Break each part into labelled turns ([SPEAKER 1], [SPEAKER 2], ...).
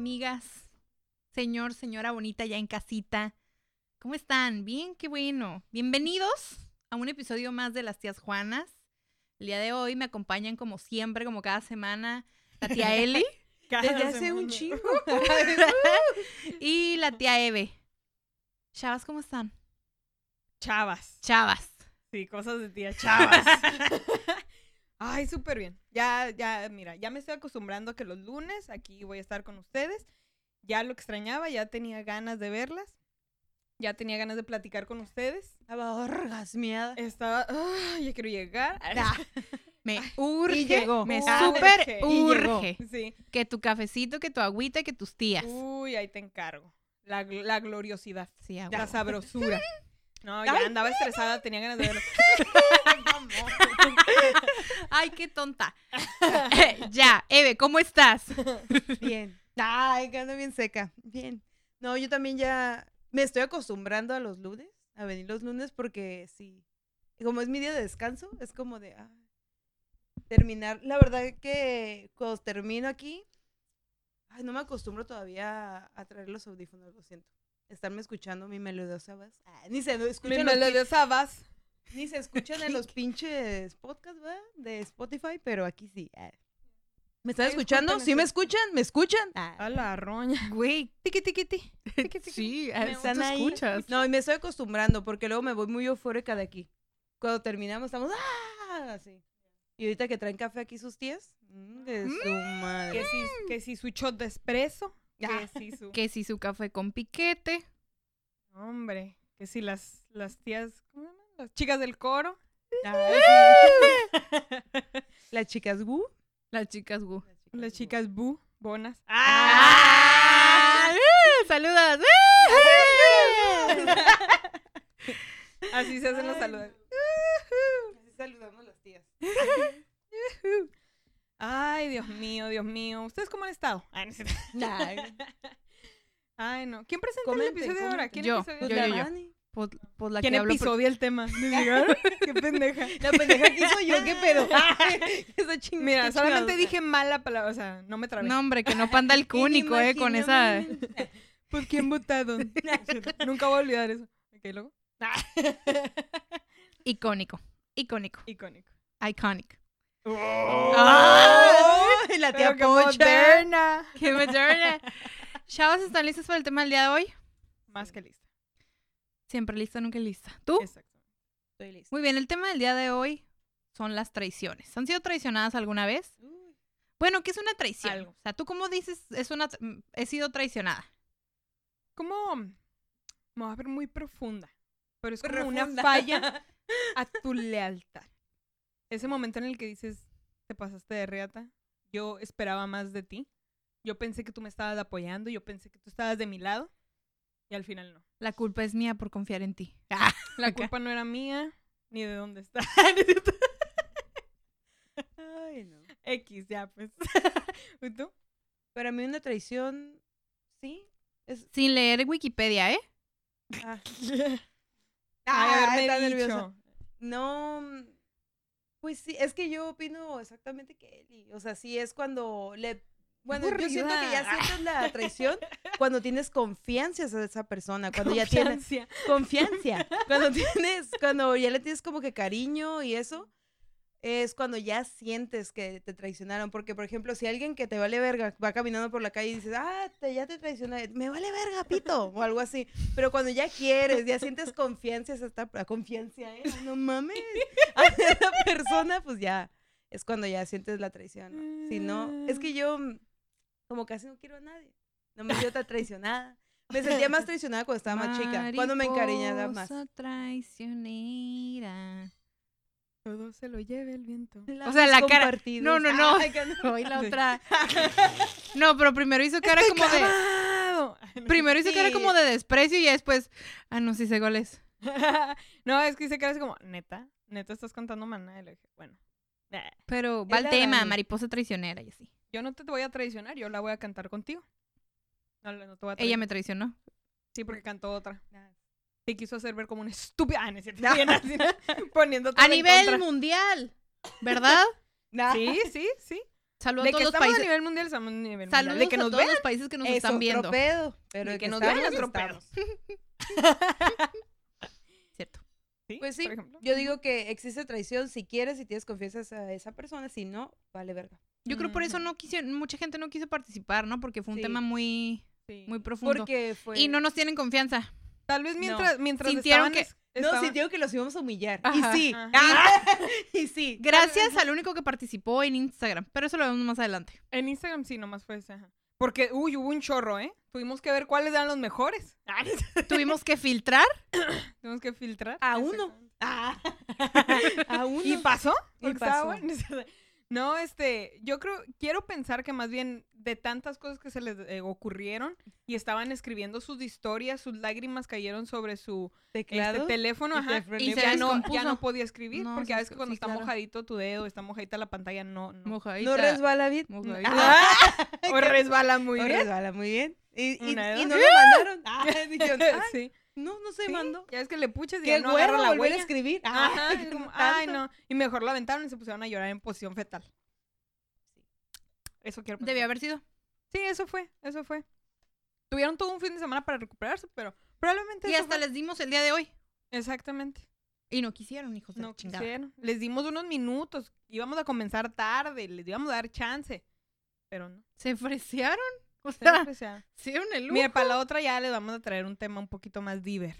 [SPEAKER 1] amigas, señor, señora bonita ya en casita. ¿Cómo están? Bien, qué bueno. Bienvenidos a un episodio más de Las Tías Juanas. El día de hoy me acompañan como siempre, como cada semana, la tía Eli
[SPEAKER 2] Desde hace un chingo.
[SPEAKER 1] y la tía Eve. Chavas, ¿cómo están?
[SPEAKER 2] Chavas.
[SPEAKER 1] Chavas.
[SPEAKER 2] Sí, cosas de tía chavas. Ay, súper bien. Ya, ya, mira, ya me estoy acostumbrando a que los lunes aquí voy a estar con ustedes. Ya lo extrañaba, ya tenía ganas de verlas. Ya tenía ganas de platicar con ustedes.
[SPEAKER 1] Estaba orgasmeada.
[SPEAKER 2] Estaba, ay, ya quiero llegar.
[SPEAKER 1] Me urge,
[SPEAKER 2] llegó.
[SPEAKER 1] me súper
[SPEAKER 2] y
[SPEAKER 1] urge.
[SPEAKER 2] Sí.
[SPEAKER 1] Que tu cafecito, que tu agüita, que tus tías.
[SPEAKER 2] Uy, ahí te encargo. La, la gloriosidad.
[SPEAKER 1] Sí,
[SPEAKER 2] La sabrosura. No, ya andaba estresada, tenía ganas de verlo.
[SPEAKER 1] Ay, qué tonta. ya, Eve, ¿cómo estás?
[SPEAKER 3] Bien. Ay, que ando bien seca. Bien. No, yo también ya me estoy acostumbrando a los lunes, a venir los lunes porque sí. Como es mi día de descanso, es como de ah, terminar. La verdad que cuando termino aquí, ay, no me acostumbro todavía a, traer los audífonos, lo siento. Estarme escuchando mi melodiosa voz. Ah, ni se
[SPEAKER 2] Mi
[SPEAKER 3] escuchan los pi-
[SPEAKER 2] melodiosa vas.
[SPEAKER 3] Ni se escuchan en los pinches podcasts, ¿verdad? De Spotify, pero aquí sí. ah. ¿Me están escuchando? ¿Sí me
[SPEAKER 2] es
[SPEAKER 3] escuchan? ¿Me escuchan? Ah.
[SPEAKER 2] A la roña.
[SPEAKER 1] Güey,
[SPEAKER 2] Tiqui, tiqui, ti.
[SPEAKER 1] sí, están
[SPEAKER 3] ahí.
[SPEAKER 1] escuchas.
[SPEAKER 3] No, y me estoy acostumbrando porque luego me voy muy eufórica de aquí. Cuando terminamos estamos ¡ah! así. Y ahorita que traen café aquí sus tías, mm, de su
[SPEAKER 2] Que
[SPEAKER 3] madre.
[SPEAKER 2] si, que si su shot de espresso. Que
[SPEAKER 3] Ah.
[SPEAKER 2] si su...
[SPEAKER 1] Que si su café con piquete.
[SPEAKER 2] Hombre. Que si las, las tías... ¿Cómo se llaman? Las chicas del coro.
[SPEAKER 3] Las chicas Wu.
[SPEAKER 1] Las chicas, gu.
[SPEAKER 2] Las chicas bu, bonas.
[SPEAKER 1] ¡Ah! ¡Saludos!
[SPEAKER 2] Así se hacen los saludos.
[SPEAKER 3] Así saludamos las tías.
[SPEAKER 2] Ay, Dios mío, Dios mío. ¿Ustedes cómo han estado? Ay, no. Ay, no. ¿Quién presenta el
[SPEAKER 3] Comenten,
[SPEAKER 2] episodio ahora? ¿Quién
[SPEAKER 1] Yo,
[SPEAKER 2] episodio
[SPEAKER 1] yo,
[SPEAKER 3] la
[SPEAKER 1] yo, yo. Pues la
[SPEAKER 2] ¿Quién
[SPEAKER 1] que hablo
[SPEAKER 2] episodia el tema? Qué pendeja.
[SPEAKER 3] La pendeja aquí soy yo, ¿qué pedo? Esa ching-
[SPEAKER 2] Mira,
[SPEAKER 3] qué
[SPEAKER 2] solamente dije mala palabra, o sea, no me trabé.
[SPEAKER 1] No, hombre, que no panda el cúnico, eh, con esa...
[SPEAKER 2] Pues quién votado. Nunca voy a olvidar eso. Ok, luego.
[SPEAKER 1] Icónico, icónico,
[SPEAKER 2] Icónico.
[SPEAKER 1] iconic.
[SPEAKER 3] ¡Ay, la tía
[SPEAKER 2] Pero qué moderna.
[SPEAKER 1] ¡Qué moderna! Chavas, ¿están listas para el tema del día de hoy?
[SPEAKER 2] Más que lista.
[SPEAKER 1] Siempre lista, nunca lista. ¿tú?
[SPEAKER 2] Exacto.
[SPEAKER 3] Estoy lista.
[SPEAKER 1] Muy bien, el tema del día de hoy son las traiciones. ¿Han sido traicionadas alguna vez? Bueno, ¿qué es una traición?
[SPEAKER 2] Algo.
[SPEAKER 1] O sea, ¿tú cómo dices es una mm, he sido traicionada?
[SPEAKER 2] Como. Me voy a ver muy profunda. Pero es como una falla a tu lealtad. Ese momento en el que dices, te pasaste de reata, yo esperaba más de ti. Yo pensé que tú me estabas apoyando, yo pensé que tú estabas de mi lado. Y al final no.
[SPEAKER 1] La culpa es mía por confiar en ti.
[SPEAKER 2] La
[SPEAKER 1] Acá.
[SPEAKER 2] culpa no era mía, ni de dónde está.
[SPEAKER 3] Ay, no.
[SPEAKER 2] X, ya, pues. ¿Y tú?
[SPEAKER 3] Para mí una traición, sí. Es...
[SPEAKER 1] Sin leer Wikipedia, ¿eh?
[SPEAKER 3] Ah.
[SPEAKER 2] Ay, haberme
[SPEAKER 3] está nerviosa. No, pues sí, es que yo opino exactamente que Eli. O sea, sí es cuando le... Bueno, yo siento que ya sientes la traición cuando tienes confianza a esa persona, cuando ya tienes
[SPEAKER 2] Confianza.
[SPEAKER 3] confianza, cuando tienes, cuando ya le tienes como que cariño y eso, es cuando ya sientes que te traicionaron. Porque, por ejemplo, si alguien que te vale verga va caminando por la calle y dices, ah, te, ya te traicioné, me vale verga, pito, o algo así. Pero cuando ya quieres, ya sientes confianza, hacia esta ah, confianza, ¿eh? No mames, a esa persona, pues ya es cuando ya sientes la traición. ¿no? Si no, es que yo como casi no quiero a nadie. No me siento tan traicionada. Me sentía más traicionada cuando estaba más chica. Cuando me encariñaba más.
[SPEAKER 1] Mariposa traicionera.
[SPEAKER 2] Todo se lo lleve el viento.
[SPEAKER 1] O sea, la cara-. No, no, no.
[SPEAKER 3] Ay, no.
[SPEAKER 1] Hoy la otra. No, pero primero hizo cara como de. Primero hizo cara como de desprecio y después. Ah, no, sí sé cuál es.
[SPEAKER 2] no, es que dice que eres como, neta, neta estás contando maná. Y le dije, bueno,
[SPEAKER 1] Pero va el tema, mariposa traicionera y así.
[SPEAKER 2] Yo no te voy a traicionar, yo la voy a cantar contigo. No, no te voy a
[SPEAKER 1] Ella me traicionó.
[SPEAKER 2] Sí, porque cantó otra. Te quiso hacer ver como una estúpida. Ah, todo
[SPEAKER 1] A nivel
[SPEAKER 2] contra.
[SPEAKER 1] mundial, ¿verdad?
[SPEAKER 3] Nah.
[SPEAKER 2] Sí, sí, sí.
[SPEAKER 1] Saludos a todos los
[SPEAKER 2] a
[SPEAKER 1] países.
[SPEAKER 2] nivel mundial, estamos a nivel mundial.
[SPEAKER 1] Saludos
[SPEAKER 2] De que
[SPEAKER 1] a
[SPEAKER 2] nos
[SPEAKER 1] todos
[SPEAKER 2] vean.
[SPEAKER 1] los países que nos
[SPEAKER 3] Es
[SPEAKER 1] están
[SPEAKER 3] otro
[SPEAKER 1] viendo.
[SPEAKER 3] pedo, pero
[SPEAKER 2] De
[SPEAKER 3] de
[SPEAKER 2] que
[SPEAKER 3] que
[SPEAKER 2] nos vean es.
[SPEAKER 1] Cierto.
[SPEAKER 2] ¿Sí?
[SPEAKER 3] Pues sí,
[SPEAKER 2] Por ejemplo.
[SPEAKER 3] yo digo que existe traición si quieres, si tienes confianza a esa persona, si no, vale verga.
[SPEAKER 1] Yo creo por eso no quisieron, mucha gente no quiso participar, ¿no? Porque fue un
[SPEAKER 3] Sí.
[SPEAKER 1] tema muy,
[SPEAKER 2] Sí.
[SPEAKER 1] muy profundo.
[SPEAKER 3] Porque fue...
[SPEAKER 1] Y no nos tienen confianza.
[SPEAKER 2] Tal vez mientras, mientras
[SPEAKER 1] Sintieron
[SPEAKER 2] estaban
[SPEAKER 1] que-
[SPEAKER 3] No, sintió que los íbamos a humillar.
[SPEAKER 1] Ajá,
[SPEAKER 3] y sí.
[SPEAKER 2] ajá.
[SPEAKER 3] y sí.
[SPEAKER 1] Gracias al único que participó en Instagram. Pero eso lo vemos más adelante.
[SPEAKER 2] En Instagram sí, nomás fue ese. ajá. Porque, uy, hubo un chorro, ¿eh? Tuvimos que ver cuáles eran los mejores.
[SPEAKER 1] Tuvimos que filtrar.
[SPEAKER 2] Tuvimos que filtrar.
[SPEAKER 3] A uno. Ah. a uno.
[SPEAKER 2] ¿Y pasó?
[SPEAKER 3] Y
[SPEAKER 2] estaba
[SPEAKER 3] pasó.
[SPEAKER 2] bueno. No, este, yo creo, quiero pensar que más bien de tantas cosas que se les eh, ocurrieron y estaban escribiendo sus historias, sus lágrimas cayeron sobre su este, teléfono,
[SPEAKER 3] y
[SPEAKER 2] ajá, y ya no, ya no podía escribir,
[SPEAKER 1] No,
[SPEAKER 2] porque a veces cuando
[SPEAKER 1] sí,
[SPEAKER 2] está
[SPEAKER 1] claro.
[SPEAKER 2] mojadito tu dedo, está mojadita la pantalla, no, no.
[SPEAKER 1] Mojadita.
[SPEAKER 3] no resbala bien.
[SPEAKER 1] Mojadita.
[SPEAKER 2] Ah, o resbala muy
[SPEAKER 3] No
[SPEAKER 2] bien.
[SPEAKER 3] resbala muy bien. Y, y, no lo mandaron. Ah, dijeron, ah,
[SPEAKER 2] sí.
[SPEAKER 3] No, no se
[SPEAKER 2] sí,
[SPEAKER 3] mandó.
[SPEAKER 2] Ya es que le puches y ya no agarra la
[SPEAKER 3] volver a
[SPEAKER 2] huella.
[SPEAKER 3] escribir.
[SPEAKER 2] Ajá, como, ay, no. Y mejor lo aventaron y se pusieron a llorar en posición fetal. Eso quiero.
[SPEAKER 1] Debió haber sido.
[SPEAKER 2] Sí, eso fue, eso fue. Tuvieron todo un fin de semana para recuperarse, pero probablemente
[SPEAKER 1] Y hasta
[SPEAKER 2] fue.
[SPEAKER 1] les dimos el día de hoy.
[SPEAKER 2] Exactamente.
[SPEAKER 1] Y no quisieron, hijos de la
[SPEAKER 2] No
[SPEAKER 1] chingada.
[SPEAKER 2] quisieron. Les dimos unos minutos. Íbamos a comenzar tarde, les íbamos a dar chance. Pero no.
[SPEAKER 1] Se ofrecieron. O
[SPEAKER 2] Se
[SPEAKER 1] sea,
[SPEAKER 2] ofrecieron.
[SPEAKER 1] se dieron el lujo.
[SPEAKER 2] Mira, para la otra ya les vamos a traer un tema un poquito más diver.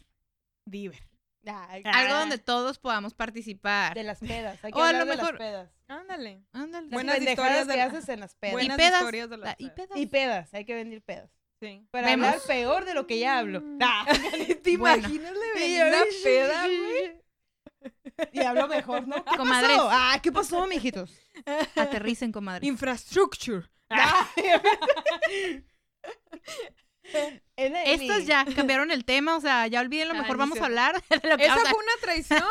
[SPEAKER 2] Diver.
[SPEAKER 3] Ay,
[SPEAKER 1] Algo
[SPEAKER 3] ah,
[SPEAKER 1] donde todos podamos participar.
[SPEAKER 3] De las pedas. Hay que
[SPEAKER 1] O a lo
[SPEAKER 3] de
[SPEAKER 1] mejor-
[SPEAKER 3] las pedas.
[SPEAKER 2] Ándale.
[SPEAKER 1] Ándale.
[SPEAKER 3] Las
[SPEAKER 2] Buenas historias de
[SPEAKER 3] que
[SPEAKER 2] la-
[SPEAKER 3] haces en las pedas.
[SPEAKER 2] Buenas
[SPEAKER 1] pedas,
[SPEAKER 2] historias de
[SPEAKER 1] La-
[SPEAKER 2] las
[SPEAKER 1] y
[SPEAKER 2] pedas.
[SPEAKER 3] Y pedas. Hay que venir pedas.
[SPEAKER 2] Sí.
[SPEAKER 3] Para
[SPEAKER 1] Vemos.
[SPEAKER 3] hablar peor de lo que ya hablo.
[SPEAKER 2] Mm.
[SPEAKER 3] Ah.
[SPEAKER 2] ¿Te
[SPEAKER 1] Bueno.
[SPEAKER 2] imaginas le una peda, güey?
[SPEAKER 3] Y hablo mejor, ¿no? ¿Qué
[SPEAKER 1] Comadres.
[SPEAKER 3] pasó? Ah, ¿qué pasó, mijitos?
[SPEAKER 1] Aterricen, comadre.
[SPEAKER 2] Infrastructure.
[SPEAKER 1] Estas ya cambiaron el tema, o sea, ya olviden lo mejor vamos a hablar de lo que
[SPEAKER 2] Esa fue una traición.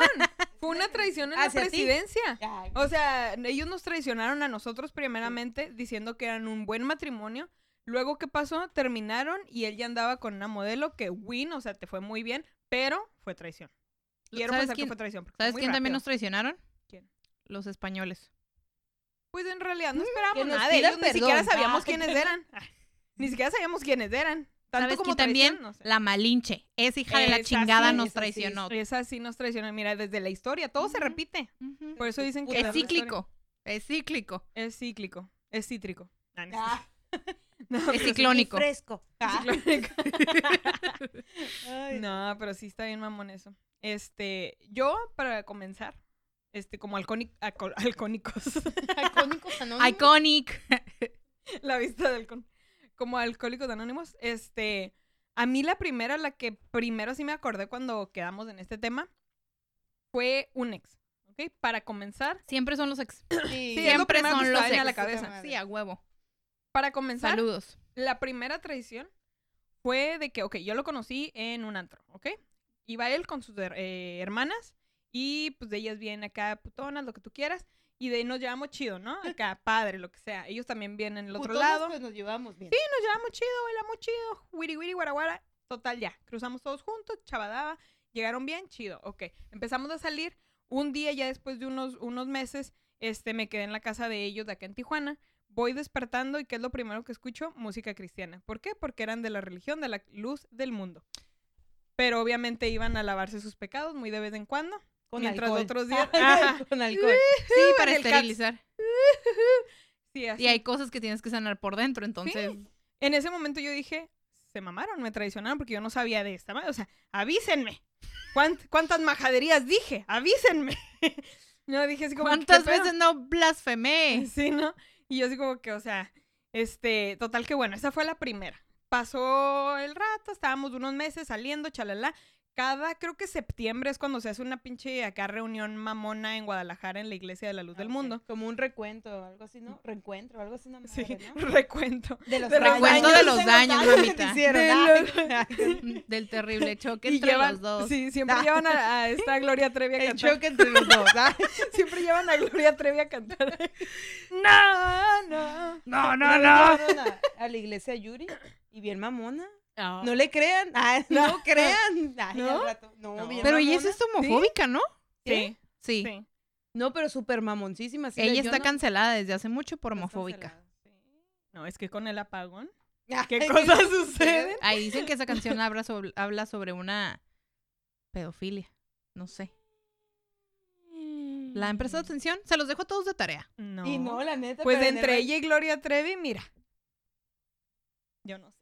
[SPEAKER 2] Fue una traición en la presidencia. O sea, ellos nos traicionaron a nosotros primeramente diciendo que eran un buen matrimonio. Luego, ¿qué pasó? Terminaron y él ya andaba con una modelo que win, o sea, te fue muy bien, pero fue traición. Quiero
[SPEAKER 1] ¿Sabes
[SPEAKER 2] pensar
[SPEAKER 1] quién-
[SPEAKER 2] que fue traición. fue
[SPEAKER 1] ¿Sabes quién también nos traicionaron?
[SPEAKER 2] ¿Quién?
[SPEAKER 1] Los españoles.
[SPEAKER 2] Pues en realidad no
[SPEAKER 3] que
[SPEAKER 2] esperábamos nada de ellos, ni siquiera
[SPEAKER 3] perdón.
[SPEAKER 2] sabíamos
[SPEAKER 3] Ah.
[SPEAKER 2] quiénes eran. Ni siquiera sabíamos quiénes eran. Tanto
[SPEAKER 1] ¿Sabes
[SPEAKER 2] como
[SPEAKER 1] también?
[SPEAKER 2] traición, no sé.
[SPEAKER 1] La Malinche. Esa hija de la chingada
[SPEAKER 2] sí,
[SPEAKER 1] nos
[SPEAKER 3] esa sí.
[SPEAKER 1] traicionó.
[SPEAKER 2] Esa sí nos traicionó. Mira, desde la historia, todo se repite. Por eso dicen que...
[SPEAKER 1] Es cíclico. Es cíclico.
[SPEAKER 2] Es cíclico. Es cítrico. Ah, no,
[SPEAKER 3] Ah,
[SPEAKER 2] no,
[SPEAKER 1] Es ciclónico.
[SPEAKER 3] fresco. Ah.
[SPEAKER 2] ciclónico.
[SPEAKER 3] Ay.
[SPEAKER 2] No, pero sí está bien mamón eso. Este, yo, para comenzar, este, como alcónic, alco- alcohónicos,
[SPEAKER 3] Alcohólicos anónimos.
[SPEAKER 1] Iconic.
[SPEAKER 2] la vista del con, como alcohólicos anónimos, este, a mí la primera, la que primero sí me acordé cuando quedamos en este tema, fue un ex, ¿ok? Para comenzar,
[SPEAKER 1] Siempre son los ex.
[SPEAKER 3] Sí,
[SPEAKER 2] Sí, es lo
[SPEAKER 1] Siempre son los
[SPEAKER 2] a la
[SPEAKER 1] ex.
[SPEAKER 2] cabeza.
[SPEAKER 1] Sí, a huevo.
[SPEAKER 2] para comenzar,
[SPEAKER 1] Saludos.
[SPEAKER 2] la primera traición fue de que, ok, yo lo conocí en un antro, ¿ok? Iba él con sus eh, hermanas y pues de ellas vienen acá putonas, lo que tú quieras, y de ahí nos llevamos chido, ¿no? Acá, padre, lo que sea. Ellos también vienen del otro lado.
[SPEAKER 3] Pues nos llevamos bien.
[SPEAKER 2] Sí, nos llevamos chido, bailamos chido, wiri wiri, guaraguara. Total, ya. Cruzamos todos juntos, chavadaba. Llegaron bien, chido. Ok. Empezamos a salir. Un día, ya después de unos, unos meses, este, me quedé en la casa de ellos de acá en Tijuana. Voy despertando y ¿qué es lo primero que escucho? Música cristiana. ¿Por qué? Porque eran de la religión, de la luz del mundo. Pero obviamente iban a lavarse sus pecados muy de vez en cuando.
[SPEAKER 3] Con
[SPEAKER 2] Mientras
[SPEAKER 3] alcohol.
[SPEAKER 2] otros días- Ajá.
[SPEAKER 3] Con alcohol.
[SPEAKER 1] Sí, para esterilizar.
[SPEAKER 2] Sí, así.
[SPEAKER 1] Y hay cosas que tienes que sanar por dentro, entonces.
[SPEAKER 2] En ese momento yo dije, se mamaron, me traicionaron porque yo no sabía de esta madre. O sea, avísenme. ¿Cuánt- ¿Cuántas majaderías dije? Avísenme. no, dije así como,
[SPEAKER 1] ¿Cuántas veces no blasfemé?
[SPEAKER 2] Sí, ¿no? Y yo así como que, o sea, este, total que bueno, esa fue la primera. Pasó el rato, estábamos unos meses saliendo, chalala. Cada, creo que septiembre es cuando se hace una pinche acá reunión mamona en Guadalajara en la Iglesia de la Luz del
[SPEAKER 3] Ah.
[SPEAKER 2] Mundo.
[SPEAKER 3] Como un recuento algo así, ¿no? Reencuentro, algo así, una
[SPEAKER 2] Sí,
[SPEAKER 3] ¿no?
[SPEAKER 2] recuento.
[SPEAKER 3] De los
[SPEAKER 2] de
[SPEAKER 3] daños.
[SPEAKER 1] recuento de los daños, mamita.
[SPEAKER 3] te hicieron.
[SPEAKER 2] De
[SPEAKER 3] Ay,
[SPEAKER 2] los-
[SPEAKER 1] Del terrible choque
[SPEAKER 2] Y
[SPEAKER 1] entre
[SPEAKER 2] llevan,
[SPEAKER 1] los dos.
[SPEAKER 2] sí, siempre
[SPEAKER 3] Ah.
[SPEAKER 2] llevan a, a esta Gloria Trevi a
[SPEAKER 3] El
[SPEAKER 2] cantar.
[SPEAKER 3] choque entre los dos. ¿ah?
[SPEAKER 2] Siempre llevan a Gloria Trevi a cantar. no, no.
[SPEAKER 1] No,
[SPEAKER 3] llevaron A, a la iglesia Yuri y bien mamona. No le crean. Ah, no,
[SPEAKER 2] No.
[SPEAKER 3] crean. Ay,
[SPEAKER 2] ¿No?
[SPEAKER 3] al rato. No,
[SPEAKER 2] No.
[SPEAKER 3] bien
[SPEAKER 1] Pero esa es homofóbica, ¿no?
[SPEAKER 2] Sí,
[SPEAKER 1] Sí.
[SPEAKER 2] sí.
[SPEAKER 3] No, pero súper mamoncísima. de,
[SPEAKER 1] Ella está
[SPEAKER 3] no-
[SPEAKER 1] cancelada desde hace mucho por homofóbica.
[SPEAKER 2] No, es que con el apagón. ¿Qué cosas suceden?
[SPEAKER 1] Ahí dicen que esa canción habla sobre, habla sobre una pedofilia. No sé. ¿La han prestado atención? Se los dejo a todos de tarea.
[SPEAKER 2] No.
[SPEAKER 3] Y no, la neta.
[SPEAKER 2] Pues entre
[SPEAKER 3] el-
[SPEAKER 2] ella y Gloria Trevi, mira. Yo no sé.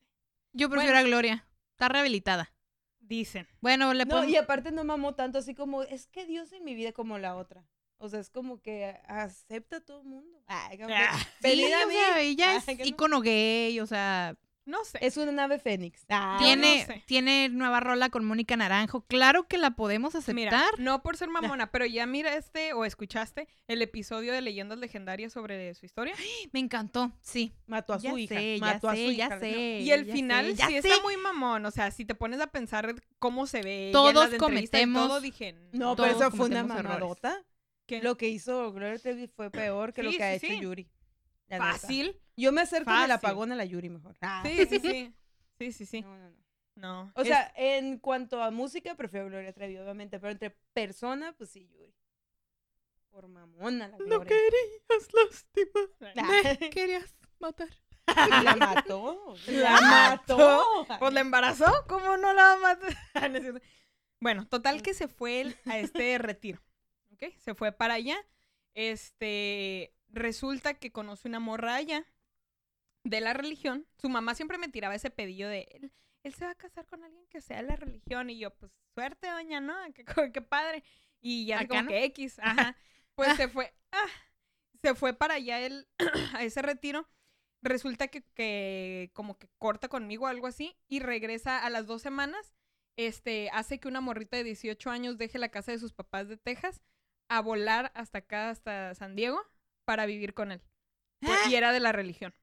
[SPEAKER 1] Yo prefiero
[SPEAKER 2] Bueno.
[SPEAKER 1] a Gloria. Está rehabilitada.
[SPEAKER 2] Dicen.
[SPEAKER 1] Bueno, le
[SPEAKER 3] No, y aparte no mamó tanto, así como, es que Dios en mi vida como la otra. O sea, es como que acepta a todo el mundo. Ay, como que,
[SPEAKER 2] Ah,
[SPEAKER 1] Sí, o sea, ella
[SPEAKER 3] Ay,
[SPEAKER 1] es
[SPEAKER 3] que no.
[SPEAKER 1] icono gay, o sea,
[SPEAKER 2] No sé.
[SPEAKER 3] Es una nave fénix. Ah,
[SPEAKER 1] tiene,
[SPEAKER 2] no sé.
[SPEAKER 1] tiene nueva rola con Mónica Naranjo. Claro que la podemos aceptar.
[SPEAKER 2] Mira, no por ser mamona, pero ya mira este o escuchaste el episodio de Leyendas Legendarias sobre su historia.
[SPEAKER 1] Me encantó, sí.
[SPEAKER 3] mató a
[SPEAKER 1] Ya
[SPEAKER 3] su hija.
[SPEAKER 1] sé, ya
[SPEAKER 3] mató a
[SPEAKER 1] sé,
[SPEAKER 3] su
[SPEAKER 1] ya
[SPEAKER 3] hija.
[SPEAKER 1] sé.
[SPEAKER 2] Y el
[SPEAKER 1] ya
[SPEAKER 2] final
[SPEAKER 1] sé, ya
[SPEAKER 2] sí
[SPEAKER 1] sé.
[SPEAKER 2] está muy mamón. O sea, si te pones a pensar cómo se ve. en
[SPEAKER 1] Todos
[SPEAKER 2] las entrevistas y
[SPEAKER 1] cometemos-
[SPEAKER 2] todo, dije.
[SPEAKER 3] No, pero eso fue una
[SPEAKER 1] cometemos
[SPEAKER 3] mamadota. Lo que hizo Gloria Trevi fue peor que lo que ha
[SPEAKER 2] sí,
[SPEAKER 3] hecho. Yuri. La neta.
[SPEAKER 2] Fácil.
[SPEAKER 3] Yo me acerco
[SPEAKER 2] Fácil.
[SPEAKER 3] apagón a la Yuri mejor. Ah.
[SPEAKER 2] Sí, sí, sí. Sí, sí, sí.
[SPEAKER 3] No, no, no.
[SPEAKER 2] No.
[SPEAKER 3] O
[SPEAKER 2] es-
[SPEAKER 3] sea, en cuanto a música, prefiero Gloria Trevi, obviamente, pero entre persona, pues sí, Yuri. Por mamona la
[SPEAKER 2] no
[SPEAKER 3] Gloria.
[SPEAKER 2] querías lastimar.
[SPEAKER 3] Ah.
[SPEAKER 1] Me querías matar.
[SPEAKER 3] La mató.
[SPEAKER 2] La mató. Pues la embarazó, ¿cómo no la va a matar? Ah, no bueno, total que se fue él a este retiro. ¿Ok? Se fue para allá. Este. Resulta que conoce una morra allá de la religión. Su mamá siempre me tiraba ese pedillo de él. Él se va a casar con alguien que sea de la religión. Y yo, pues, suerte, doña, ¿no? Qué, qué padre. Y ya como
[SPEAKER 1] ¿no?
[SPEAKER 2] que X. Ajá. Pues se fue. ah, se fue para allá él a ese retiro resulta que, que como que corta conmigo o algo así y regresa a las dos semanas. Este, hace que una morrita de 18 años deje la casa de sus papás de Texas a volar hasta acá, hasta San Diego, para vivir con él. Pues, Y era de la religión.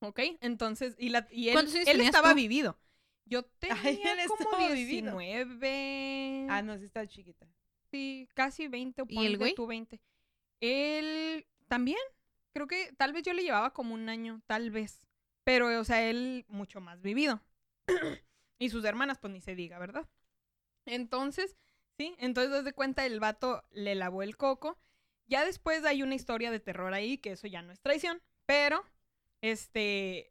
[SPEAKER 2] ¿Ok? Entonces, y, la, y él,
[SPEAKER 1] ¿Cuántos años
[SPEAKER 2] él
[SPEAKER 1] tenías
[SPEAKER 2] estaba
[SPEAKER 1] tú?
[SPEAKER 2] vivido. Yo tenía
[SPEAKER 3] él
[SPEAKER 2] como
[SPEAKER 3] estaba vivido.
[SPEAKER 2] 19.
[SPEAKER 3] Ah, no, sí está chiquita.
[SPEAKER 2] Sí, casi 20 o
[SPEAKER 1] ¿Y el güey?
[SPEAKER 2] tú 20. Él también. Creo que tal vez yo le llevaba como un año, tal vez. Pero, o sea, él mucho más vivido. y sus hermanas, pues ni se diga, ¿verdad? Entonces, sí, entonces desde cuenta el vato le lavó el coco. Ya después hay una historia de terror ahí, que eso ya no es traición. Pero, este,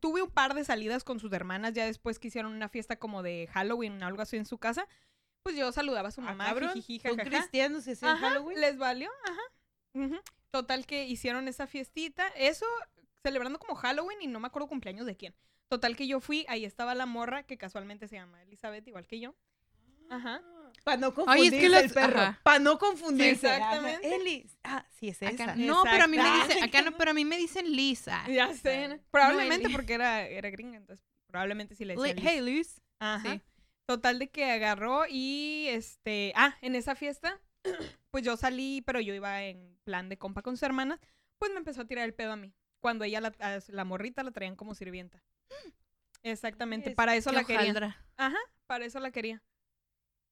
[SPEAKER 2] tuve un par de salidas con sus hermanas ya después que hicieron una fiesta como de Halloween o algo así en su casa. Pues yo saludaba a su
[SPEAKER 3] Ah,
[SPEAKER 2] mamá, jijiji,
[SPEAKER 3] cristianos y hacían
[SPEAKER 2] Ajá,
[SPEAKER 3] Halloween.
[SPEAKER 2] Les valió, ajá. Total que hicieron esa fiestita, eso celebrando como Halloween y no me acuerdo cumpleaños de quién. Total que yo fui, ahí estaba la morra que casualmente se llama Elizabeth, igual que yo. Ajá.
[SPEAKER 3] Para no
[SPEAKER 1] Ay,
[SPEAKER 3] confundirse
[SPEAKER 1] es que las-
[SPEAKER 3] el perro. Para no confundirse.
[SPEAKER 2] Sí, exactamente.
[SPEAKER 3] Ajá. Eli. Ah, sí, es
[SPEAKER 1] Acá-
[SPEAKER 3] esa.
[SPEAKER 1] no, pero a mí me dicen, acá no, pero a mí me dicen Lisa.
[SPEAKER 2] Ya sé. ¿no? probablemente porque era, era gringa, entonces probablemente sí le
[SPEAKER 1] Li-
[SPEAKER 2] decía Liz.
[SPEAKER 1] Hey, Liz.
[SPEAKER 2] Ajá.
[SPEAKER 1] Sí.
[SPEAKER 2] Total de que agarró y este, ah, en esa fiesta, pues yo salí, pero yo iba en plan de compa con sus hermanas, pues me empezó a tirar el pedo a mí. Cuando ella, la, morrita, la traían como sirvienta. Exactamente,
[SPEAKER 3] Es-
[SPEAKER 2] para eso
[SPEAKER 1] Qué
[SPEAKER 2] la quería. Ajá, para eso la quería.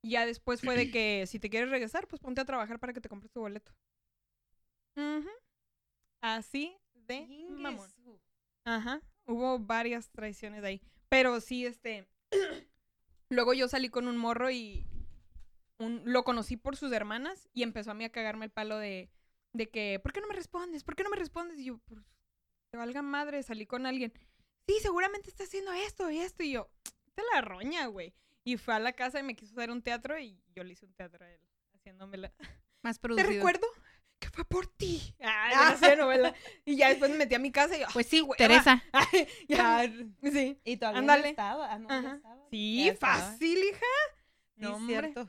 [SPEAKER 2] Y ya después fue de que si te quieres regresar, pues ponte a trabajar para que te compres tu boleto. Así de mamón. Ajá, hubo varias traiciones ahí. Pero sí, este. Luego yo salí con un morro y. Un, lo conocí por sus hermanas y empezó a mí a cagarme el palo de, de que, ¿por qué no me respondes? ¿Por qué no me respondes? Y yo, pues, te valga madre, salí con alguien. Sí, seguramente está haciendo esto y esto. Y yo, te la roña, güey. Y fue a la casa y me quiso hacer un teatro y yo le hice un teatro a él, haciéndomela.
[SPEAKER 1] Más
[SPEAKER 2] Te
[SPEAKER 1] producido.
[SPEAKER 2] recuerdo que fue por ti. Ah, ya sé, novela. Y ya después me metí a mi casa y yo,
[SPEAKER 1] Pues sí,
[SPEAKER 2] hueva.
[SPEAKER 1] Teresa.
[SPEAKER 2] Ay, ya,
[SPEAKER 3] Ah,
[SPEAKER 2] sí.
[SPEAKER 3] y todavía
[SPEAKER 2] Ándale.
[SPEAKER 3] no estaba. Ah, no, estaba.
[SPEAKER 2] Sí,
[SPEAKER 3] estaba.
[SPEAKER 2] fácil, hija. No, hombre.
[SPEAKER 3] cierto.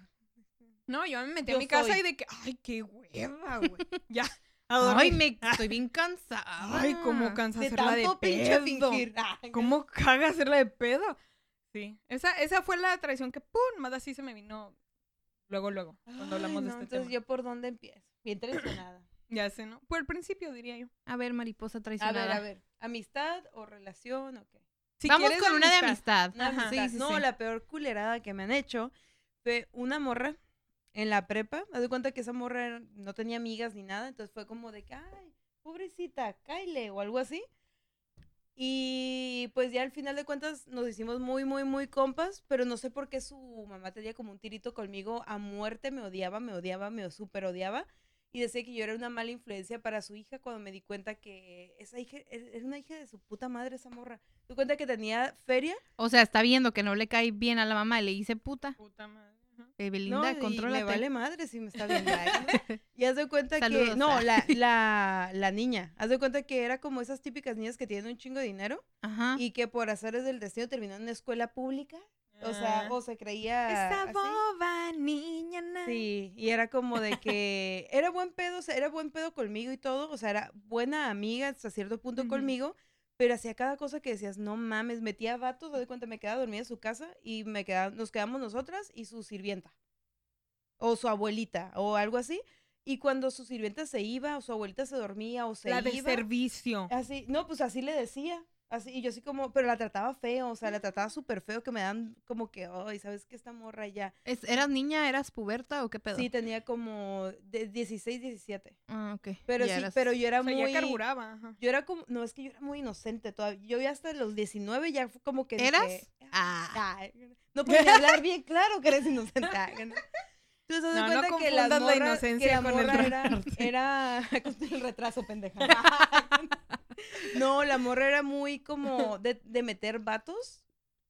[SPEAKER 2] No, yo me metí
[SPEAKER 3] Yo
[SPEAKER 2] a mi casa y de que, ay, qué hueva, güey. ya.
[SPEAKER 1] Ay, me estoy bien cansada.
[SPEAKER 2] Ay, cómo cansa
[SPEAKER 3] De
[SPEAKER 2] hacerla de
[SPEAKER 3] tanto pinche
[SPEAKER 2] pedo.
[SPEAKER 3] fingir. Ah,
[SPEAKER 2] ¿Cómo caga hacerla de pedo? Sí, esa, esa fue la traición que, pum, más así se me vino luego, luego, cuando hablamos
[SPEAKER 3] Ay,
[SPEAKER 2] de este
[SPEAKER 3] entonces
[SPEAKER 2] tema.
[SPEAKER 3] yo por dónde empiezo. Bien traicionada.
[SPEAKER 2] Ya sé, ¿no? Por el principio, diría yo.
[SPEAKER 1] A ver, mariposa
[SPEAKER 3] A
[SPEAKER 1] traicionada.
[SPEAKER 3] ver, a ver. ¿Amistad o relación o qué?
[SPEAKER 2] Si
[SPEAKER 1] Vamos con una de amistad.
[SPEAKER 3] Una
[SPEAKER 2] Ajá.
[SPEAKER 3] amistad.
[SPEAKER 1] Sí, sí,
[SPEAKER 3] no,
[SPEAKER 1] sí.
[SPEAKER 3] la peor culerada que me han hecho fue una morra en la prepa. Me doy cuenta que esa morra no tenía amigas ni nada, entonces fue como de que, ay, pobrecita, Kyle o algo así. Y pues ya al final de cuentas nos hicimos muy, muy, muy compas, pero no sé por qué su mamá tenía como un tirito conmigo a muerte, me odiaba, me odiaba, me súper odiaba. Y decía que yo era una mala influencia para su hija cuando me di cuenta que esa hija e, era una hija de su puta madre, esa morra. Me di cuenta que tenía feria.
[SPEAKER 1] O sea, está viendo que no le cae bien a la mamá y le dice puta.
[SPEAKER 2] Puta madre.
[SPEAKER 1] Eh,
[SPEAKER 3] No,
[SPEAKER 1] Belinda,
[SPEAKER 3] y le
[SPEAKER 1] contrólate.
[SPEAKER 3] vale madre si me está viendo. ¿no? Y haz de cuenta que, no, la, la, la niña, haz de cuenta que era como esas típicas niñas que tienen un chingo de dinero
[SPEAKER 1] Ajá.
[SPEAKER 3] y que por hacer del destino terminó en una escuela pública. O sea,
[SPEAKER 2] Ah.
[SPEAKER 3] o se creía
[SPEAKER 2] Esta
[SPEAKER 3] así.
[SPEAKER 2] boba niña. na-
[SPEAKER 3] Sí, y era como de que era buen pedo, o sea, era buen pedo conmigo y todo, o sea, era buena amiga hasta cierto punto conmigo, pero hacía cada cosa que decías, no mames, metía vatos, haz de cuenta, me quedaba dormida en su casa y me quedaba, nos quedamos nosotras y su sirvienta, o su abuelita, o algo así, y cuando su sirvienta se iba, o su abuelita se dormía, o se
[SPEAKER 2] La de
[SPEAKER 3] iba,
[SPEAKER 2] servicio.
[SPEAKER 3] así, no, pues así le decía. Así, y yo así como, pero la trataba feo, o sea, la trataba súper feo, que me dan como que, ay, ¿sabes qué? Esta morra ya.
[SPEAKER 1] Es- ¿Eras niña? ¿Eras puberta o qué pedo?
[SPEAKER 3] Sí, tenía como de 16, 17.
[SPEAKER 1] Ah, ok.
[SPEAKER 3] Pero
[SPEAKER 1] Ya
[SPEAKER 3] sí,
[SPEAKER 1] eras-
[SPEAKER 3] pero yo era
[SPEAKER 2] O sea,
[SPEAKER 3] muy...
[SPEAKER 2] ya carburaba. ajá.
[SPEAKER 3] Yo era como, no, es que yo era muy inocente todavía. Yo ya hasta los 19 ya fue como que dije,
[SPEAKER 1] ¿Eras? Ah.
[SPEAKER 3] "Ay, no podía hablar bien claro que eres inocente. ay, ¿no? Entonces,
[SPEAKER 2] No, no
[SPEAKER 3] cuenta que la morra, que
[SPEAKER 2] inocencia
[SPEAKER 3] la
[SPEAKER 2] con el
[SPEAKER 3] morra era, era con el retraso, pendeja. No, la morra era muy como de, de meter vatos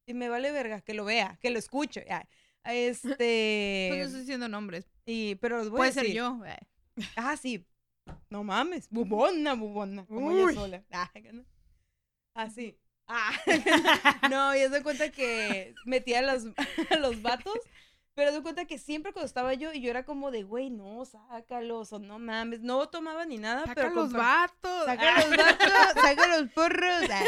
[SPEAKER 3] y me vale verga que lo vea, que lo escuche. ya. Este,
[SPEAKER 1] Pues no estoy diciendo nombres.
[SPEAKER 3] y, pero los voy a
[SPEAKER 1] Puede ser yo. eh.
[SPEAKER 3] Ah, sí. No mames. Bubona, bubona. Como ella
[SPEAKER 2] Uy.
[SPEAKER 3] sola. Ah. Así. Ah. no, y haz de cuenta que metía a los, a los vatos. Pero de cuenta que siempre cuando estaba yo, y yo era como de, güey, no, sácalos, o no mames. No tomaba ni nada,
[SPEAKER 2] Saca
[SPEAKER 3] pero.
[SPEAKER 2] los
[SPEAKER 3] compar-
[SPEAKER 2] vatos.
[SPEAKER 3] Saca
[SPEAKER 2] Ah.
[SPEAKER 3] los vatos, saca los porros. ah.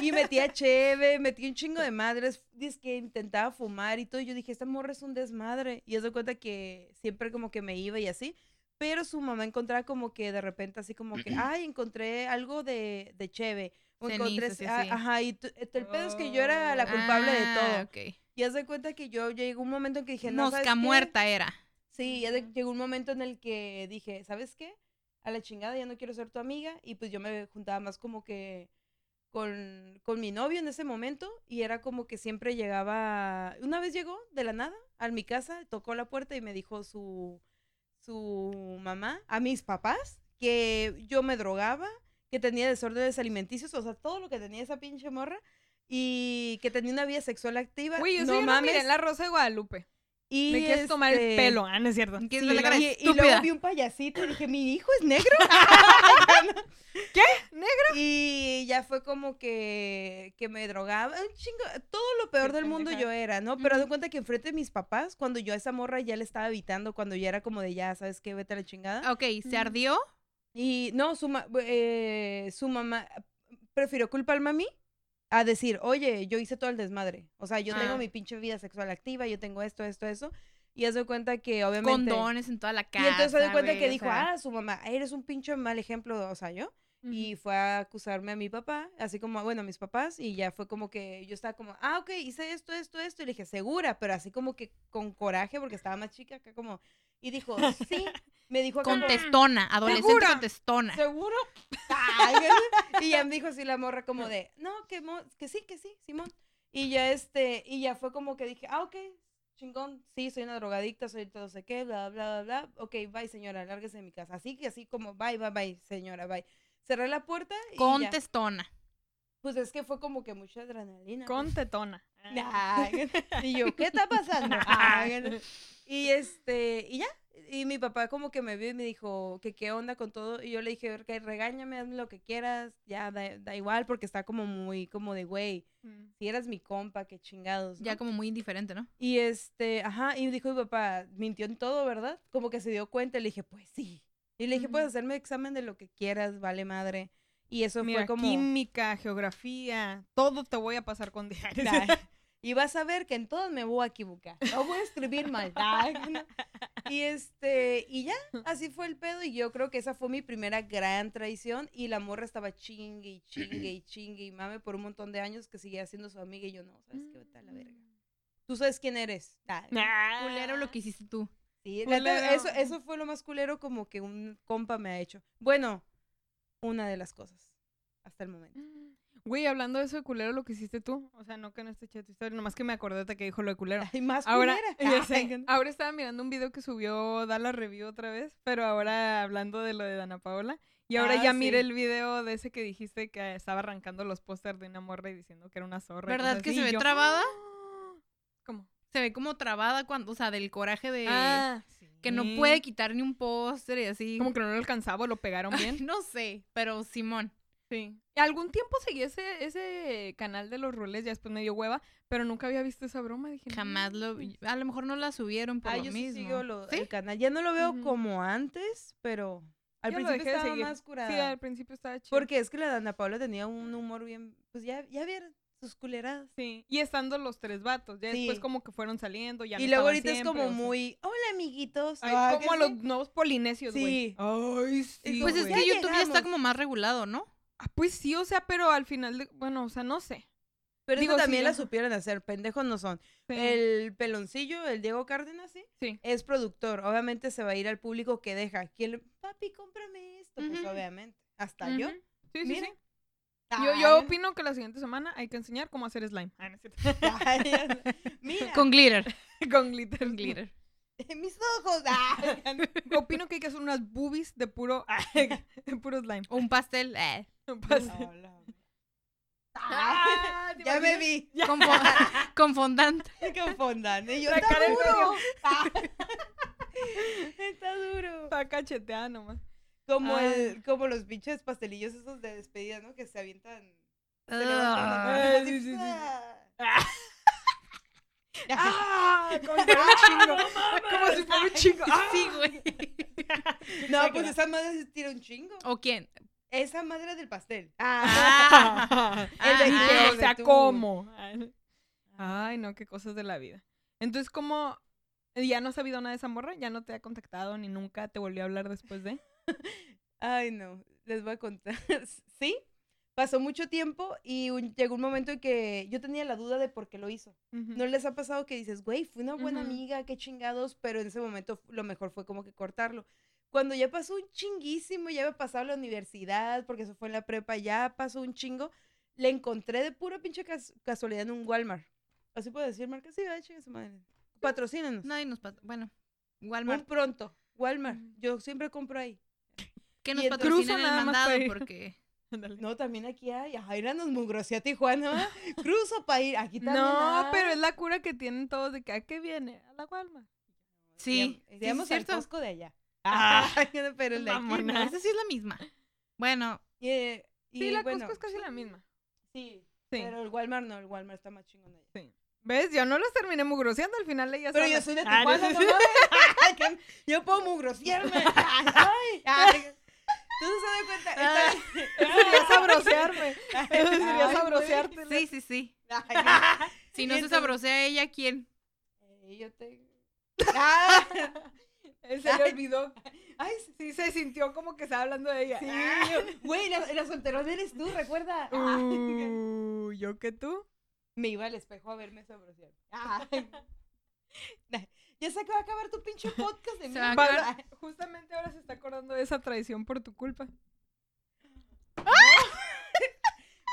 [SPEAKER 3] Y metía cheve, metía un chingo de madres. Dice que intentaba fumar y todo. y Yo dije, esta morra es un desmadre. Y de cuenta que siempre como que me iba y así. Pero su mamá encontraba como que de repente así como que, ay, encontré algo de, de cheve. O encontré,
[SPEAKER 1] Cenizas y
[SPEAKER 3] ah, ajá, y el pedo es que yo era la culpable de
[SPEAKER 1] Ah,
[SPEAKER 3] todo.
[SPEAKER 1] ok.
[SPEAKER 3] Y haz de cuenta que yo llegó un momento en que dije, no, ¿sabes
[SPEAKER 1] Mosca
[SPEAKER 3] qué?
[SPEAKER 1] muerta era.
[SPEAKER 3] Sí, ya de- llegó un momento en el que dije, ¿sabes qué? A la chingada ya no quiero ser tu amiga. Y pues yo me juntaba más como que con, con mi novio en ese momento. Y era como que siempre llegaba. Una vez llegó de la nada a mi casa, tocó la puerta y me dijo su, su mamá, a mis papás, que yo me drogaba, que tenía desórdenes alimenticios, o sea, todo lo que tenía esa pinche morra. Y que tenía una vida sexual activa.
[SPEAKER 2] Eso
[SPEAKER 3] no
[SPEAKER 2] yo
[SPEAKER 3] mames.
[SPEAKER 2] en la Rosa de Guadalupe.
[SPEAKER 3] y
[SPEAKER 2] Me quieres tomar el
[SPEAKER 3] este,
[SPEAKER 2] pelo. Ah, no es cierto.
[SPEAKER 1] ¿Quieres
[SPEAKER 3] Sí,
[SPEAKER 1] ver la cara
[SPEAKER 3] y, y luego vi un payasito y dije, ¿mi hijo es negro?
[SPEAKER 2] ¿Qué? ¿Negro?
[SPEAKER 3] Y ya fue como que, que me drogaba, un chingo, todo lo peor del mundo yo era, ¿no? Pero de cuenta que enfrente de mis papás, cuando yo a esa morra ya le estaba evitando, cuando ya era como de ya, ¿sabes qué? Vete a la chingada.
[SPEAKER 1] Ok, ¿se ardió?
[SPEAKER 3] Y no, su, ma- eh, su mamá prefirió culparme a mí a decir, oye, yo hice todo el desmadre. O sea, yo tengo
[SPEAKER 1] Ah.
[SPEAKER 3] mi pinche vida sexual activa, yo tengo esto, esto, eso. Y haz de cuenta que obviamente...
[SPEAKER 1] Condones en toda la casa.
[SPEAKER 3] Y entonces se da cuenta
[SPEAKER 1] güey,
[SPEAKER 3] que dijo,
[SPEAKER 1] sea,
[SPEAKER 3] ah, su mamá, eres un pinche mal ejemplo, o sea, yo. Y fue a acusarme a mi papá, así como, bueno, a mis papás, y ya fue como que yo estaba como, ah, ok, hice esto, esto, esto, y le dije, segura, pero así como que con coraje, porque estaba más chica acá como, y dijo, sí, me dijo acá como,
[SPEAKER 1] Contestona, adolescente
[SPEAKER 2] ¿Segura?
[SPEAKER 1] contestona.
[SPEAKER 3] ¿seguro? Ay, y ya me dijo así la morra como de, no, que, mo- que sí, que sí, Simón. Y ya este, y ya fue como que dije, ah, ok, chingón, sí, soy una drogadicta, soy todo sé qué, bla, bla, bla, bla. Ok, bye, señora, lárguese de mi casa. Así que así como, bye, bye, bye, señora, bye. Cerré la puerta y ya. Pues es que fue como que mucha adrenalina. pues.
[SPEAKER 2] Con tetona.
[SPEAKER 3] Ay, y yo, ¿qué está pasando? Ay, y este, y ya. Y mi papá como que me vio y me dijo que qué onda con todo. Y yo le dije, que regáñame, hazme lo que quieras. Ya, da, da igual, porque está como muy, como de, güey,
[SPEAKER 2] Mm.
[SPEAKER 3] si eras mi compa, qué chingados. ¿no?
[SPEAKER 1] Ya como muy indiferente, ¿no?
[SPEAKER 3] Y este, ajá, y dijo mi papá, mintió en todo, ¿verdad? Como que se dio cuenta. Y le dije, pues sí. Y le dije,
[SPEAKER 2] Ujú.
[SPEAKER 3] puedes hacerme examen de lo que quieras, vale madre. Y eso
[SPEAKER 2] Mira,
[SPEAKER 3] fue como...
[SPEAKER 2] química, geografía, todo te voy a pasar con diarios.
[SPEAKER 3] Y vas a ver que en todos me voy a equivocar. No voy a escribir mal. No. Y este, y ya, así fue el pedo. Y yo creo que esa fue mi primera gran traición. Y la morra estaba chingue y chingue y chingue y mame por un montón de años que seguía siendo su amiga. Y yo, no, ¿sabes qué? Vete a la verga. Tú sabes quién eres.
[SPEAKER 2] Nah.
[SPEAKER 1] Culero lo que hiciste tú.
[SPEAKER 3] sí,
[SPEAKER 2] culero.
[SPEAKER 3] eso, eso fue lo más culero como que un compa me ha hecho. Bueno, una de las cosas. Hasta el momento.
[SPEAKER 2] Güey, hablando de eso de culero, lo que hiciste tú. O sea, no que no esté chida tu historia, nomás que me acordé de que dijo lo de culero.
[SPEAKER 3] Ay, más
[SPEAKER 2] Ahora,
[SPEAKER 3] culera.
[SPEAKER 2] ya sé, ahora estaba mirando un video que subió Dala Review otra vez, pero ahora hablando de lo de Dana Paola. Y ahora
[SPEAKER 3] Ah,
[SPEAKER 2] ya miré
[SPEAKER 3] sí.
[SPEAKER 2] el video de ese que dijiste que estaba arrancando los pósters de una morra y diciendo que era una zorra.
[SPEAKER 1] ¿Verdad que
[SPEAKER 2] así,
[SPEAKER 1] se ve
[SPEAKER 2] yo,
[SPEAKER 1] trabada?
[SPEAKER 2] "Ah". ¿Cómo?
[SPEAKER 1] Se ve como trabada cuando, o sea, del coraje de
[SPEAKER 2] Ah,
[SPEAKER 1] que no
[SPEAKER 2] sí.
[SPEAKER 1] puede quitar ni un póster y así.
[SPEAKER 2] Como que no lo alcanzaba, o lo pegaron
[SPEAKER 1] Ay,
[SPEAKER 2] bien.
[SPEAKER 1] no sé, pero Simón.
[SPEAKER 2] Sí. Algún tiempo seguí ese, ese canal de los roles, ya después me dio hueva, pero nunca había visto esa broma. Dije, "No
[SPEAKER 1] Jamás lo
[SPEAKER 2] mames".
[SPEAKER 1] A lo mejor no la subieron por
[SPEAKER 3] Ah,
[SPEAKER 1] lo
[SPEAKER 3] yo sí
[SPEAKER 1] mismo.
[SPEAKER 3] sigo lo-
[SPEAKER 1] ¿Sí?
[SPEAKER 3] el canal. Ya no lo veo como antes, pero al principio
[SPEAKER 2] de
[SPEAKER 3] estaba más curada.
[SPEAKER 2] Sí, al principio estaba chido.
[SPEAKER 3] Porque es que la Dana Paula tenía un humor bien, pues ya, ya vieron sus culeradas.
[SPEAKER 2] Sí, y estando los tres vatos, ya después como que fueron saliendo, ya no
[SPEAKER 3] y luego ahorita es como
[SPEAKER 2] o sea.
[SPEAKER 3] muy, hola amiguitos.
[SPEAKER 2] Ay,
[SPEAKER 3] Ah,
[SPEAKER 2] como
[SPEAKER 3] que
[SPEAKER 2] los nuevos polinesios, güey.
[SPEAKER 3] Sí.
[SPEAKER 2] Ay, sí,
[SPEAKER 1] Pues es que YouTube ya está como más regulado, ¿no?
[SPEAKER 2] Ah, pues sí, o sea, pero al final, de- bueno, o sea, no sé.
[SPEAKER 3] Pero
[SPEAKER 2] digo,
[SPEAKER 3] eso
[SPEAKER 2] sí,
[SPEAKER 3] también la supieron hacer, pendejos no son.
[SPEAKER 2] Sí.
[SPEAKER 3] El peloncillo, el Diego Cárdenas, sí,
[SPEAKER 2] Sí.
[SPEAKER 3] es productor. Obviamente se va a ir al público que deja. ¿Quién le- Papi, cómprame esto. Pues obviamente. Hasta yo.
[SPEAKER 2] Sí, sí,
[SPEAKER 3] Mira.
[SPEAKER 2] sí. Yo, yo
[SPEAKER 3] Ay,
[SPEAKER 2] opino que la siguiente semana hay que enseñar cómo hacer slime. Ah, no es cierto.
[SPEAKER 3] ay, Mira,
[SPEAKER 1] Con glitter.
[SPEAKER 2] Con glitter.
[SPEAKER 1] Con glitter.
[SPEAKER 3] mis ojos. Ay,
[SPEAKER 2] Opino que hay que hacer unas boobies de puro, de puro slime.
[SPEAKER 1] O un pastel. eh,
[SPEAKER 2] Pues-
[SPEAKER 3] Hola.
[SPEAKER 2] Ah, ¿te
[SPEAKER 3] ya me vi.
[SPEAKER 1] con, fo- con fondant.
[SPEAKER 3] Con fondant. Y yo,
[SPEAKER 2] La
[SPEAKER 3] está duro. está duro.
[SPEAKER 2] Está cacheteada nomás.
[SPEAKER 3] Como,
[SPEAKER 2] Ah.
[SPEAKER 3] el, como los pinches pastelillos esos de despedida, ¿no? Que se avientan. se
[SPEAKER 1] Ah.
[SPEAKER 2] Ah,
[SPEAKER 3] así,
[SPEAKER 2] sí, sí, sí.
[SPEAKER 3] ¡ah!
[SPEAKER 2] ¡Ah! Como si fuera un chingo. Como si fuera un chingo. ¡Ah!
[SPEAKER 1] Sí, güey.
[SPEAKER 3] No, pues esa madre se tira un chingo.
[SPEAKER 1] ¿O quién?
[SPEAKER 3] Esa madre del pastel.
[SPEAKER 2] Ah,
[SPEAKER 3] El
[SPEAKER 2] de o sea,
[SPEAKER 3] tú.
[SPEAKER 2] ¿cómo? Ay, no, qué cosas de la vida. Entonces, ¿cómo? ¿Ya no has sabido nada de esa morra? ¿Ya no te ha contactado ni nunca te volvió a hablar después de?
[SPEAKER 3] Ay, no, les voy a contar. sí, pasó mucho tiempo y un- llegó un momento en que yo tenía la duda de por qué lo hizo. ¿No les ha pasado que dices, güey, fue una buena
[SPEAKER 2] Ujú.
[SPEAKER 3] amiga, qué chingados? Pero en ese momento lo mejor fue como que cortarlo. Cuando ya pasó un chinguísimo, ya había pasado a la universidad, porque eso fue en la prepa, ya pasó un chingo, le encontré de pura pinche cas- casualidad en un Walmart. Así puedo decir, marca, sí, ay, chinga su madre. Patrocínenos.
[SPEAKER 1] Nadie nos pasa. Bueno,
[SPEAKER 3] Un
[SPEAKER 1] Walmart.
[SPEAKER 3] pronto, Walmart. Yo siempre compro ahí.
[SPEAKER 1] Que nos
[SPEAKER 2] cruzo
[SPEAKER 1] el
[SPEAKER 2] nada más
[SPEAKER 1] mandado porque...
[SPEAKER 3] No, también aquí hay. A Jaira nos mugroció a Tijuana. Cruzo para ir. Aquí también.
[SPEAKER 2] No,
[SPEAKER 3] hay.
[SPEAKER 2] pero es la cura que tienen todos de que ¿a qué viene? A la Walmart.
[SPEAKER 1] Sí, sí, sí,
[SPEAKER 3] Digamos
[SPEAKER 1] es cierto.
[SPEAKER 3] Costco de allá.
[SPEAKER 2] Ah,
[SPEAKER 3] pero el de aquí. no.
[SPEAKER 1] Esa sí es la misma. Bueno,
[SPEAKER 3] Y, eh, y
[SPEAKER 2] Sí, la
[SPEAKER 3] bueno,
[SPEAKER 2] Costco es casi la misma.
[SPEAKER 3] Sí,
[SPEAKER 2] Sí.
[SPEAKER 3] Pero el Walmart no, el Walmart está más chingón allá.
[SPEAKER 2] Sí. ¿Ves? Yo no los terminé mugroseando, al final ella
[SPEAKER 3] Pero yo soy de
[SPEAKER 2] Ah,
[SPEAKER 3] Tijuana,
[SPEAKER 2] no,
[SPEAKER 3] no Yo puedo mugrosearme. Ay, ay. ¿Tú no se das cuenta?
[SPEAKER 1] Ah.
[SPEAKER 2] Sería sabrosearme. Eso sería
[SPEAKER 3] Ay,
[SPEAKER 2] sabrosearte.
[SPEAKER 1] sí, sí, sí.
[SPEAKER 3] Ay,
[SPEAKER 1] Si no se
[SPEAKER 3] Entonces-
[SPEAKER 1] sabrosea ella, ¿quién?
[SPEAKER 3] eh, yo te... Ah,
[SPEAKER 2] Él se le olvidó.
[SPEAKER 3] ay,
[SPEAKER 2] Sí, se sintió como que estaba hablando de ella.
[SPEAKER 3] sí, yo- güey, la, la solterona eres tú, recuerda.
[SPEAKER 2] Uh, ¿Yo que tú?
[SPEAKER 3] Me iba al espejo a verme sabrosear. Ya se acaba de acabar tu pinche podcast de
[SPEAKER 1] Se va a
[SPEAKER 3] mierda.
[SPEAKER 1] acabar.
[SPEAKER 2] Justamente ahora se está acordando de esa traición por tu culpa.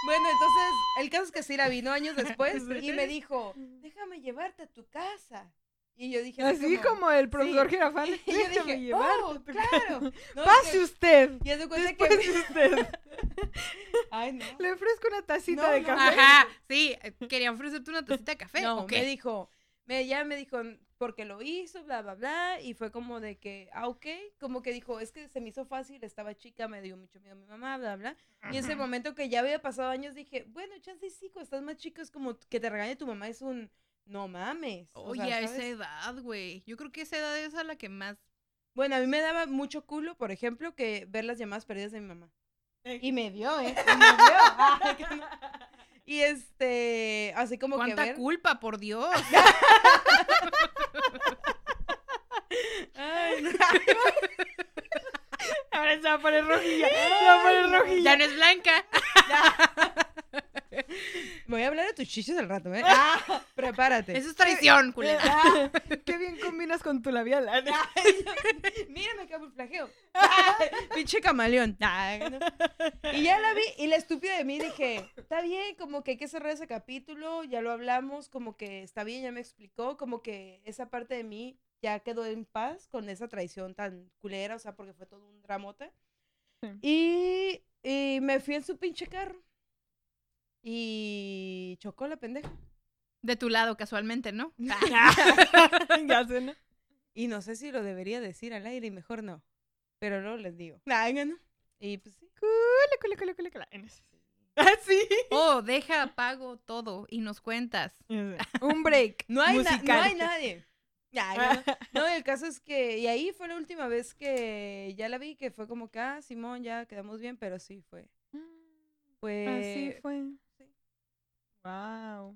[SPEAKER 3] Bueno, entonces, el caso es que Sira vino años después
[SPEAKER 2] Sí.
[SPEAKER 3] y me dijo, déjame llevarte a tu casa. Y yo dije,
[SPEAKER 2] Así como el profesor
[SPEAKER 3] sí.
[SPEAKER 2] Girafal.
[SPEAKER 3] Y yo
[SPEAKER 2] déjame
[SPEAKER 3] dije,
[SPEAKER 2] llevarte
[SPEAKER 3] oh,
[SPEAKER 2] a tu
[SPEAKER 3] claro.
[SPEAKER 2] casa.
[SPEAKER 3] No,
[SPEAKER 2] Pase
[SPEAKER 3] que-
[SPEAKER 2] usted.
[SPEAKER 3] Y de cuenta
[SPEAKER 2] Después
[SPEAKER 3] que...
[SPEAKER 2] de usted.
[SPEAKER 3] Ay, no.
[SPEAKER 2] Le ofrezco una tacita
[SPEAKER 3] No,
[SPEAKER 2] de
[SPEAKER 3] no.
[SPEAKER 2] café.
[SPEAKER 1] Ajá, sí. eh, Quería ofrecerte una tacita de café.
[SPEAKER 3] No,
[SPEAKER 1] ¿O
[SPEAKER 3] me dijo, me, ya me dijo, porque lo hizo, bla, bla, bla, y fue como de que, ah, ok, como que dijo, es que se me hizo fácil, estaba chica, me dio mucho miedo a mi mamá, bla, bla, y ese momento que ya había pasado años dije, bueno, chance sí, cuando estás más chico es como que te regañe tu mamá, es un, no mames. o
[SPEAKER 1] Oye,
[SPEAKER 3] sea,
[SPEAKER 1] a esa edad, güey. Yo creo que esa edad es a la que más.
[SPEAKER 3] Bueno, a mí me daba mucho culo, por ejemplo, que ver las llamadas perdidas de mi mamá.
[SPEAKER 2] Ey.
[SPEAKER 3] Y me dio, ¿eh? Y me. Ay, que no. Y este, así como que
[SPEAKER 1] ¿Cuánta
[SPEAKER 3] ver.
[SPEAKER 1] culpa, por Dios?
[SPEAKER 3] Ay, no.
[SPEAKER 2] Ahora se va a poner rojilla. Se va a poner rojilla.
[SPEAKER 1] ya no es blanca.
[SPEAKER 3] Voy a hablar de tus chichos al rato, ¿eh? Ah, Prepárate.
[SPEAKER 1] Eso es traición, culera.
[SPEAKER 3] Ah,
[SPEAKER 2] Qué bien combinas con tu labial.
[SPEAKER 3] Mira, me camuflajeo. Pinche camaleón. No. Y ya la vi, y la estúpida de mí dije, está bien, como que hay que cerrar ese capítulo, ya lo hablamos, como que está bien, ya me explicó, como que esa parte de mí ya quedó en paz con esa traición tan culera, o sea, porque fue todo un dramote.
[SPEAKER 2] Sí.
[SPEAKER 3] Y, y me fui en su pinche carro. Y chocó la pendeja.
[SPEAKER 1] De tu lado, casualmente, ¿no?
[SPEAKER 2] ya sé, ¿no?
[SPEAKER 3] Y no sé si lo debería decir al aire y mejor no. Pero no les digo. Ay, no. Y pues sí.
[SPEAKER 2] Cule, cule, cule, cule, cule. En eso. Ah, sí.
[SPEAKER 1] Oh, deja, apago todo y nos cuentas.
[SPEAKER 2] Un break.
[SPEAKER 3] No hay, na- no hay nadie. Ay, no. No, el caso es que. Y ahí fue la última vez que ya la vi, que fue como que, ah, Simón, ya quedamos bien, pero sí fue. Fue.
[SPEAKER 2] Así fue. Wow.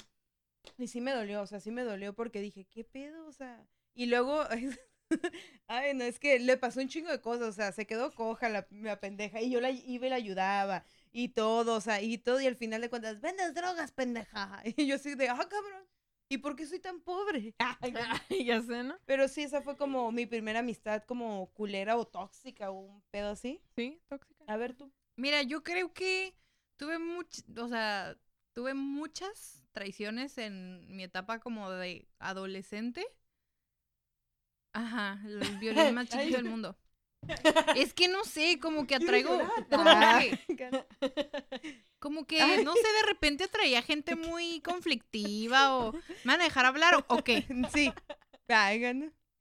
[SPEAKER 3] Y sí me dolió, o sea, sí me dolió porque dije, ¿qué pedo? O sea. Y luego. Ay, no, es que le pasó un chingo de cosas, o sea, se quedó coja la, la pendeja y yo la iba y la ayudaba y todo, o sea, y todo, y al final de cuentas, vendes drogas, pendeja. Y yo así de, ah, cabrón, ¿y por qué soy tan pobre?
[SPEAKER 2] Ya sé, ¿no?
[SPEAKER 3] Pero sí, esa fue como mi primera amistad como culera o tóxica o un pedo así.
[SPEAKER 2] Sí, tóxica.
[SPEAKER 3] A ver tú.
[SPEAKER 1] Mira, yo creo que tuve much, o sea, tuve muchas traiciones en mi etapa como de adolescente. Ajá, el violín más chiquito del mundo. Es que no sé, como que atraigo, como que, como que, no sé, de repente atraía gente muy conflictiva o me van a dejar hablar o, o qué.
[SPEAKER 3] Sí.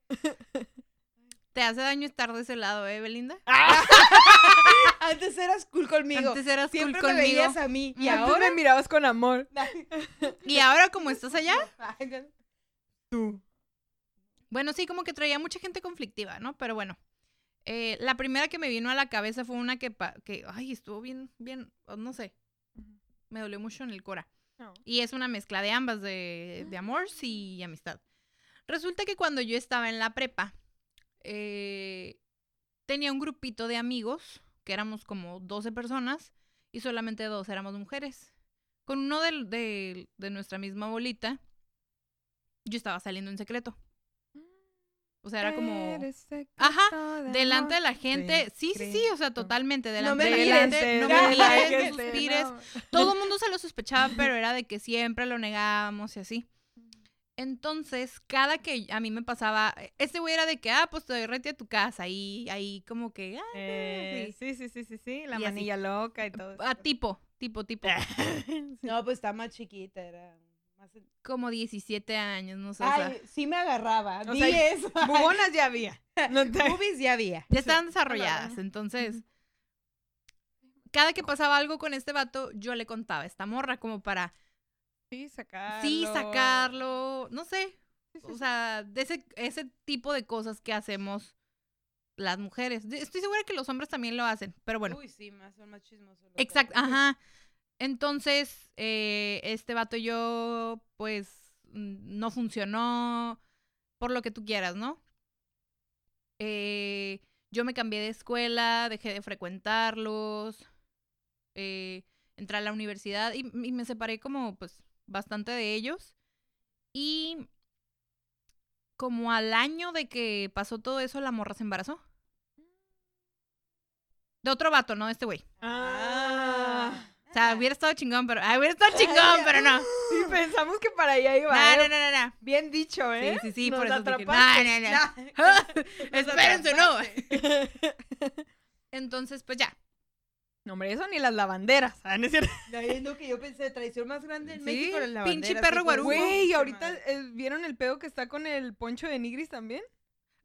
[SPEAKER 1] Te hace daño estar de ese lado, ¿eh, Belinda?
[SPEAKER 3] Antes eras cool conmigo.
[SPEAKER 1] Antes eras cool
[SPEAKER 3] Siempre me
[SPEAKER 1] conmigo.
[SPEAKER 3] veías a mí. Y
[SPEAKER 2] Y ahora me mirabas con amor.
[SPEAKER 1] Y ahora como estás allá.
[SPEAKER 2] Tú.
[SPEAKER 1] Bueno, sí, como que traía mucha gente conflictiva, ¿no? Pero bueno, eh, la primera que me vino a la cabeza fue una que, pa- que ay, estuvo bien, bien, oh, no sé, me dolió mucho en el cora. Y es una mezcla de ambas, de, de amor y amistad. Resulta que cuando yo estaba en la prepa, eh, tenía un grupito de amigos, que éramos como 12 personas, y solamente dos éramos mujeres. Con uno de, de nuestra misma bolita, yo estaba saliendo en secreto. O sea, era como... Ajá,
[SPEAKER 2] de
[SPEAKER 1] delante de la gente. Sí, sí, sí, o sea, totalmente.
[SPEAKER 3] No
[SPEAKER 1] Delante
[SPEAKER 3] me
[SPEAKER 1] de la gente. No me mires, no suspires. Todo el mundo se lo sospechaba, pero era de que siempre lo negábamos y así. Entonces, cada que a mí me pasaba, este güey era de que, ah, pues te doy rete a tu casa y ahí como que, ah,
[SPEAKER 2] Eh, sí, sí, sí, sí, sí. La
[SPEAKER 1] Y así.
[SPEAKER 2] manilla loca y todo.
[SPEAKER 1] ah, tipo, tipo, tipo.
[SPEAKER 3] No, pues está más chiquita, era más...
[SPEAKER 1] Como 17 años, no sé. o sea,
[SPEAKER 3] Ay, sí me agarraba.
[SPEAKER 2] O sea,
[SPEAKER 3] eso.
[SPEAKER 2] Bubonas ya había. No te-
[SPEAKER 3] ya había.
[SPEAKER 1] ya estaban desarrolladas. Entonces, cada que pasaba algo con este vato, yo le contaba a esta morra como para,
[SPEAKER 2] Sí, sacarlo.
[SPEAKER 1] sí, sacarlo, no sé, o sea, de ese, ese tipo de cosas que hacemos las mujeres. Estoy segura que los hombres también lo hacen, pero bueno.
[SPEAKER 3] Uy, sí, más, son más chismosos.
[SPEAKER 1] Exacto, ajá. Entonces, eh, este vato y yo, pues, no funcionó por lo que tú quieras, ¿no? Eh, yo me cambié de escuela, dejé de frecuentarlos, eh, entré a la universidad y, y me separé como, pues, bastante de ellos. Y como al año de que pasó todo eso, la morra se embarazó. De otro vato, no de este güey.
[SPEAKER 2] Ah.
[SPEAKER 1] O sea, hubiera estado chingón, pero. Ay, hubiera estado chingón, pero no.
[SPEAKER 2] Sí, pensamos que para allá iba.
[SPEAKER 1] No,
[SPEAKER 2] ¿eh?
[SPEAKER 1] no, no, no, no.
[SPEAKER 2] Bien dicho, ¿eh?
[SPEAKER 1] Sí, sí, sí,
[SPEAKER 2] Nos
[SPEAKER 1] por eso dije, no, no, no. Espérense, no. Entonces, pues ya.
[SPEAKER 2] No, hombre, eso ni las lavanderas. Ah, ¿no es?
[SPEAKER 3] Ay, no, que yo pensé, traición más grande en
[SPEAKER 1] Sí,
[SPEAKER 3] México. las
[SPEAKER 1] pinche
[SPEAKER 3] lavanderas,
[SPEAKER 1] perro
[SPEAKER 3] de
[SPEAKER 1] guarumo.
[SPEAKER 3] su
[SPEAKER 2] Güey,
[SPEAKER 3] pinche
[SPEAKER 2] ahorita eh, ¿vieron el pedo que está con el poncho de Nigris también?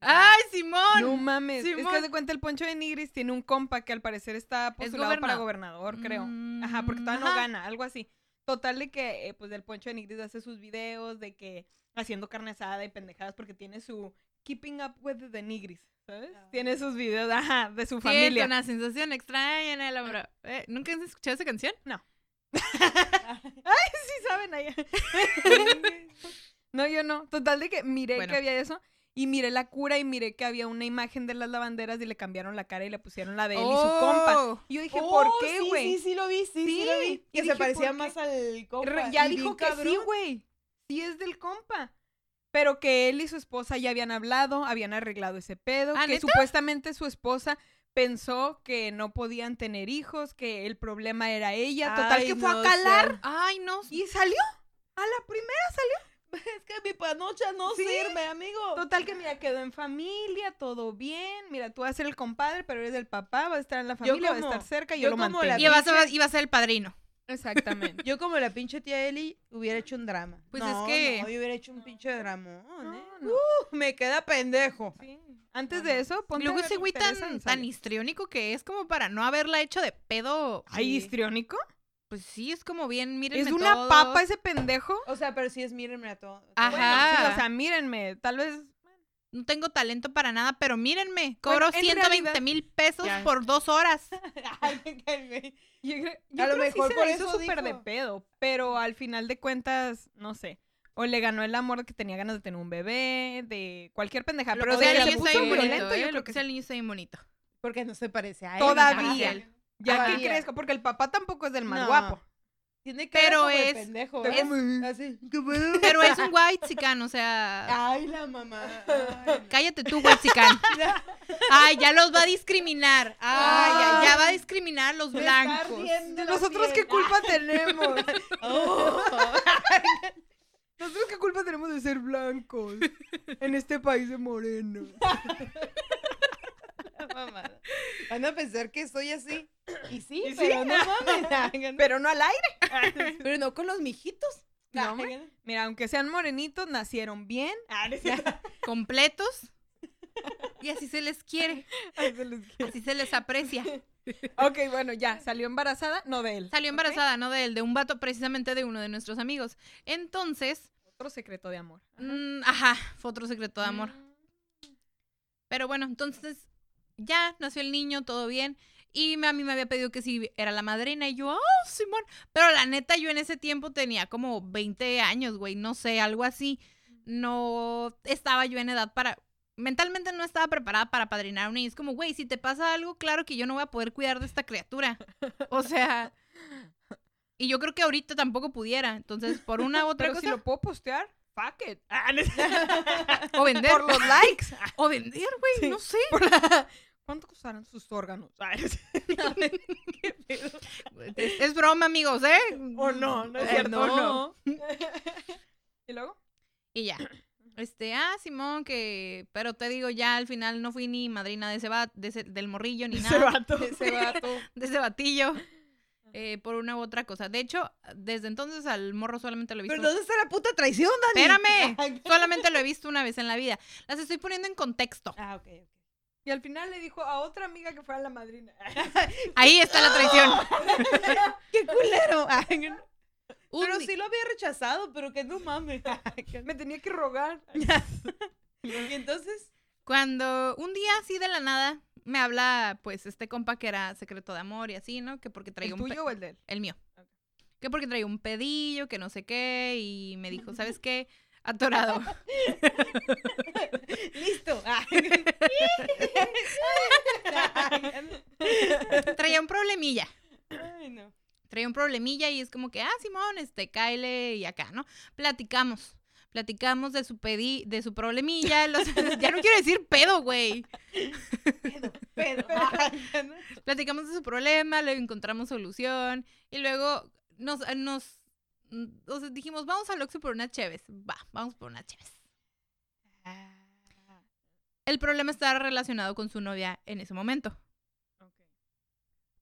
[SPEAKER 1] ¡Ay, Simón!
[SPEAKER 2] No mames. Es
[SPEAKER 1] Simón.
[SPEAKER 2] que haz de cuenta el poncho de Nigris tiene un compa que al parecer está postulado para
[SPEAKER 1] gobernador.
[SPEAKER 2] creo. Ajá, porque todavía no
[SPEAKER 1] Ajá.
[SPEAKER 2] gana, algo así. Total de que, eh, pues, el Poncho de Nigris hace sus videos de que haciendo carne asada y pendejadas porque tiene su Keeping Up with the Nigris, ¿sabes? Tiene sus videos, ajá, de su familia.
[SPEAKER 1] una sensación extraña en el hombro. Eh, ¿Nunca has escuchado esa canción?
[SPEAKER 2] sí saben allá. no, yo no. Total de que miré
[SPEAKER 1] Bueno.
[SPEAKER 2] que había eso y miré la cura y miré que había una imagen de las lavanderas y le cambiaron la cara y le pusieron la de él y su compa.
[SPEAKER 1] Oh.
[SPEAKER 2] Y yo dije,
[SPEAKER 3] Oh,
[SPEAKER 2] ¿por qué,
[SPEAKER 3] sí,
[SPEAKER 2] güey?
[SPEAKER 3] Sí, sí, lo vi, sí, sí,
[SPEAKER 2] Sí,
[SPEAKER 3] lo vi.
[SPEAKER 2] y
[SPEAKER 3] Que
[SPEAKER 2] dije,
[SPEAKER 3] se parecía más al compa.
[SPEAKER 2] Ya
[SPEAKER 3] y
[SPEAKER 2] dijo que sí, güey. sí es del compa. Pero que él y su esposa ya habían hablado, habían arreglado ese pedo,
[SPEAKER 1] ¿Ah,
[SPEAKER 2] que
[SPEAKER 1] neta?
[SPEAKER 2] supuestamente su esposa pensó que no podían tener hijos, que el problema era ella. Total
[SPEAKER 3] Ay,
[SPEAKER 2] que fue
[SPEAKER 3] no
[SPEAKER 2] a calar
[SPEAKER 3] seas-
[SPEAKER 1] Ay, no.
[SPEAKER 2] y salió. A la primera salió.
[SPEAKER 3] Es que mi panocha no
[SPEAKER 2] Sí.
[SPEAKER 3] sirve, amigo.
[SPEAKER 2] Total que mira, quedó en familia, todo bien. Mira, tú vas a ser el compadre, pero eres el papá, vas a estar en la familia, vas a estar cerca y
[SPEAKER 3] yo
[SPEAKER 2] yo, lo
[SPEAKER 3] como
[SPEAKER 2] mantengo.
[SPEAKER 3] la
[SPEAKER 1] Y vas a, a ser el padrino.
[SPEAKER 2] Exactamente.
[SPEAKER 3] Yo como la pinche tía Eli hubiera hecho un drama.
[SPEAKER 1] Pues
[SPEAKER 3] No,
[SPEAKER 1] es que-
[SPEAKER 3] No, yo hubiera hecho un pinche dramón,
[SPEAKER 2] No,
[SPEAKER 3] ¿eh?
[SPEAKER 2] no.
[SPEAKER 3] Uh, me queda pendejo.
[SPEAKER 2] Sí. Antes
[SPEAKER 3] No,
[SPEAKER 2] de eso,
[SPEAKER 1] Y
[SPEAKER 2] ponte
[SPEAKER 1] luego ese güey tan, tan histriónico que es como para no haberla hecho de pedo.
[SPEAKER 2] ¿Ay,
[SPEAKER 3] Sí.
[SPEAKER 2] histriónico?
[SPEAKER 1] Pues sí, es como bien, miren.
[SPEAKER 2] Es una papa ese pendejo.
[SPEAKER 3] O sea, pero sí es mírenme a todo.
[SPEAKER 1] Ajá.
[SPEAKER 2] Bueno, sí, o sea, mírenme, tal vez...
[SPEAKER 1] No tengo talento para nada, pero mírenme, cobro
[SPEAKER 2] en
[SPEAKER 1] 120
[SPEAKER 2] realidad-
[SPEAKER 1] mil pesos
[SPEAKER 3] Ya.
[SPEAKER 1] por dos horas.
[SPEAKER 2] Yo, creo- yo
[SPEAKER 3] A lo
[SPEAKER 2] creo que
[SPEAKER 3] mejor
[SPEAKER 2] sí
[SPEAKER 3] por eso
[SPEAKER 2] súper de pedo, pero al final de cuentas, no sé. O le ganó el amor que tenía ganas de tener un bebé, de cualquier pendeja.
[SPEAKER 3] Lo-
[SPEAKER 2] Pero
[SPEAKER 3] o
[SPEAKER 2] de
[SPEAKER 3] sea,
[SPEAKER 2] que
[SPEAKER 3] el
[SPEAKER 2] se
[SPEAKER 3] niño
[SPEAKER 2] puso
[SPEAKER 3] está bien
[SPEAKER 1] bonito,
[SPEAKER 2] yo
[SPEAKER 1] ¿eh?
[SPEAKER 2] creo
[SPEAKER 1] Lo
[SPEAKER 2] que
[SPEAKER 1] que sea el niño está bien bonito.
[SPEAKER 3] Porque no se parece a él.
[SPEAKER 2] Todavía. Ya que
[SPEAKER 3] Todavía.
[SPEAKER 2] crezca, porque el papá tampoco es del más
[SPEAKER 3] No.
[SPEAKER 2] guapo.
[SPEAKER 3] Tiene que
[SPEAKER 1] Pero es-
[SPEAKER 3] pendejo.
[SPEAKER 2] es-
[SPEAKER 3] ¿eh? Así.
[SPEAKER 1] Pero es un white chican, o sea.
[SPEAKER 3] Ay, la mamá. Ay.
[SPEAKER 1] Cállate tú, white chican. Ay, ya los va a discriminar. Ay, ya, ya va a discriminar a los blancos.
[SPEAKER 2] ¿Nosotros qué culpa tenemos?
[SPEAKER 3] Oh.
[SPEAKER 2] ¿Nosotros qué culpa tenemos de ser blancos en este país de morenos?
[SPEAKER 3] La mamada. Van a pensar que soy así. Y sí,
[SPEAKER 2] Y sí.
[SPEAKER 3] pero no mames.
[SPEAKER 2] Pero no al aire.
[SPEAKER 3] Pero no con los mijitos.
[SPEAKER 2] No, Mira, aunque sean morenitos, nacieron bien.
[SPEAKER 1] Completos. Y así se les quiere.
[SPEAKER 2] Ay, se les quiere.
[SPEAKER 1] Así se les aprecia.
[SPEAKER 2] ok, bueno, ya, salió embarazada, no de él.
[SPEAKER 1] Salió embarazada, no de él, de un vato precisamente de uno de nuestros amigos. Entonces,
[SPEAKER 2] Otro secreto de amor.
[SPEAKER 1] mm, ajá, fue otro secreto de amor. Pero bueno, entonces ya nació el niño, todo bien. Y a mí me había pedido que si era la madrina. Y yo, oh, Simón. Pero la neta, yo en ese tiempo tenía como 20 años, güey. No sé, algo así. No estaba yo en edad para. Mentalmente no estaba preparada para padrinar a un niño. Es como, güey, si te pasa algo, claro que yo no voy a poder cuidar de esta criatura. O sea. Y yo creo que ahorita tampoco pudiera. Entonces, por una u otra
[SPEAKER 2] Pero si
[SPEAKER 1] cosa.
[SPEAKER 2] lo puedo postear, fuck it.
[SPEAKER 1] O vender.
[SPEAKER 2] Por los likes.
[SPEAKER 1] O vender, güey.
[SPEAKER 2] Sí.
[SPEAKER 1] No sé.
[SPEAKER 2] Por la- ¿Cuánto costarán sus órganos?
[SPEAKER 1] Es, es broma, amigos, ¿eh?
[SPEAKER 2] O no, no es
[SPEAKER 1] Eh,
[SPEAKER 2] cierto.
[SPEAKER 1] no, no.
[SPEAKER 2] ¿Y luego?
[SPEAKER 1] Y ya. Este, ah, Simón, que. Pero te digo, ya al final no fui ni madrina de ese, va- de ese- del morrillo ni
[SPEAKER 2] Ese
[SPEAKER 1] nada.
[SPEAKER 2] vato.
[SPEAKER 3] Ese vato.
[SPEAKER 1] De ese batillo. eh, por una u otra cosa. De hecho, desde entonces al morro solamente lo he visto.
[SPEAKER 3] Pero ¿dónde está la puta traición, Dani?
[SPEAKER 1] Espérame. solamente lo he visto una vez en la vida. Las estoy poniendo en contexto.
[SPEAKER 3] Ah, ok, ok.
[SPEAKER 2] Y al final le dijo a otra amiga que fuera la madrina.
[SPEAKER 1] Ahí está la traición.
[SPEAKER 3] ¡Qué culero! Pero sí lo había rechazado, pero que no mames.
[SPEAKER 2] Me tenía que rogar.
[SPEAKER 3] y entonces,
[SPEAKER 1] Cuando un día así de la nada me habla, pues, este compa que era secreto de amor y así, ¿no? Que porque traía
[SPEAKER 2] ¿El
[SPEAKER 1] un. pe-
[SPEAKER 2] tuyo o el de él?
[SPEAKER 1] El mío.
[SPEAKER 2] Ok.
[SPEAKER 1] Que porque traía un pedillo, que no sé qué, y me dijo, ¿sabes qué? Atorado.
[SPEAKER 3] listo.
[SPEAKER 1] traía un problemilla.
[SPEAKER 3] Ay, no.
[SPEAKER 1] Traía un problemilla y es como que, ah, Simón, este, cáele y acá, ¿no? Platicamos. Platicamos de su pedi, de su problemilla. los- ya no quiero decir pedo, güey.
[SPEAKER 3] Pedo, pedo.
[SPEAKER 1] Platicamos de su problema, luego encontramos solución. Y luego nos, nos, o sea, dijimos, vamos al Oxxo por unas cheves. Va, vamos por unas cheves. El problema estaba relacionado con su novia en ese momento.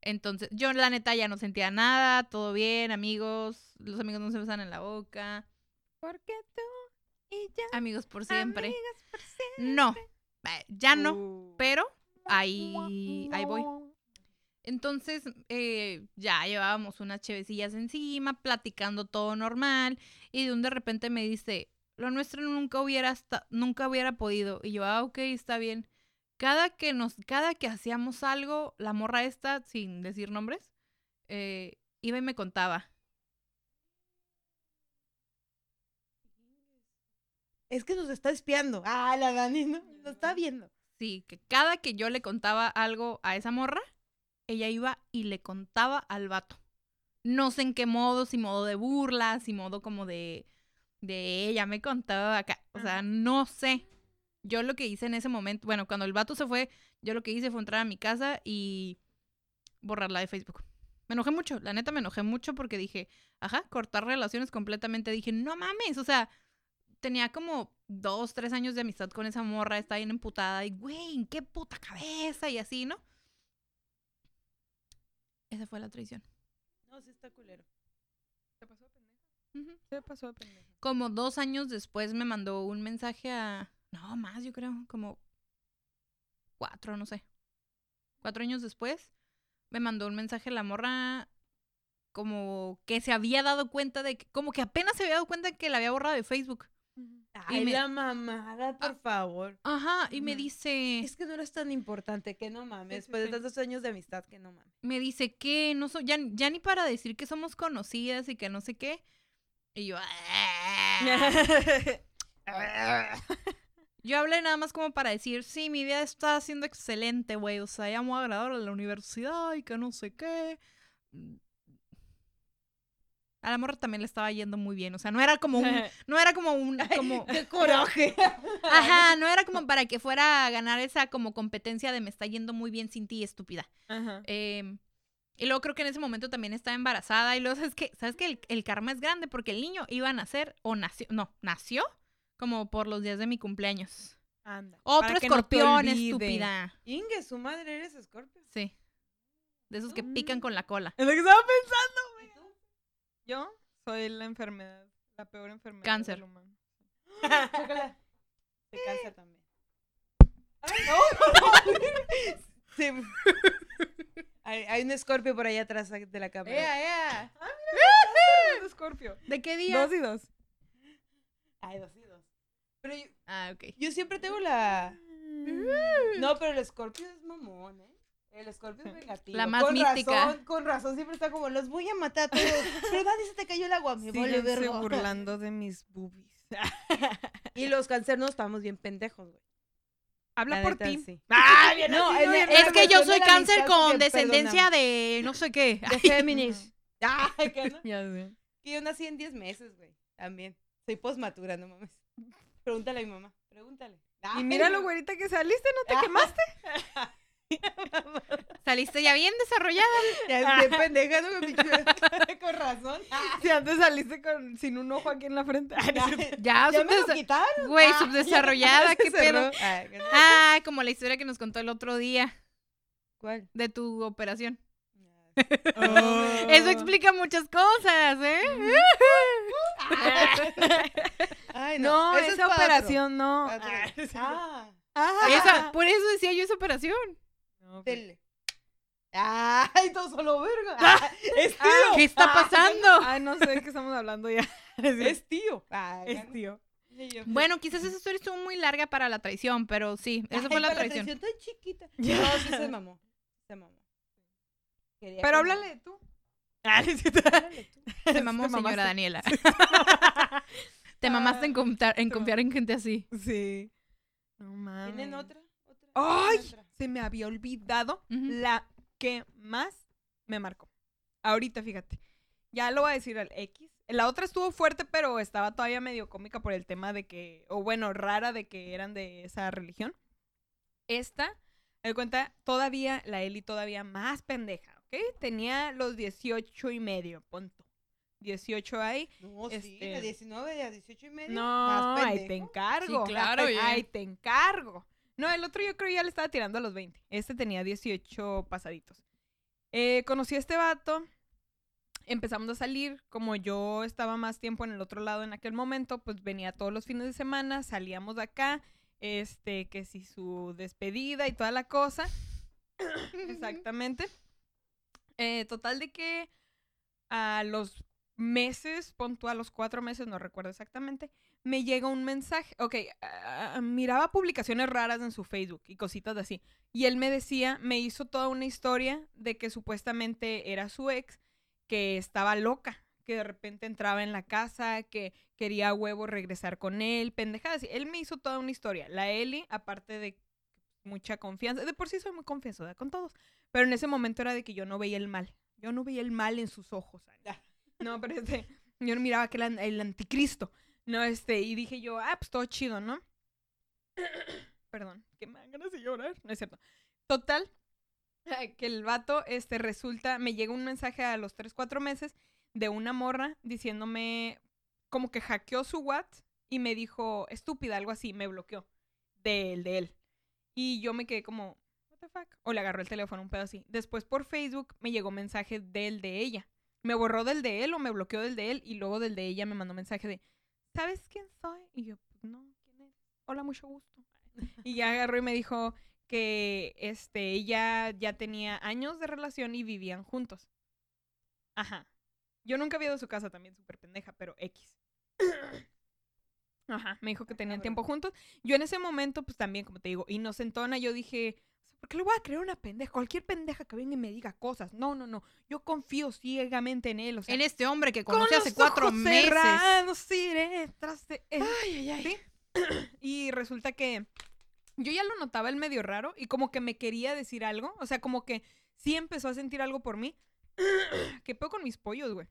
[SPEAKER 1] Entonces, yo la neta ya no sentía nada, todo bien, amigos, los amigos no se besan en la boca,
[SPEAKER 2] Porque tú y yo.
[SPEAKER 1] amigos por siempre.
[SPEAKER 2] amigas por siempre.
[SPEAKER 1] No, eh, ya no,
[SPEAKER 2] Uh.
[SPEAKER 1] pero ahí, ahí voy. Entonces, eh, ya llevábamos unas chevecillas encima, platicando todo normal, y de un de repente me dice, lo nuestro nunca hubiera, nunca hubiera podido. Y yo, ah, ok, está bien. Cada que nos, cada que hacíamos algo, la morra esta, sin decir nombres, eh, iba y me contaba.
[SPEAKER 3] Es que nos está espiando. Ah, la Dani no, nos está viendo.
[SPEAKER 1] Sí, que cada que yo le contaba algo a esa morra, ella iba y le contaba al vato. No sé en qué modo, si modo de burla, si modo como de, De ella, me contó acá. O sea, no sé. Yo lo que hice en ese momento, bueno, cuando el vato se fue, yo lo que hice fue entrar a mi casa y borrarla de Facebook. Me enojé mucho, la neta me enojé mucho porque dije, ajá, cortar relaciones completamente. Dije, no mames, o sea, tenía como dos, tres años de amistad con esa morra, está bien emputada y, güey, ¿en qué puta cabeza? Y así, ¿no? Esa fue la traición.
[SPEAKER 3] No, sí está culero.
[SPEAKER 2] ¿Te pasó de pendeja? ¿Te pasó de pendeja?
[SPEAKER 1] Como dos años después me mandó un mensaje a... No, más, yo creo, como cuatro, no sé. Cuatro años después me mandó un mensaje la morra como que se había dado cuenta de que... Como que apenas se había dado cuenta que la había borrado de Facebook.
[SPEAKER 3] Ay,
[SPEAKER 1] me-
[SPEAKER 3] la mamada, por favor.
[SPEAKER 1] Ajá, y me dice...
[SPEAKER 3] Es que no eres tan importante, que no mames.
[SPEAKER 2] Sí, sí,
[SPEAKER 3] Después de tantos años de amistad, que no mames.
[SPEAKER 1] me dice que no soy, ya, ya ni para decir que somos conocidas y que no sé qué. Y yo, "Ah". yo hablé nada más como para decir, sí, mi vida está siendo excelente, güey. O sea, ya me voy a graduar a la universidad y que no sé qué. A la morra también le estaba yendo muy bien. O sea, no era como un, no era como un, como,
[SPEAKER 3] ¡Qué coraje!
[SPEAKER 1] ajá, no era como para que fuera a ganar esa como competencia de me está yendo muy bien sin ti, estúpida.
[SPEAKER 2] Ajá.
[SPEAKER 1] Eh, y luego creo que en ese momento también estaba embarazada. Y luego, ¿sabes qué? ¿Sabes que el, el karma es grande? Porque el niño iba a nacer, o nació, no, nació como por los días de mi cumpleaños.
[SPEAKER 2] Anda.
[SPEAKER 1] Otro
[SPEAKER 2] no
[SPEAKER 1] escorpión, estúpida.
[SPEAKER 3] Inge, su madre, eres escorpio.
[SPEAKER 1] Sí. De esos que pican con la cola.
[SPEAKER 2] Es lo que estaba pensando. Yo soy la enfermedad, la peor enfermedad
[SPEAKER 1] Cáncer.
[SPEAKER 2] del humano.
[SPEAKER 3] Chócala. De cáncer también. Ay, no, no, no. Sí. Hay, hay un escorpio por allá atrás de la cámara.
[SPEAKER 1] ¡Ea, ea!
[SPEAKER 2] Es Scorpio.
[SPEAKER 1] ¿De qué día?
[SPEAKER 2] Dos y dos.
[SPEAKER 3] Hay dos y dos. Pero yo,
[SPEAKER 1] Ah, ok.
[SPEAKER 3] yo siempre tengo la... No, pero el escorpio es mamón, ¿eh? El escorpio es vengativo.
[SPEAKER 1] La más
[SPEAKER 3] con
[SPEAKER 1] mística.
[SPEAKER 3] Razón, con razón, siempre está como, los voy a matar a todos. Pero Dani se te cayó el agua, me vale
[SPEAKER 2] Síganse
[SPEAKER 3] verga.
[SPEAKER 2] burlando de mis boobies.
[SPEAKER 3] Y los cancernos estamos bien pendejos, güey.
[SPEAKER 2] Habla
[SPEAKER 3] La
[SPEAKER 2] por ti.
[SPEAKER 3] sí.
[SPEAKER 2] Ah, bien
[SPEAKER 3] No,
[SPEAKER 1] Es que yo soy cáncer con descendencia de no sé qué.
[SPEAKER 3] De Géminis.
[SPEAKER 2] Ah,
[SPEAKER 3] que no.
[SPEAKER 2] Ya sé.
[SPEAKER 3] Que yo nací en 10 meses, güey. También. Soy postmatura, no mames. Pregúntale a mi mamá. Pregúntale.
[SPEAKER 2] Y mira lo güerita que saliste, ¿no te quemaste?
[SPEAKER 1] Saliste ya bien desarrollada.
[SPEAKER 3] Ya bien pendeja, Con razón.
[SPEAKER 2] Si antes saliste con, sin un ojo aquí en la frente.
[SPEAKER 1] Ya,
[SPEAKER 3] ¿Ya me lo quitaron?
[SPEAKER 1] Güey,
[SPEAKER 3] Ah,
[SPEAKER 1] subdesarrollada, qué
[SPEAKER 3] cerró.
[SPEAKER 1] pedo.
[SPEAKER 3] Ah.
[SPEAKER 1] Ah, como la historia que nos contó el otro día
[SPEAKER 3] ¿Cuál?
[SPEAKER 1] de tu operación.
[SPEAKER 2] Oh.
[SPEAKER 1] Eso explica muchas cosas, ¿eh?
[SPEAKER 3] Ay,
[SPEAKER 2] No, esa operación no.
[SPEAKER 3] Ah,
[SPEAKER 2] Ah.
[SPEAKER 1] Esa- por eso decía yo esa operación.
[SPEAKER 2] No, ok.
[SPEAKER 3] dele. Ay, todo solo verga. Ah, es tío.
[SPEAKER 1] ¿Qué está pasando?
[SPEAKER 2] Ay, no sé de qué estamos hablando ya.
[SPEAKER 3] Es tío. Ay,
[SPEAKER 2] Es tío.
[SPEAKER 1] Bueno, quizás esa historia estuvo muy larga para la traición, pero sí, esa fue
[SPEAKER 3] Ay,
[SPEAKER 1] la
[SPEAKER 3] para
[SPEAKER 1] traición.
[SPEAKER 3] tan chiquita. No, sí se mamó. Se mamó. Quería
[SPEAKER 2] Pero
[SPEAKER 3] que-
[SPEAKER 2] háblale tú.
[SPEAKER 3] Háblale tú.
[SPEAKER 1] Se mamó, señora
[SPEAKER 2] mamaste.
[SPEAKER 1] Daniela. Te mamaste en, contar- en confiar en gente así.
[SPEAKER 2] Sí. No mames.
[SPEAKER 3] ¿Tienen otra? ¿Otra?
[SPEAKER 2] ¡Ay! Se me había olvidado la que más me marcó. Ahorita, fíjate. Ya lo voy a decir al X. La otra estuvo fuerte, pero estaba todavía medio cómica por el tema de que, o bueno, rara de que eran de esa religión. Esta, me doy cuenta, todavía, la Eli todavía más pendeja, ¿ok? Tenía los 18 y medio, punto. 18 ahí.
[SPEAKER 3] No, sí,
[SPEAKER 2] Este-
[SPEAKER 3] de 19 a 18 y medio.
[SPEAKER 2] No,
[SPEAKER 3] más
[SPEAKER 2] ahí te encargo.
[SPEAKER 1] Sí, claro.
[SPEAKER 2] Ahí te encargo. No, el otro yo creo ya le estaba tirando a los 20. Este tenía 18 pasaditos. Eh, conocí a este vato. Empezamos a salir. Como yo estaba más tiempo en el otro lado en aquel momento, pues venía todos los fines de semana. Salíamos de acá. Este, que si su despedida y toda la cosa. Exactamente. Eh, total de que a los meses, pon tú a los cuatro meses, no recuerdo exactamente, me llega un mensaje. Ok, ah, miraba publicaciones raras en su Facebook y cositas así. Y él me decía, me hizo toda una historia de que supuestamente era su ex, que estaba loca, que de repente entraba en la casa, que quería a huevo regresar con él, pendejadas. Él me hizo toda una historia. La Eli, aparte de mucha confianza, de por sí soy muy confianzuda con todos, pero en ese momento era de que yo no veía el mal. Yo no veía el mal en sus ojos. No, pero este, yo no miraba que era el anticristo. No, este, y dije yo, ah, pues todo chido, ¿no? Perdón, que me dan ganas de llorar. No es cierto. Total, que el vato, este, resulta, me llega un mensaje a los 3, 4 meses de una morra diciéndome, como que hackeó su WhatsApp y me dijo, estúpida, algo así, me bloqueó de él, de él. Y yo me quedé como, what the fuck? O le agarró el teléfono, un pedo así. Después por Facebook me llegó mensaje del de ella. Me borró del de él o me bloqueó del de él y luego del de ella me mandó mensaje de, ¿sabes quién soy? Y yo, pues no, ¿quién es? Hola, mucho gusto. Y ya agarró y me dijo que este, ella ya tenía años de relación y vivían juntos. Ajá. Yo nunca había ido a su casa también, súper pendeja, pero X. Ajá, me dijo que tenían tiempo juntos. Yo en ese momento, pues también, como te digo, inocentona, yo dije, ¿por qué le voy a creer una pendeja? Cualquier pendeja que venga y me diga cosas. No, no, no. Yo confío ciegamente en él. O sea,
[SPEAKER 1] En este hombre que
[SPEAKER 2] con
[SPEAKER 1] conocí hace cuatro meses.
[SPEAKER 2] cerrados iré tras de él.
[SPEAKER 3] Ay, ay, ay.
[SPEAKER 2] ¿Sí? Y resulta que yo ya lo notaba el medio raro y como que me quería decir algo. O sea, como que sí empezó a sentir algo por mí. ¿Qué pedo con mis pollos, güey?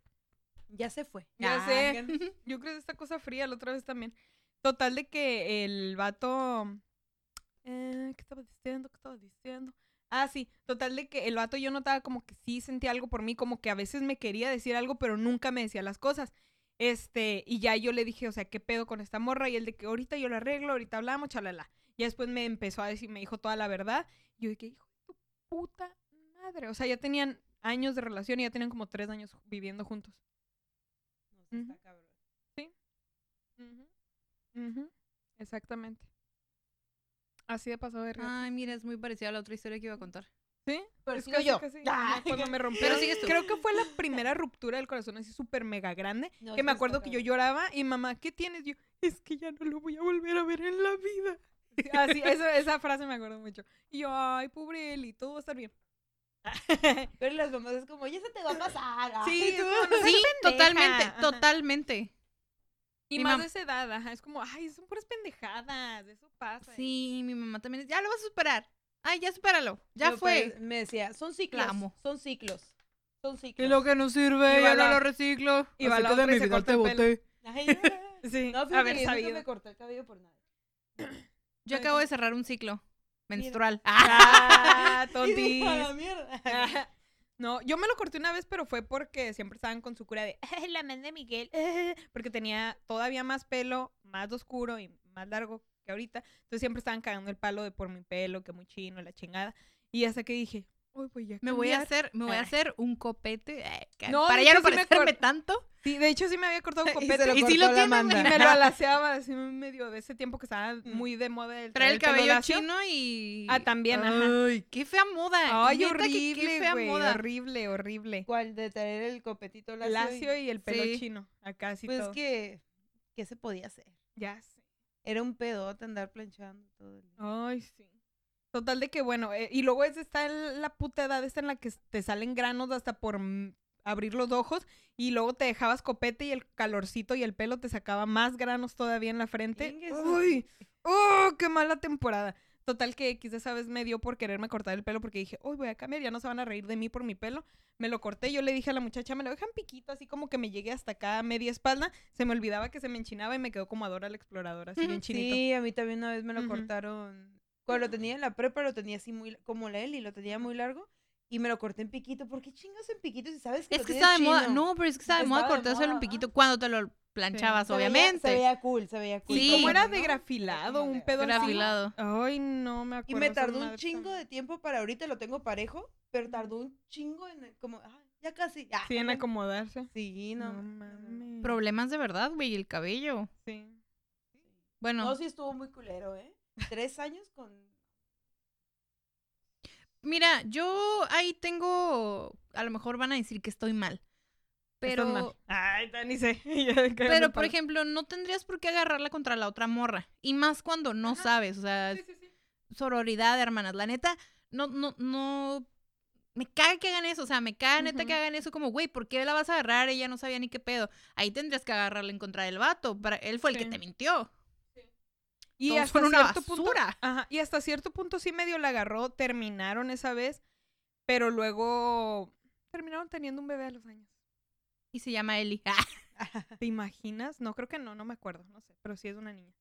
[SPEAKER 3] Ya se fue.
[SPEAKER 2] Ya
[SPEAKER 3] Ah,
[SPEAKER 2] sé. Yo creo que esta cosa fría la otra vez también. Total de que el vato... Eh, ¿Qué estaba diciendo? ¿Qué estaba diciendo? Ah, sí. Total de que el vato yo notaba como que sí sentía algo por mí, como que a veces me quería decir algo, pero nunca me decía las cosas. Este, y ya yo le dije, o sea, ¿qué pedo con esta morra? Y el de que ahorita yo la arreglo, ahorita hablamos, chalala. Y después me empezó a decir, me dijo toda la verdad. Y yo dije, hijo de tu puta madre. O sea, ya tenían años de relación y ya tenían como tres años viviendo juntos.
[SPEAKER 3] No, sí está cabrón.
[SPEAKER 2] Exactamente. Así de pasado de
[SPEAKER 1] Ay, mira, es muy parecida a la otra historia que iba a contar.
[SPEAKER 2] ¿Sí?
[SPEAKER 3] Pero
[SPEAKER 2] Es casi,
[SPEAKER 3] yo.
[SPEAKER 2] casi,
[SPEAKER 3] Ah.
[SPEAKER 2] cuando me rompió.
[SPEAKER 1] Pero sigues tú.
[SPEAKER 2] Creo que fue la primera ruptura del corazón así súper mega grande.
[SPEAKER 3] No,
[SPEAKER 2] que me acuerdo que yo lloraba y mamá, ¿qué tienes? Yo, es que ya no lo voy a volver a ver en la vida. Así, eso, esa frase me acuerdo mucho. Y yo, ay, pobre Eli, todo va a estar bien.
[SPEAKER 3] Pero las mamás es como, ya se te va a pasar.
[SPEAKER 2] Sí,
[SPEAKER 3] tú.
[SPEAKER 2] no
[SPEAKER 1] totalmente,
[SPEAKER 2] Ajá.
[SPEAKER 1] totalmente.
[SPEAKER 2] Y
[SPEAKER 1] Mi
[SPEAKER 2] más de esa edad, ajá. Es como, ay, son puras pendejadas. Eso pasa.
[SPEAKER 1] Sí, mi mamá también. Ya lo vas a superar. Ay, ya supéralo. Ya
[SPEAKER 3] Pero,
[SPEAKER 1] fue.
[SPEAKER 3] pues, me decía, son ciclos.
[SPEAKER 1] La amo.
[SPEAKER 3] Son ciclos. Son ciclos.
[SPEAKER 1] Que lo que no sirve,
[SPEAKER 2] Y
[SPEAKER 1] ya no lo reciclo.
[SPEAKER 2] y va la
[SPEAKER 1] de
[SPEAKER 2] y
[SPEAKER 1] mi vida te boté.
[SPEAKER 3] Ay,
[SPEAKER 2] Sí,
[SPEAKER 3] no, yo nunca
[SPEAKER 2] sabido.
[SPEAKER 3] me corté el cabello por nada.
[SPEAKER 1] Yo acabo de cerrar un ciclo menstrual.
[SPEAKER 2] Ah,
[SPEAKER 3] Y
[SPEAKER 2] tontis. No, yo me lo corté una vez, pero fue porque siempre estaban con su cura de "Eh, la men de Miguel, eh", porque tenía todavía más pelo, más oscuro y más largo que ahorita. Entonces siempre estaban cagando el palo de por mi pelo, que muy chino, la chingada. Y hasta que dije, uy, voy a
[SPEAKER 1] Me voy a
[SPEAKER 2] cambiar".
[SPEAKER 1] hacer, me voy a
[SPEAKER 2] Ah.
[SPEAKER 1] hacer un copete. eh,
[SPEAKER 2] No,
[SPEAKER 1] para ya no
[SPEAKER 2] sí
[SPEAKER 1] parecerme tanto.
[SPEAKER 2] Sí, de hecho sí me había cortado un
[SPEAKER 3] Y se
[SPEAKER 2] copete
[SPEAKER 3] lo
[SPEAKER 1] Y sí lo
[SPEAKER 3] la
[SPEAKER 1] tiene,
[SPEAKER 2] y me lo alaceaba así medio de ese tiempo que estaba
[SPEAKER 3] Mm.
[SPEAKER 2] muy de moda el
[SPEAKER 1] Trae el
[SPEAKER 2] pelo
[SPEAKER 1] cabello chino y.
[SPEAKER 2] Ah, también, ajá.
[SPEAKER 1] Ay, qué fea moda.
[SPEAKER 2] Ay,
[SPEAKER 1] que qué
[SPEAKER 2] horrible,
[SPEAKER 1] fea moda.
[SPEAKER 2] horrible, horrible.
[SPEAKER 3] ¿Cuál? De traer el copetito lacio. y-
[SPEAKER 2] Lacio y el pelo
[SPEAKER 1] Sí.
[SPEAKER 2] chino, acá así
[SPEAKER 3] Pues
[SPEAKER 2] todo.
[SPEAKER 3] es que, ¿qué se podía hacer?
[SPEAKER 2] Ya sé.
[SPEAKER 3] Era un pedote andar planchando todo el día.
[SPEAKER 2] Ay, sí. Total de que, bueno, eh, y luego es está en la puta edad esta en la que te salen granos hasta por mm, abrir los ojos y luego te dejabas copete y el calorcito y el pelo te sacaba más granos todavía en la frente. ¡Uy! ¡Oh, qué mala temporada! Total que X de esa vez me dio por quererme cortar el pelo porque dije, uy, voy a cambiar, ya no se van a reír de mí por mi pelo. Me lo corté, yo le dije a la muchacha, me lo dejan piquito, así como que me llegue hasta acá a media espalda. Se me olvidaba que se me enchinaba y me quedó como Adora la exploradora, así bien chinito.
[SPEAKER 3] Sí, a mí también una vez me lo cortaron. Cuando lo tenía en la prepa, lo tenía así muy, como la Eli, lo tenía muy largo. Y me lo corté en piquito. ¿Por qué chingas en piquito si sabes que
[SPEAKER 1] Es
[SPEAKER 3] lo
[SPEAKER 1] que está de moda. No, pero es que está de moda cortárselo un piquito cuando te lo planchabas,
[SPEAKER 3] Se veía-
[SPEAKER 1] obviamente.
[SPEAKER 3] se veía cool, se veía cool.
[SPEAKER 2] Y
[SPEAKER 1] Sí.
[SPEAKER 2] como era
[SPEAKER 3] ¿no?
[SPEAKER 2] de grafilado, un pedo así.
[SPEAKER 1] Grafilado.
[SPEAKER 2] Ay, no me acuerdo.
[SPEAKER 3] Y me tardó un chingo de tiempo para ahorita lo tengo parejo, pero tardó un chingo en como, ah, ya casi. ah,
[SPEAKER 2] Sí, en
[SPEAKER 3] ya-
[SPEAKER 2] acomodarse.
[SPEAKER 3] Sí, no,
[SPEAKER 2] no. mames.
[SPEAKER 1] Problemas de verdad, güey, el cabello.
[SPEAKER 2] Sí.
[SPEAKER 1] Bueno,
[SPEAKER 3] No, sí estuvo muy culero, ¿eh? Tres años con...
[SPEAKER 1] mira, yo ahí tengo. A lo mejor van a decir que estoy mal.
[SPEAKER 2] Estás mal.
[SPEAKER 1] Pero.
[SPEAKER 2] Ay, ta- ni sé.
[SPEAKER 1] Pero, por ejemplo, no tendrías por qué agarrarla contra la otra morra. Y más cuando no
[SPEAKER 2] Ajá.
[SPEAKER 1] sabes. O sea,
[SPEAKER 2] Sí, sí, sí.
[SPEAKER 1] sororidad, hermanas. La neta, no, no, no. Me caga que hagan eso. O sea, me caga neta que hagan eso como, güey, ¿por qué la vas a agarrar? Ella no sabía ni qué pedo. Ahí tendrías que agarrarla en contra del vato. Para... Él fue el que te mintió.
[SPEAKER 2] Y
[SPEAKER 1] Todos
[SPEAKER 2] hasta
[SPEAKER 1] son una
[SPEAKER 2] cierto punto.
[SPEAKER 1] basura.
[SPEAKER 2] Ajá, y hasta cierto punto sí medio la agarró, terminaron esa vez, pero luego terminaron teniendo un bebé a los años.
[SPEAKER 1] Y se llama Eli.
[SPEAKER 2] ¿Te imaginas? No, creo que no, no me acuerdo, no sé, pero sí es una niña.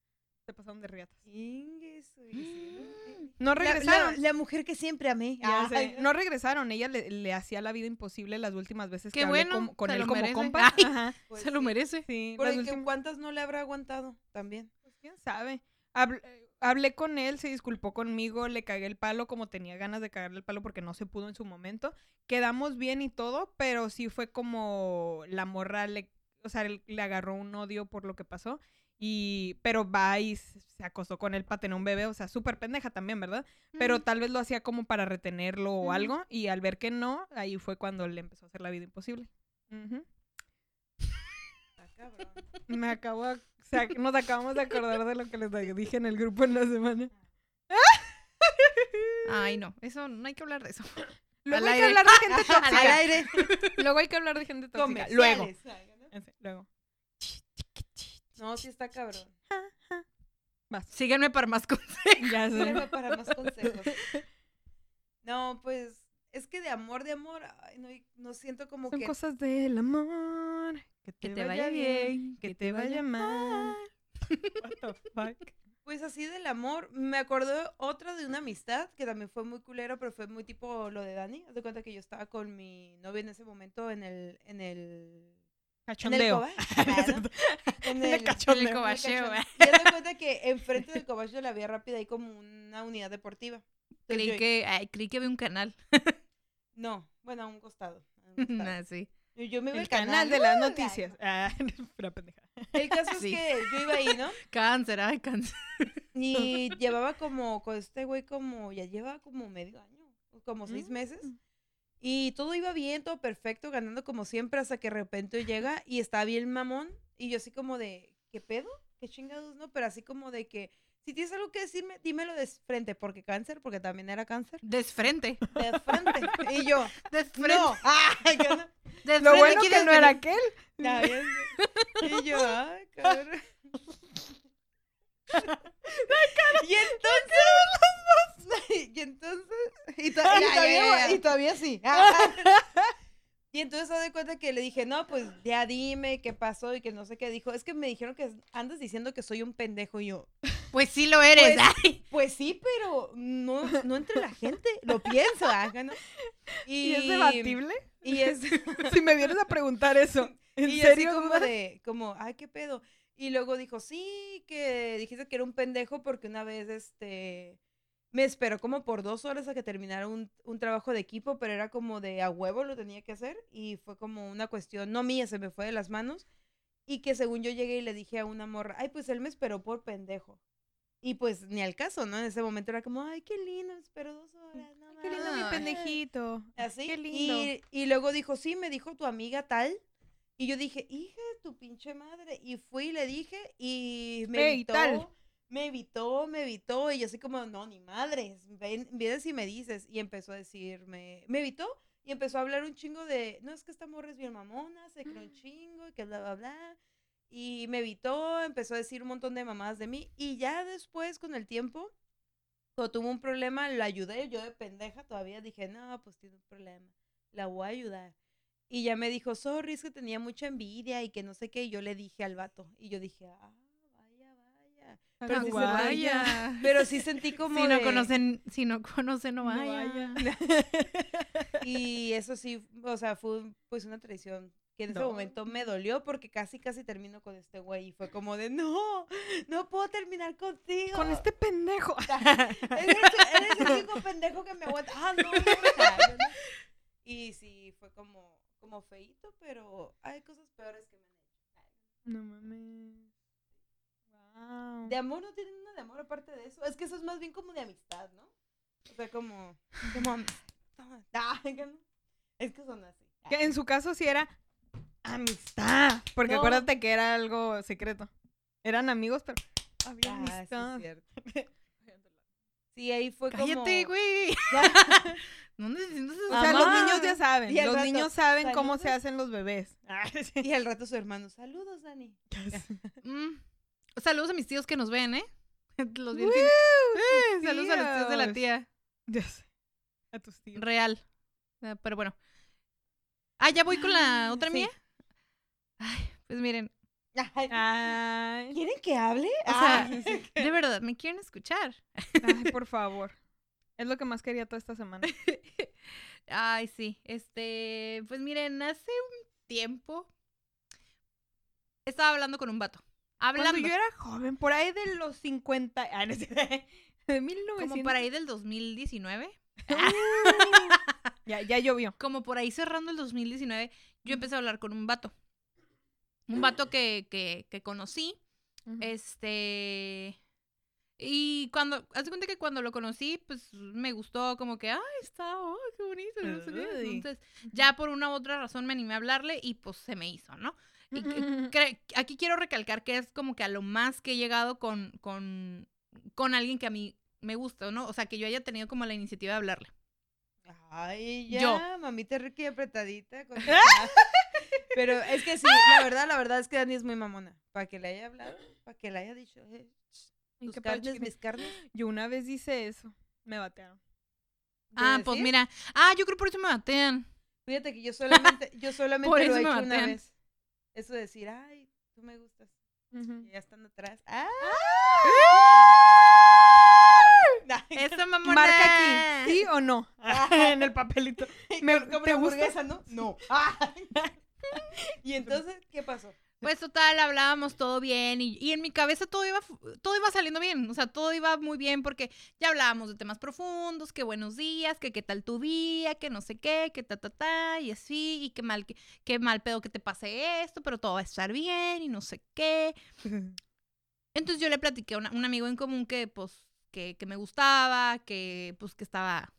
[SPEAKER 2] Se pasaron de riatas.
[SPEAKER 3] ¿no?
[SPEAKER 2] No
[SPEAKER 3] La- la-
[SPEAKER 2] regresaron.
[SPEAKER 3] La, mujer que siempre amé.
[SPEAKER 2] Ya sé, No regresaron, ella le, le hacía la vida imposible las últimas veces
[SPEAKER 1] Qué
[SPEAKER 2] que hablé
[SPEAKER 1] bueno,
[SPEAKER 2] como- con
[SPEAKER 1] se
[SPEAKER 2] él
[SPEAKER 1] lo
[SPEAKER 2] como
[SPEAKER 1] merece.
[SPEAKER 2] compa.
[SPEAKER 1] Ay.
[SPEAKER 2] Ajá,
[SPEAKER 3] pues
[SPEAKER 1] Se lo
[SPEAKER 3] sí.
[SPEAKER 1] merece.
[SPEAKER 2] sí, las
[SPEAKER 3] que
[SPEAKER 2] últimas-
[SPEAKER 3] ¿Cuántas no le habrá aguantado también?
[SPEAKER 2] Pues quién sabe. Habl- eh, hablé con él, se disculpó conmigo, le cagué el palo como tenía ganas de cagarle el palo porque no se pudo en su momento. Quedamos bien y todo, pero sí fue como la morra le, o sea, le agarró un odio por lo que pasó. Y, pero va y se acostó con él para tener un bebé, o sea, súper pendeja también, ¿verdad? Pero tal vez lo hacía como para retenerlo o algo, y al ver que no, ahí fue cuando le empezó a hacer la vida imposible.
[SPEAKER 3] Cabrón.
[SPEAKER 2] Me acabo, de- o sea, nos acabamos de acordar de lo que les dije en el grupo en la semana.
[SPEAKER 1] Ay, no, eso no hay que hablar de eso.
[SPEAKER 2] Luego
[SPEAKER 1] Al
[SPEAKER 2] hay que hablar de gente
[SPEAKER 3] Al
[SPEAKER 2] tóxica.
[SPEAKER 3] aire.
[SPEAKER 2] Luego hay que hablar de gente tóxica. Luego. Luego.
[SPEAKER 3] No, sí está cabrón.
[SPEAKER 2] Vas.
[SPEAKER 1] Síganme para más consejos.
[SPEAKER 2] Ya sé.
[SPEAKER 3] Sígueme para más consejos. No, pues es que de amor, de amor, ay, no, no siento como
[SPEAKER 2] Son
[SPEAKER 3] que
[SPEAKER 2] cosas del amor. Que te,
[SPEAKER 1] Que te
[SPEAKER 2] vaya,
[SPEAKER 1] vaya
[SPEAKER 2] bien. Que te vaya mal. What the fuck?
[SPEAKER 3] Pues así del amor, me acordó otra de una amistad que también fue muy culero, pero fue muy tipo lo de Dani. Haz de cuenta que yo estaba con mi novia en ese momento en el, en el,
[SPEAKER 2] Cachondeo.
[SPEAKER 3] En
[SPEAKER 2] el cachondeo.
[SPEAKER 1] El
[SPEAKER 3] en el
[SPEAKER 1] cobacheo,
[SPEAKER 3] cachondeo.
[SPEAKER 1] ¿eh?
[SPEAKER 3] Y haz de cuenta que enfrente del cobach de la vía rápida hay como una unidad deportiva. Entonces
[SPEAKER 1] Creí
[SPEAKER 3] yo-
[SPEAKER 1] que, ay, creí que había un canal.
[SPEAKER 3] No, bueno, a un costado. a un costado.
[SPEAKER 1] Nah, sí.
[SPEAKER 3] Yo- Yo me iba
[SPEAKER 2] El
[SPEAKER 3] al
[SPEAKER 2] canal de las noticias. Ah, pendeja.
[SPEAKER 3] El caso es que yo iba ahí, ¿no?
[SPEAKER 1] Cáncer, ay, cáncer.
[SPEAKER 3] Y llevaba como, con este güey como, ya lleva como medio año, como seis meses.
[SPEAKER 2] Mm.
[SPEAKER 3] Y todo iba bien, todo perfecto, ganando como siempre, hasta que de repente llega y está bien mamón. Y yo así como de, ¿qué pedo? ¿Qué chingados, no? Pero así como de que, si tienes algo que decirme, dímelo de frente, porque cáncer, porque también era cáncer.
[SPEAKER 1] Desfrente.
[SPEAKER 3] De frente. Y yo,
[SPEAKER 1] Desfrente.
[SPEAKER 3] no. Ay, que no.
[SPEAKER 1] Desfrente
[SPEAKER 2] Lo bueno que no era aquel.
[SPEAKER 3] Ya. Y yo, ay, cabrón. y entonces. y entonces. Y, to- y
[SPEAKER 2] Ya, ya,
[SPEAKER 3] todavía,
[SPEAKER 2] ya, ya.
[SPEAKER 3] y todavía sí. y entonces se de cuenta que le dije, no, pues ya dime qué pasó y que no sé qué dijo. Es que me dijeron que andas diciendo que soy un pendejo y yo.
[SPEAKER 1] Pues sí lo eres.
[SPEAKER 3] Pues-
[SPEAKER 1] ay.
[SPEAKER 3] Pues sí, pero no, no entre la gente. Lo pienso, ah, ¿no?
[SPEAKER 2] ¿Y es debatible?
[SPEAKER 3] Y es.
[SPEAKER 2] Si me vienes a preguntar eso. ¿En
[SPEAKER 3] y yo así
[SPEAKER 2] serio?
[SPEAKER 3] como de, como, ay, qué pedo. Y luego dijo, sí, que dijiste que era un pendejo porque una vez, este, me esperó como por dos horas a que terminara un, un trabajo de equipo, pero era como de a huevo lo tenía que hacer y fue como una cuestión, no mía, se me fue de las manos. Y que según yo llegué y le dije a una morra, ay, pues él me esperó por pendejo. Y pues ni al caso, ¿no? En ese momento era como, ay, qué lindo, esperó dos horas. No
[SPEAKER 2] Qué lindo mi
[SPEAKER 1] Ay.
[SPEAKER 3] mames".
[SPEAKER 2] pendejito.
[SPEAKER 3] Así.
[SPEAKER 2] Qué lindo.
[SPEAKER 3] Y, y luego dijo, sí, me dijo tu amiga tal. Y yo dije, hija de tu pinche madre. Y fui y le dije y me
[SPEAKER 2] Ey,
[SPEAKER 3] evitó.
[SPEAKER 2] tal.
[SPEAKER 3] Me evitó, me evitó. Y yo así como, no, ni madres. Ven, vienes y me dices. Y empezó a decirme, me evitó. Y empezó a hablar un chingo de, no, es que esta morra es bien mamona, se cree un chingo y que bla, bla, bla. Y me evitó, empezó a decir un montón de mamadas de mí. Y ya después, con el tiempo, cuando tuvo un problema, la ayudé. Yo de pendeja todavía dije, no, pues tiene un problema. La voy a ayudar. Y ya me dijo, sorry, es que tenía mucha envidia y que no sé qué. Y yo le dije al vato. Y yo dije, ah, vaya, vaya. Pero sí, se-
[SPEAKER 1] vaya.
[SPEAKER 3] pero sí sentí como.
[SPEAKER 1] Si no conocen, si no conocen, no
[SPEAKER 2] No
[SPEAKER 1] vaya.
[SPEAKER 2] vaya.
[SPEAKER 3] Y eso sí, o sea, fue pues una traición que en ese momento me dolió porque casi, casi termino con este güey. Y fue como de, no, no puedo terminar contigo.
[SPEAKER 2] Con este pendejo.
[SPEAKER 3] Eres, eres el único pendejo que me aguanta. Ah, no, no, no, no. Y sí, fue como, como feíto, pero hay cosas peores que me han hecho.
[SPEAKER 2] No mames. Wow.
[SPEAKER 3] De amor no tienen nada de amor aparte de eso. Es que eso es más bien como de amistad, ¿no? O sea, como, como amistad. Ah. Es que son así.
[SPEAKER 2] Que en su caso sí era amistad. Porque
[SPEAKER 3] No.
[SPEAKER 2] acuérdate que era algo secreto. Eran amigos, pero había
[SPEAKER 3] Ah, sí, es
[SPEAKER 2] amistad.
[SPEAKER 3] cierto. Sí, ahí fue como...
[SPEAKER 1] Cállate, güey. No necesitas
[SPEAKER 2] O sea, los niños ya saben. Los
[SPEAKER 3] rato,
[SPEAKER 2] niños saben cómo se hacen los bebés. Ah, sí.
[SPEAKER 3] Y al rato su hermano, saludos, Dani.
[SPEAKER 1] Mm. Saludos a mis tíos que nos ven, ¿eh? Los fin- Eh, Saludos a los tíos de la tía.
[SPEAKER 2] Ya sé. A tus tíos.
[SPEAKER 1] Real. Ah, Pero bueno. Ah, ya voy con la
[SPEAKER 2] Ah,
[SPEAKER 1] otra
[SPEAKER 2] sí.
[SPEAKER 1] mía. Ay, Pues miren,
[SPEAKER 3] Ay,
[SPEAKER 2] Ay,
[SPEAKER 3] ¿Quieren que hable?
[SPEAKER 1] O sea,
[SPEAKER 3] sí.
[SPEAKER 1] de verdad, ¿me quieren escuchar?
[SPEAKER 2] ay, por favor. Es lo que más quería toda esta semana.
[SPEAKER 1] Ay, sí. Este, pues miren, hace un tiempo estaba hablando con un vato. Hablando.
[SPEAKER 2] Cuando yo era joven, por ahí de los 50... Ah, no sé, de 1900.
[SPEAKER 1] Como por ahí del 2019.
[SPEAKER 2] Ya, ya llovió.
[SPEAKER 1] Como por ahí cerrando el 2019, yo empecé a hablar con un vato. Un vato que, que, que conocí. Este. Y cuando, haz cuenta que cuando lo conocí, pues me gustó, como que, ay, está, oh, qué bonito, no sé qué. Entonces, ya por una u otra razón me animé a hablarle y pues se me hizo, ¿no? Y aquí quiero recalcar que es como que a lo más que he llegado con, con, con alguien que a mí me gusta, ¿no? O sea, que yo haya tenido como la iniciativa de hablarle.
[SPEAKER 3] Ay, ya,
[SPEAKER 1] Yo.
[SPEAKER 3] mamita rica y apretadita. con- Pero es que sí, la verdad, la verdad es que Dani es muy mamona. Para que le haya hablado, para que le haya dicho, eh,
[SPEAKER 2] ¿En
[SPEAKER 3] tus carnes, mis carnes.
[SPEAKER 2] Yo una vez hice eso. Me batearon.
[SPEAKER 1] Ah,
[SPEAKER 3] ¿De
[SPEAKER 1] pues mira. Ah, yo creo por eso me batean.
[SPEAKER 3] Fíjate que yo solamente, yo solamente
[SPEAKER 1] Por
[SPEAKER 3] lo
[SPEAKER 1] eso
[SPEAKER 3] he
[SPEAKER 1] me
[SPEAKER 3] hecho una
[SPEAKER 1] batean.
[SPEAKER 3] vez. Eso de decir, ay, tú me gustas. Y ya estando atrás. ¡Ah!
[SPEAKER 1] Eso, mamona.
[SPEAKER 2] Marca aquí, ¿sí o no? en el papelito. Me-
[SPEAKER 3] Me, como
[SPEAKER 2] ¿te
[SPEAKER 3] una
[SPEAKER 2] gusta?
[SPEAKER 3] hamburguesa, ¿no? No. y entonces, ¿qué pasó?
[SPEAKER 1] Pues total, hablábamos todo bien y, y en mi cabeza todo iba, todo iba saliendo bien, o sea, todo iba muy bien porque ya hablábamos de temas profundos, que buenos días, que qué tal tu día, que no sé qué, que ta, ta, ta, y así, y qué mal, que, qué mal pedo que te pase esto, pero todo va a estar bien y no sé qué. Entonces yo le platiqué a una- un amigo en común que, pues, que, que me gustaba, que, pues, que estaba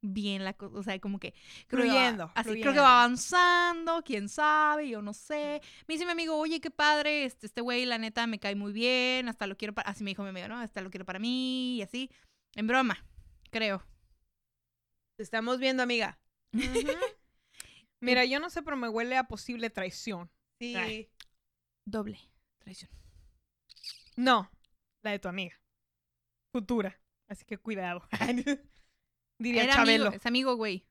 [SPEAKER 1] bien la cosa, o sea, como que creo que va-
[SPEAKER 2] Fluyendo,
[SPEAKER 1] así creo que va avanzando, quién sabe, yo no sé. Me dice mi amigo, oye, qué padre, este, este güey, la neta, me cae muy bien, hasta lo quiero para, así me dijo mi amigo, ¿no? Hasta lo quiero para mí, y así, en broma, creo.
[SPEAKER 3] Te estamos viendo, amiga.
[SPEAKER 2] Mira, yo no sé, pero me huele a posible traición.
[SPEAKER 3] Sí.
[SPEAKER 2] Ay.
[SPEAKER 1] Doble traición.
[SPEAKER 2] No, la de tu amiga. Futura. Así que cuidado. Diría
[SPEAKER 1] Era
[SPEAKER 2] Chabelo.
[SPEAKER 1] amigo, es amigo, güey.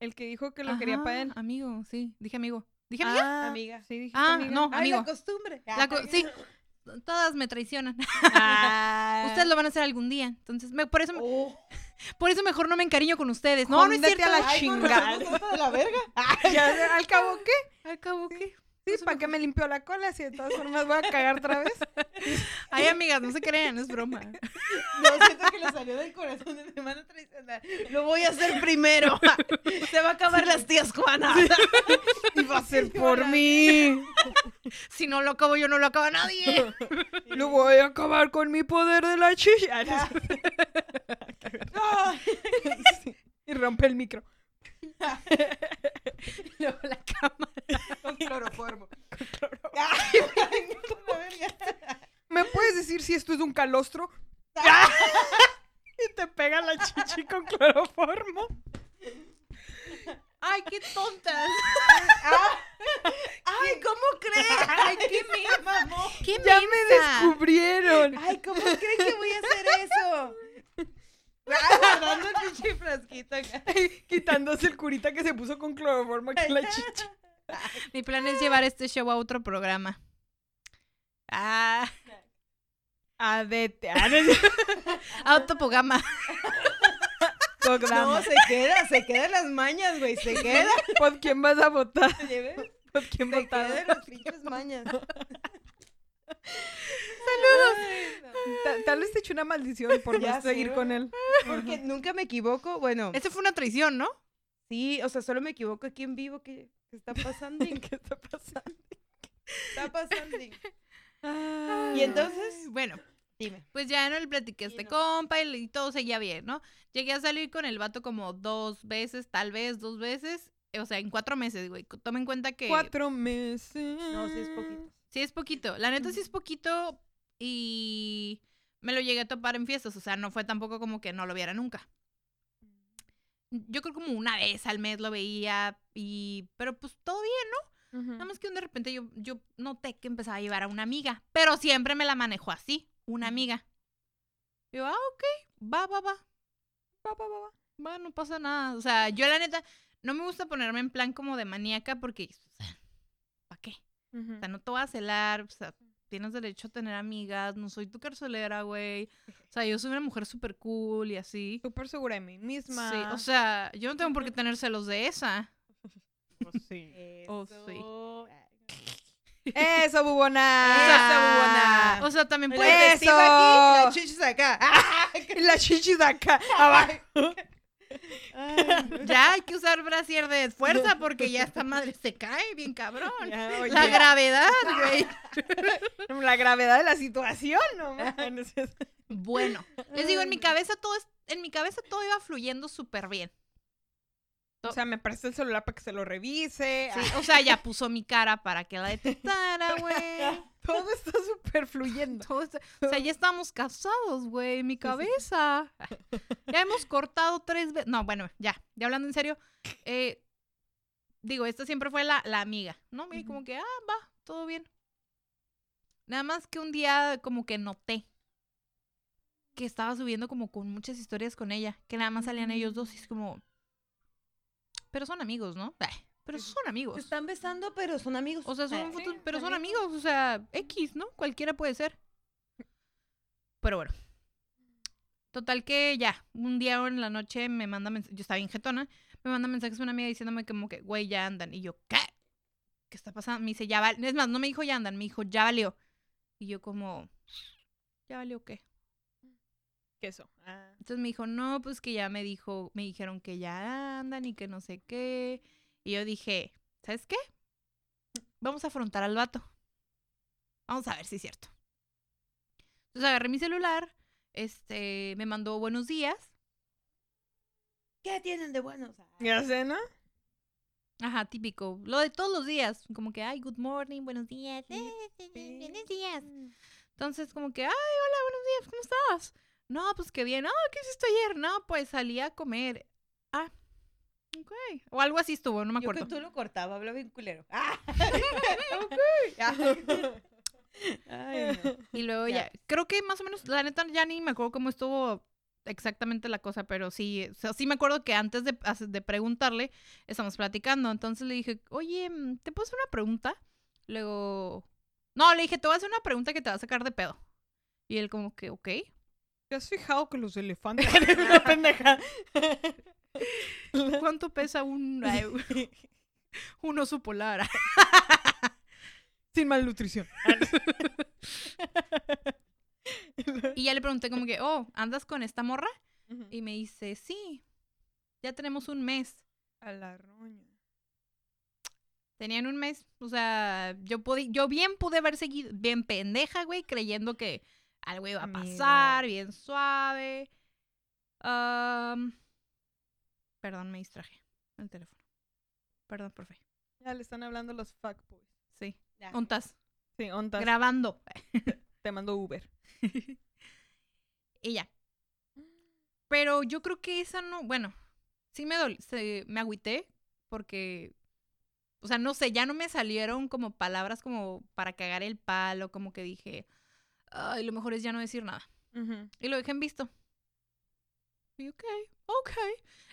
[SPEAKER 2] El que dijo que lo quería para él.
[SPEAKER 1] amigo, sí, dije amigo. ¿Dije amiga?
[SPEAKER 2] Ah,
[SPEAKER 3] Amiga.
[SPEAKER 2] Sí, dijiste
[SPEAKER 1] Ah,
[SPEAKER 2] amiga.
[SPEAKER 1] no.
[SPEAKER 3] Ay,
[SPEAKER 1] amigo.
[SPEAKER 3] la costumbre.
[SPEAKER 1] La co- sí, todas me traicionan.
[SPEAKER 2] Ah.
[SPEAKER 1] Ustedes lo van a hacer algún día, entonces, me- por eso,
[SPEAKER 3] Oh.
[SPEAKER 1] por eso mejor no me encariño con ustedes. No, no es
[SPEAKER 2] Jóndete
[SPEAKER 1] cierto.
[SPEAKER 2] a la
[SPEAKER 3] Ay, con
[SPEAKER 2] chingada.
[SPEAKER 3] de la verga.
[SPEAKER 2] Ya, al cabo, ¿qué?
[SPEAKER 1] Al cabo, ¿qué?
[SPEAKER 2] Sí, ¿para qué me limpió la cola? Si de todas formas voy a cagar otra vez.
[SPEAKER 1] Ay, amigas, no se crean, es broma.
[SPEAKER 3] No, siento que le salió del corazón de mi hermano traicionar. Lo voy a hacer primero. Se va a acabar las tías Juanas.
[SPEAKER 2] Y va a ser por mí.
[SPEAKER 1] Si no lo acabo yo, no lo acaba nadie.
[SPEAKER 2] Lo voy a acabar con mi poder de la chicha.
[SPEAKER 3] No.
[SPEAKER 2] Sí. Y rompe el micro.
[SPEAKER 1] Luego la cama.
[SPEAKER 3] Con cloroformo. Ay, la verga.
[SPEAKER 2] ¿Me puedes decir si esto es un calostro? y te pega la chichi con cloroformo.
[SPEAKER 1] Ay, qué tontas.
[SPEAKER 3] Ay, ¿cómo crees? Ay, qué me mamó.
[SPEAKER 1] Qué
[SPEAKER 2] Ya me descubrieron.
[SPEAKER 3] Ay, ¿cómo creen que voy a hacer eso? Guardando el pinche frasquito acá.
[SPEAKER 2] Quitándose el curita que se puso con cloroformo aquí en la chichi.
[SPEAKER 1] Mi plan es llevar este show a otro programa. Ah,
[SPEAKER 2] Adete. Adete.
[SPEAKER 1] a otro programa.
[SPEAKER 2] Programa.
[SPEAKER 3] No, se queda, se quedan las mañas, güey, se queda.
[SPEAKER 2] ¿Por quién vas a votar? ¿Por quién
[SPEAKER 3] quedan las pinches mañas.
[SPEAKER 2] Ta- Tal vez te eché una maldición por
[SPEAKER 3] Ya
[SPEAKER 2] no seguir con él.
[SPEAKER 3] Porque nunca me equivoco. Bueno,
[SPEAKER 1] Esa fue una traición, ¿no?
[SPEAKER 3] sí, o sea, solo me equivoco aquí en vivo. ¿Qué, qué está pasando?
[SPEAKER 2] ¿Qué está pasando?
[SPEAKER 3] está pasando?
[SPEAKER 2] Ah.
[SPEAKER 3] Y entonces,
[SPEAKER 1] Ay, Bueno,
[SPEAKER 3] dime.
[SPEAKER 1] pues ya no le platiqué a este
[SPEAKER 3] no.
[SPEAKER 1] compa y, y todo seguía bien, ¿no? Llegué a salir con el vato como dos veces, tal vez dos veces. O sea, en cuatro meses, güey. Toma en cuenta que.
[SPEAKER 2] Cuatro meses.
[SPEAKER 3] No, sí es poquito.
[SPEAKER 1] Sí, es poquito. La neta sí es poquito y me lo llegué a topar en fiestas. O sea, no fue tampoco como que no lo viera nunca. Yo creo como una vez al mes lo veía y... Pero pues todo bien,
[SPEAKER 2] Ujú.
[SPEAKER 1] Nada más que de repente yo, yo noté que empezaba a llevar a una amiga. Pero siempre me la manejó así, una amiga. Yo, ah, ok, va, va, va.
[SPEAKER 2] Va, va, va, va.
[SPEAKER 1] Va, no pasa nada. O sea, yo la neta, no me gusta ponerme en plan como de maníaca porque, o sea, ¿para qué? O sea, no te voy a celar, o sea, tienes derecho a tener amigas, no soy tu carcelera, güey. O sea, yo soy una mujer súper cool y así.
[SPEAKER 2] Súper segura de mí misma.
[SPEAKER 1] Sí, o sea, yo no tengo por qué tener celos de esa.
[SPEAKER 2] Pues sí.
[SPEAKER 1] Oh, sí.
[SPEAKER 2] Eso, bubona.
[SPEAKER 1] Eso,
[SPEAKER 3] bubona.
[SPEAKER 1] O sea, también
[SPEAKER 3] El
[SPEAKER 1] puede
[SPEAKER 2] Eso.
[SPEAKER 3] aquí, las chichis acá.
[SPEAKER 2] La chichis acá, abajo.
[SPEAKER 1] Ya hay que usar brasier de fuerza porque ya esta madre se cae bien cabrón.
[SPEAKER 2] Ya, oye,
[SPEAKER 1] La gravedad, güey.
[SPEAKER 2] la gravedad de la situación, no mames.
[SPEAKER 1] Bueno, les digo, en mi cabeza todo es, en mi cabeza todo iba fluyendo súper bien.
[SPEAKER 2] O sea, me presta el celular para que se lo revise.
[SPEAKER 1] Sí, o sea, ya puso mi cara para que la detectara, güey.
[SPEAKER 2] Todo está súper fluyendo.
[SPEAKER 1] Todo O sea, ya estamos casados, güey, mi cabeza. Ya hemos cortado tres veces. No, bueno, ya, ya hablando en serio. eh, digo, esta siempre fue la, la amiga, ¿no? Y como que, ah, va, todo bien. Nada más que un día como que noté que estaba subiendo como con muchas historias con ella, que nada más salían ellos dos y es como... Pero son amigos, ¿no? Ay, pero son amigos.
[SPEAKER 3] Se están besando, pero son amigos.
[SPEAKER 1] O sea, son
[SPEAKER 3] Eh.
[SPEAKER 1] fotos,
[SPEAKER 2] sí,
[SPEAKER 1] pero son
[SPEAKER 2] amigos.
[SPEAKER 1] amigos, o sea, X, ¿no? Cualquiera puede ser. Pero bueno. Total que ya, un día en la noche me manda mensajes, yo estaba bien jetona, me manda mensajes una amiga diciéndome como que, güey, ya andan. Y yo, ¿qué? ¿Qué está pasando? Me dice, ya valió. Es más, no me dijo ya andan, me dijo, ya valió. Y yo como, ¿ya valió qué?
[SPEAKER 2] Queso. Ah.
[SPEAKER 1] Entonces me dijo, no, pues que ya me dijo, me dijeron que ya andan y que no sé qué. Y yo dije, ¿sabes qué? Vamos a afrontar al vato. Vamos a ver si es cierto. Entonces agarré mi celular, este, me mandó buenos días.
[SPEAKER 3] ¿Qué tienen de buenos?
[SPEAKER 2] Ya ¿no?
[SPEAKER 1] Ajá, típico. Lo de todos los días. Como que, ay, good morning, buenos días. Eh, eh, eh, buenos días. Entonces, como que, ay, hola, buenos días, ¿cómo estás? No, pues qué bien. Ah, ¿qué hiciste ayer? No, pues salí a comer. Ah, ok. O algo así estuvo, no me
[SPEAKER 3] Yo
[SPEAKER 1] acuerdo.
[SPEAKER 3] que tú lo cortaba, hablaba bien culero. Ah. Ay, no.
[SPEAKER 1] Y luego
[SPEAKER 3] Ya.
[SPEAKER 1] ya. Creo que más o menos, la neta, ya ni me acuerdo cómo estuvo exactamente la cosa, pero sí, o sea, sí me acuerdo que antes de, de preguntarle, estamos platicando. Entonces le dije, oye, ¿te puedo hacer una pregunta? Luego. No, le dije, te voy a hacer una pregunta que te va a sacar de pedo. Y él, como que, ok.
[SPEAKER 2] ¿Te has fijado que los elefantes una pendeja?
[SPEAKER 1] ¿Cuánto pesa un, un oso polar?
[SPEAKER 2] Sin malnutrición.
[SPEAKER 1] Y ya le pregunté, como que, oh, ¿andas con esta morra? Y me dice, sí, ya tenemos un mes.
[SPEAKER 2] A la roña.
[SPEAKER 1] Tenían un mes. O sea, yo podí, yo bien pude haber seguido, bien pendeja, güey, creyendo que algo iba a pasar, bien suave. Am, perdón, me distraje. El teléfono. Perdón, profe.
[SPEAKER 2] Ya le están hablando los fuckboys.
[SPEAKER 1] Sí.
[SPEAKER 3] Ya.
[SPEAKER 1] Ontas.
[SPEAKER 2] Sí, ontas.
[SPEAKER 1] Grabando.
[SPEAKER 2] Te mando Uber.
[SPEAKER 1] y ya. Pero yo creo que esa no, bueno, sí me dol- se- me agüité porque, o sea, no sé, ya no me salieron como palabras como para cagar el palo, como que dije, ay, lo mejor es ya no decir nada. Y lo dejé en visto. Y ok, ok.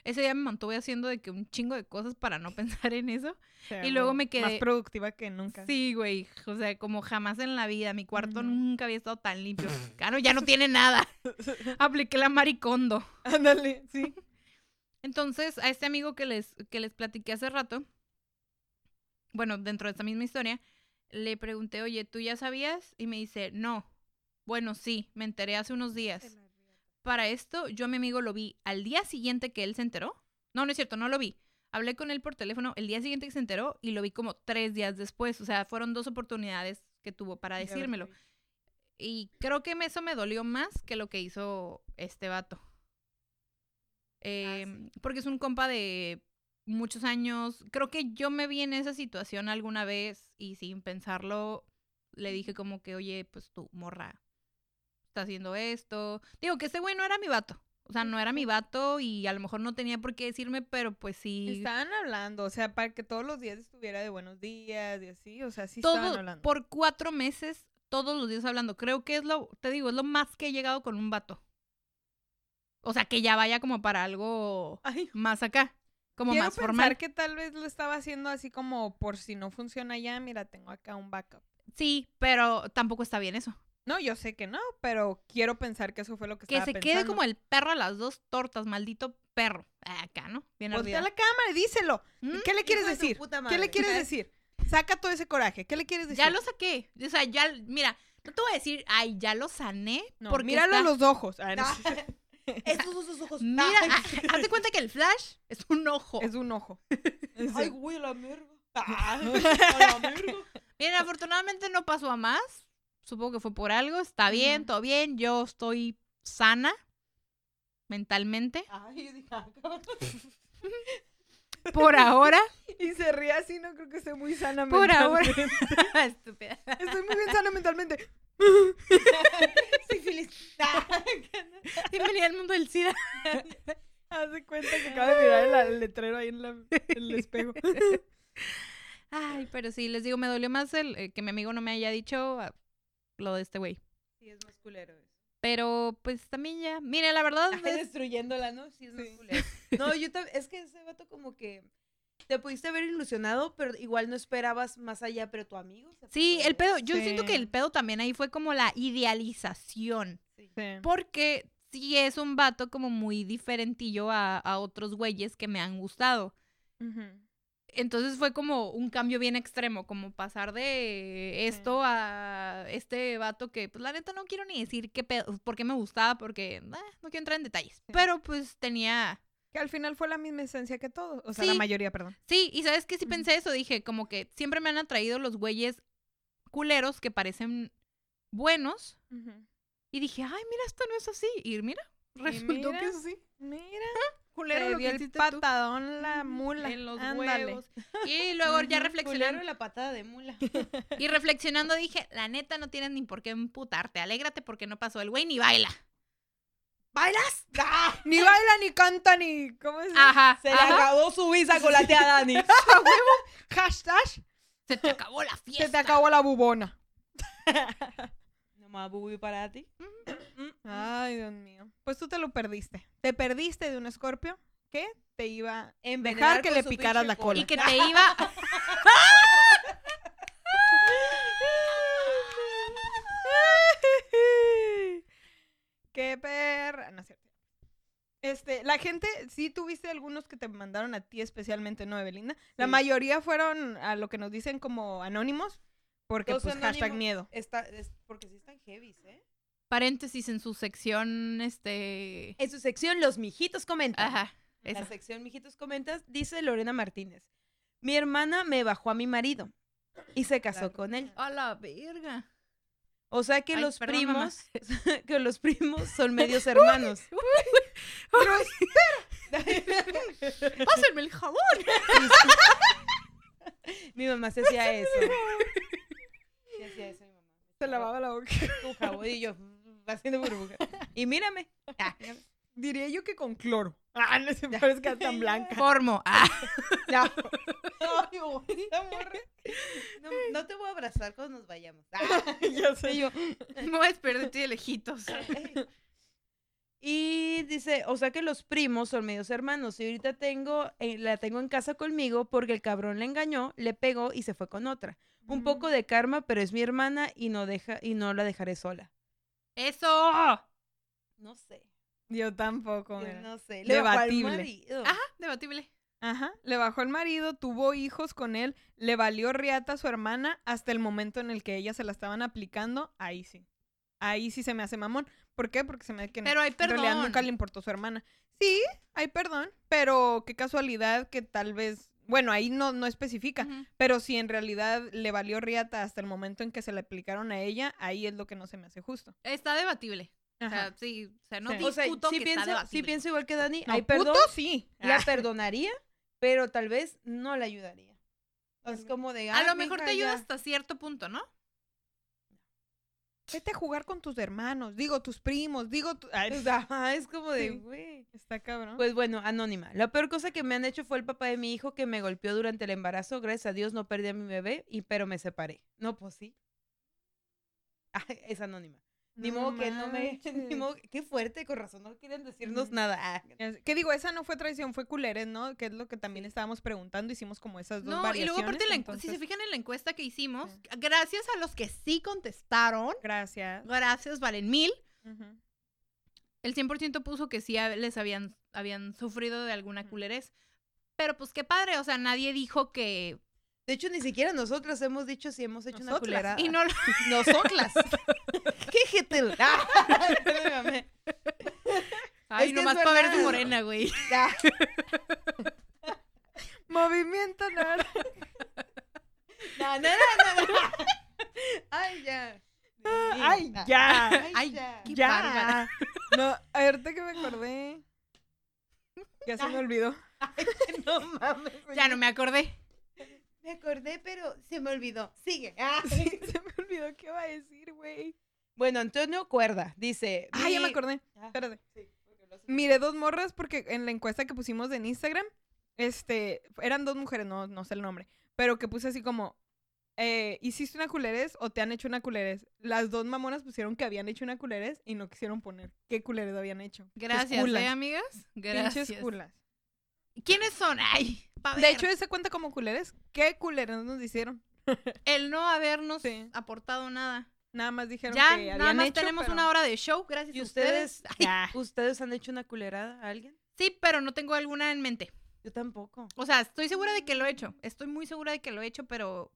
[SPEAKER 1] Ese día me mantuve haciendo de que un chingo de cosas para no pensar en eso.
[SPEAKER 2] Sea,
[SPEAKER 1] Y luego me
[SPEAKER 2] Más
[SPEAKER 1] quedé-
[SPEAKER 2] productiva que nunca.
[SPEAKER 1] Sí, güey. O sea, como jamás en la vida. Mi cuarto nunca había estado tan limpio. Claro, ya no tiene nada. Apliqué la maricondo.
[SPEAKER 2] Ándale, sí.
[SPEAKER 1] Entonces, a este amigo que les, que les platiqué hace rato, bueno, dentro de esta misma historia, le pregunté, oye, ¿tú ya sabías? Y me dice, no. Bueno, sí, me enteré hace unos días. Para esto, yo a mi amigo lo vi al día siguiente que él se enteró. No, no es cierto, no lo vi. Hablé con él por teléfono el día siguiente que se enteró y lo vi como tres días después. O sea, fueron dos oportunidades que tuvo para decírmelo. Y creo que eso me dolió más que lo que hizo este vato. Em, Porque es un compa de muchos años. Creo que yo me vi en esa situación alguna vez y sin pensarlo le dije como que, oye, pues tu morra está haciendo esto. Digo que ese güey no era mi vato. O sea, no era mi vato y a lo mejor no tenía por qué decirme, pero pues sí.
[SPEAKER 2] Estaban hablando, o sea, para que todos los días estuviera de buenos días y así, o sea, sí estaban hablando.
[SPEAKER 1] por cuatro meses, todos los días hablando. Creo que es lo, te digo, es lo más que he llegado con un vato. O sea, que ya vaya como para algo
[SPEAKER 2] Ay,
[SPEAKER 1] más acá. como
[SPEAKER 2] Quiero
[SPEAKER 1] más
[SPEAKER 2] pensar
[SPEAKER 1] formal.
[SPEAKER 2] que tal vez lo estaba haciendo así como por si no funciona ya, mira, tengo acá un backup.
[SPEAKER 1] Sí, pero tampoco está bien eso.
[SPEAKER 2] No, yo sé que no, pero quiero pensar que eso fue lo que,
[SPEAKER 1] Que
[SPEAKER 2] estaba
[SPEAKER 1] se
[SPEAKER 2] pensando.
[SPEAKER 1] quede como el perro a las dos tortas, maldito perro. Acá, ¿no? Bien
[SPEAKER 2] Voltea a la cámara y díselo.
[SPEAKER 1] ¿Mm?
[SPEAKER 2] ¿Qué le quieres
[SPEAKER 3] Hijo
[SPEAKER 2] decir? ¿Qué le quieres decir? Saca todo ese coraje. ¿Qué le quieres decir?
[SPEAKER 1] Ya lo saqué. O sea, ya, mira, no te voy a decir, ay, ya lo sané.
[SPEAKER 2] No,
[SPEAKER 1] porque
[SPEAKER 2] míralo
[SPEAKER 1] está-
[SPEAKER 2] a los ojos. Ah, no,
[SPEAKER 3] Estos son sus ojos.
[SPEAKER 1] Mira,
[SPEAKER 3] Ay,
[SPEAKER 1] ah, hazte cuenta que el flash es un ojo.
[SPEAKER 2] es un ojo.
[SPEAKER 3] Ay, güey, la merga. Ah, a la merga.
[SPEAKER 1] Miren, afortunadamente no pasó a más. Supongo que fue por algo. Está bien, todo bien. Yo estoy sana mentalmente.
[SPEAKER 3] Ay, ah.
[SPEAKER 1] Por ahora.
[SPEAKER 2] Y se ríe así, no creo que esté muy sana
[SPEAKER 1] Por ahora.
[SPEAKER 2] mentalmente.
[SPEAKER 1] Estúpida.
[SPEAKER 2] Estoy muy bien sana mentalmente.
[SPEAKER 3] Sífilis.
[SPEAKER 1] Bienvenida al mundo del SIDA.
[SPEAKER 2] Haz de cuenta que acaba de mirar el, el letrero ahí en, la- en el espejo.
[SPEAKER 1] Ay, pero sí, les digo, me dolió más el eh, que mi amigo no me haya dicho ah, lo de este güey.
[SPEAKER 3] Sí, es más culero eso.
[SPEAKER 1] Pero pues también ya. Mire, la verdad. Es-
[SPEAKER 3] destruyéndola, ¿no? Sí, es más
[SPEAKER 2] Sí.
[SPEAKER 3] culero. No, yo también, es que ese vato como que te pudiste haber ilusionado, pero igual no esperabas más allá, pero tu amigo. se
[SPEAKER 1] Sí, el pedo. Yo siento que el pedo también ahí fue como la idealización.
[SPEAKER 3] Sí.
[SPEAKER 1] Porque sí es un vato como muy diferentillo a, a otros güeyes que me han gustado.
[SPEAKER 2] Ujú.
[SPEAKER 1] Entonces fue como un cambio bien extremo, como pasar de esto a este vato que, pues la neta no quiero ni decir qué pedo, por qué me gustaba, porque eh, no quiero entrar en detalles. Pero pues tenía...
[SPEAKER 2] Que al final fue la misma esencia que todo. O sea, la mayoría, perdón.
[SPEAKER 1] Sí, y sabes que sí pensé eso, dije como que siempre me han atraído los güeyes culeros que parecen buenos. Y dije, ay, mira, esto no es así. Y mira, resultó
[SPEAKER 2] mira,
[SPEAKER 1] que es así.
[SPEAKER 2] Mira,
[SPEAKER 1] Culero
[SPEAKER 2] te
[SPEAKER 1] lo
[SPEAKER 2] dio
[SPEAKER 1] que
[SPEAKER 2] el
[SPEAKER 1] tú.
[SPEAKER 2] patadón la mula.
[SPEAKER 1] En los
[SPEAKER 2] Ándale.
[SPEAKER 1] huevos. Y luego ya reflexionando.
[SPEAKER 3] La patada de mula.
[SPEAKER 1] Y reflexionando dije, la neta no tienes ni por qué emputarte. Alégrate porque no pasó. El güey ni baila.
[SPEAKER 3] ¿Bailas? ¡Ah!
[SPEAKER 2] Ni baila, ni canta, ni. ¿Cómo es?
[SPEAKER 1] Ajá.
[SPEAKER 3] Se le
[SPEAKER 1] ajá.
[SPEAKER 3] acabó su visa con la tía Dani.
[SPEAKER 2] Hashtag.
[SPEAKER 1] Se te acabó la fiesta.
[SPEAKER 2] Se te acabó la bubona.
[SPEAKER 3] Nomás bubi para ti.
[SPEAKER 2] Ay, Dios mío. Pues tú te lo perdiste. Te perdiste de un escorpio que te iba a
[SPEAKER 3] Envenenar
[SPEAKER 2] dejar que le picaras la cola.
[SPEAKER 1] Y que te iba.
[SPEAKER 2] Qué perra. No es cierto. Este, la gente, sí tuviste algunos que te mandaron a ti especialmente, ¿no, Evelina? La
[SPEAKER 3] Sí.
[SPEAKER 2] mayoría fueron a lo que nos dicen como anónimos, porque
[SPEAKER 3] Todos
[SPEAKER 2] pues hashtag miedo.
[SPEAKER 3] Está, es porque sí están heavy, ¿eh?
[SPEAKER 1] Paréntesis en su sección, este.
[SPEAKER 3] En su sección, los mijitos comentan.
[SPEAKER 1] Ajá.
[SPEAKER 3] En la sección mijitos comentas, dice Lorena Martínez. Mi hermana me bajó a mi marido y se casó con él.
[SPEAKER 1] A la verga.
[SPEAKER 3] O sea que
[SPEAKER 1] Ay,
[SPEAKER 3] los
[SPEAKER 1] perdón,
[SPEAKER 3] primos, que los primos son medios hermanos.
[SPEAKER 1] Pásenme el jabón.
[SPEAKER 3] mi mamá se hacía eso. Se hacía eso mi mamá.
[SPEAKER 2] Se lavaba la boca.
[SPEAKER 3] con jabón y yo haciendo burbujas. Y mírame. Ah,
[SPEAKER 2] Diría yo que con cloro. Ah, no se parezca tan blanca.
[SPEAKER 1] Formo. Ah.
[SPEAKER 3] ya. Ay, güey. No, no te voy a abrazar cuando nos vayamos. Ah,
[SPEAKER 2] ya sé.
[SPEAKER 3] y yo,
[SPEAKER 1] Me voy a despedir de ti de lejitos.
[SPEAKER 3] Y dice, o sea que los primos son medios hermanos. Y ahorita tengo, eh, la tengo en casa conmigo porque el cabrón le engañó, le pegó y se fue con otra. Un poco de karma, pero es mi hermana y no deja, y no la dejaré sola.
[SPEAKER 1] ¡Eso!
[SPEAKER 3] No sé.
[SPEAKER 2] Yo tampoco.
[SPEAKER 3] yo no sé. Le bajó al
[SPEAKER 2] Debatible.
[SPEAKER 3] marido.
[SPEAKER 1] Ajá, debatible.
[SPEAKER 2] Ajá. Le bajó el marido, tuvo hijos con él, le valió riata a su hermana hasta el momento en el que ella se la estaban aplicando. Ahí sí. Ahí sí se me hace mamón. ¿Por qué? Porque se me hace que no-
[SPEAKER 1] Pero hay
[SPEAKER 2] en realidad
[SPEAKER 1] perdón.
[SPEAKER 2] nunca le importó su hermana. Sí, hay perdón, pero qué casualidad que tal vez, bueno, ahí no, no especifica, pero si en realidad le valió riata hasta el momento en que se le aplicaron a ella, ahí es lo que no se me hace justo.
[SPEAKER 1] Está debatible. O sea, sí, o sea, no
[SPEAKER 2] Sí.
[SPEAKER 3] O sea,
[SPEAKER 1] discuto
[SPEAKER 3] sí
[SPEAKER 1] que
[SPEAKER 3] pienso,
[SPEAKER 1] está
[SPEAKER 3] sí
[SPEAKER 1] debatible.
[SPEAKER 3] pienso igual que Dani.
[SPEAKER 2] No,
[SPEAKER 3] hay perdón,
[SPEAKER 2] puto sí.
[SPEAKER 3] la
[SPEAKER 2] Ah,
[SPEAKER 3] perdonaría, pero tal vez no la ayudaría. Es como de.
[SPEAKER 1] A
[SPEAKER 3] "Ah,
[SPEAKER 1] lo mejor te ayuda
[SPEAKER 3] ya".
[SPEAKER 1] hasta cierto punto, ¿no?
[SPEAKER 2] Vete a jugar con tus hermanos, digo, tus primos, digo, tu- Ay,
[SPEAKER 3] O sea, ajá, es como de,
[SPEAKER 2] Sí.
[SPEAKER 3] güey.
[SPEAKER 2] está cabrón.
[SPEAKER 3] Pues bueno, anónima. La peor cosa que me han hecho fue el papá de mi hijo que me golpeó durante el embarazo. Gracias a Dios no perdí a mi bebé, y, pero me separé. No, pues sí. Ah, es anónima. Ni
[SPEAKER 2] No
[SPEAKER 3] modo que no me... Ni modo... Qué fuerte, con razón, no quieren decirnos nada. Ah.
[SPEAKER 2] ¿Qué digo? Esa no fue traición, fue culeres, ¿no? Que es lo que también estábamos preguntando. Hicimos como esas dos
[SPEAKER 1] No, y
[SPEAKER 2] variaciones.
[SPEAKER 1] luego aparte, la encu- si se
[SPEAKER 2] entonces,
[SPEAKER 1] fijan en la encuesta que hicimos,
[SPEAKER 2] Sí.
[SPEAKER 1] gracias a los que sí contestaron,
[SPEAKER 2] Gracias.
[SPEAKER 1] gracias, valen mil,
[SPEAKER 2] Ujú.
[SPEAKER 1] el 100% puso que sí les habían, habían sufrido de alguna culerez. Pero pues qué padre, o sea, nadie dijo que...
[SPEAKER 3] De hecho, ni siquiera nosotras hemos dicho si hemos hecho una
[SPEAKER 2] Nosotras.
[SPEAKER 3] culerada.
[SPEAKER 1] Y no lo-
[SPEAKER 3] Nosotras. ¿Qué jetel?
[SPEAKER 1] Ay,
[SPEAKER 3] es
[SPEAKER 1] nomás para ver tu morena, güey.
[SPEAKER 2] Movimiento naranja.
[SPEAKER 3] No, no, no, no. Ay, ya.
[SPEAKER 2] Ay,
[SPEAKER 3] Ah.
[SPEAKER 2] ya.
[SPEAKER 3] Ay,
[SPEAKER 1] Ay,
[SPEAKER 3] ya.
[SPEAKER 1] qué
[SPEAKER 2] ya. No, ahorita que me acordé. Ya se me olvidó.
[SPEAKER 3] No mames.
[SPEAKER 1] Ya no me acordé.
[SPEAKER 3] Me acordé, pero se me olvidó. Sigue. Ah.
[SPEAKER 2] Sí, se me olvidó qué iba a decir, güey.
[SPEAKER 3] Bueno, Antonio Cuerda dice.
[SPEAKER 2] Ah, ya me acordé.
[SPEAKER 3] Ah,
[SPEAKER 2] Espérate.
[SPEAKER 3] sí, porque lo hace-
[SPEAKER 2] Miré dos morras porque en la encuesta que pusimos en Instagram, este, eran dos mujeres, no, no sé el nombre, pero que puse así como, eh, ¿hiciste una culerez o te han hecho una culerez? Las dos mamonas pusieron que habían hecho una culerez y no quisieron poner qué culerez habían hecho. Pinches
[SPEAKER 1] Gracias,
[SPEAKER 2] culas.
[SPEAKER 1] ¿eh, amigas?
[SPEAKER 2] Pinches
[SPEAKER 1] Gracias.
[SPEAKER 2] culas.
[SPEAKER 1] ¿Quiénes son? Ay,
[SPEAKER 2] De hecho, ese cuenta como culerez. ¿Qué culerez nos hicieron?
[SPEAKER 1] el no habernos
[SPEAKER 2] Sí.
[SPEAKER 1] aportado nada.
[SPEAKER 2] Nada más dijeron
[SPEAKER 1] Ya,
[SPEAKER 2] que
[SPEAKER 1] nada más
[SPEAKER 2] hecho,
[SPEAKER 1] tenemos
[SPEAKER 2] pero-
[SPEAKER 1] una hora de show, gracias
[SPEAKER 3] ¿Y
[SPEAKER 1] a
[SPEAKER 3] ustedes?
[SPEAKER 1] ustedes.
[SPEAKER 3] ¿Ustedes han hecho una culerada a alguien?
[SPEAKER 1] Sí, pero no tengo alguna en mente.
[SPEAKER 3] Yo tampoco.
[SPEAKER 1] O sea, estoy segura de que lo he hecho. Estoy muy segura de que lo he hecho, pero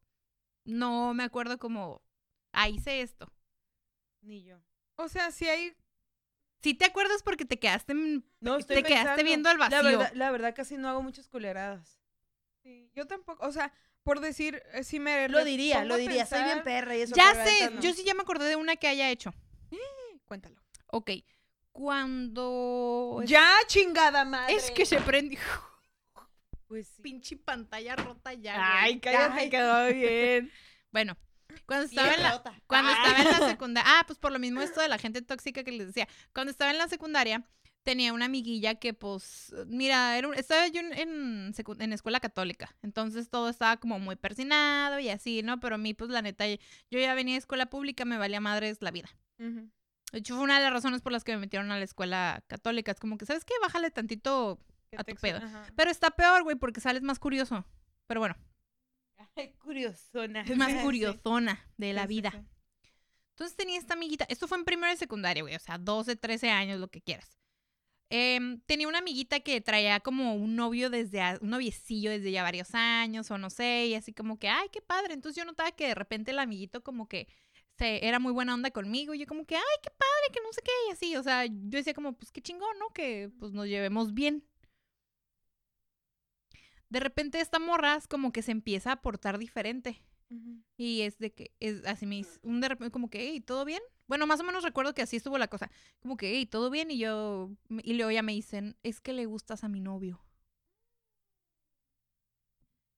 [SPEAKER 1] no me acuerdo como, ah, hice esto.
[SPEAKER 3] Ni yo.
[SPEAKER 2] O sea, si hay...
[SPEAKER 1] Si te acuerdas porque te quedaste
[SPEAKER 3] No,
[SPEAKER 1] Te quedaste viendo el
[SPEAKER 3] La
[SPEAKER 1] vacío.
[SPEAKER 3] verdad, la verdad casi no hago muchas culeradas.
[SPEAKER 2] sí, yo tampoco, o sea, por decir, eh, si me...
[SPEAKER 3] Lo diría, lo diría. Soy bien
[SPEAKER 2] pensar-
[SPEAKER 3] perra y eso.
[SPEAKER 1] Ya sé,
[SPEAKER 3] no.
[SPEAKER 1] yo sí ya me acordé de una que haya hecho.
[SPEAKER 2] Cuéntalo.
[SPEAKER 1] Ok, cuando...
[SPEAKER 2] Ya, chingada madre.
[SPEAKER 1] Es que se prendió.
[SPEAKER 3] Pues sí.
[SPEAKER 1] Pinche pantalla rota ya.
[SPEAKER 2] Ay, cállate, quedó bien.
[SPEAKER 1] Bueno, cuando estaba en la. Cuando
[SPEAKER 3] Ah.
[SPEAKER 1] estaba en la secundaria, ah, pues por lo mismo esto de la gente tóxica que les decía. Cuando estaba en la secundaria, tenía una amiguilla que, pues, mira, era un- estaba yo en, en, escuela católica. Entonces todo estaba como muy persinado y así, ¿no? Pero a mí, pues, la neta, yo ya venía de escuela pública, me valía madres la vida.
[SPEAKER 2] Ujú.
[SPEAKER 1] De hecho, fue una de las razones por las que me metieron a la escuela católica. Es como que, ¿sabes qué? Bájale tantito. A tu pedo.
[SPEAKER 2] ajá.
[SPEAKER 1] Pero está peor, güey, porque sales más curioso. Pero bueno,
[SPEAKER 3] Ay, curiosona.
[SPEAKER 1] más curiosona de la vida. Entonces tenía esta amiguita, esto fue en primero de secundaria, güey, o sea, 12, 13 años, lo que quieras. Em, tenía una amiguita que traía como un novio desde, a- un noviecillo desde ya varios años, o no sé, y así como que, ay, qué padre. Entonces yo notaba que de repente el amiguito como que se, era muy buena onda conmigo, y yo como que, ay, qué padre, que no sé qué, y así, o sea, yo decía como, pues qué chingón, ¿no? Que pues nos llevemos bien. De repente esta morra es como que se empieza a portar diferente. Y es de que, es así me dice, un de repente como que, hey, ¿todo bien? Bueno, más o menos recuerdo que así estuvo la cosa. Como que, hey, ¿todo bien? Y yo, y luego ya me dicen, es que le gustas a mi novio.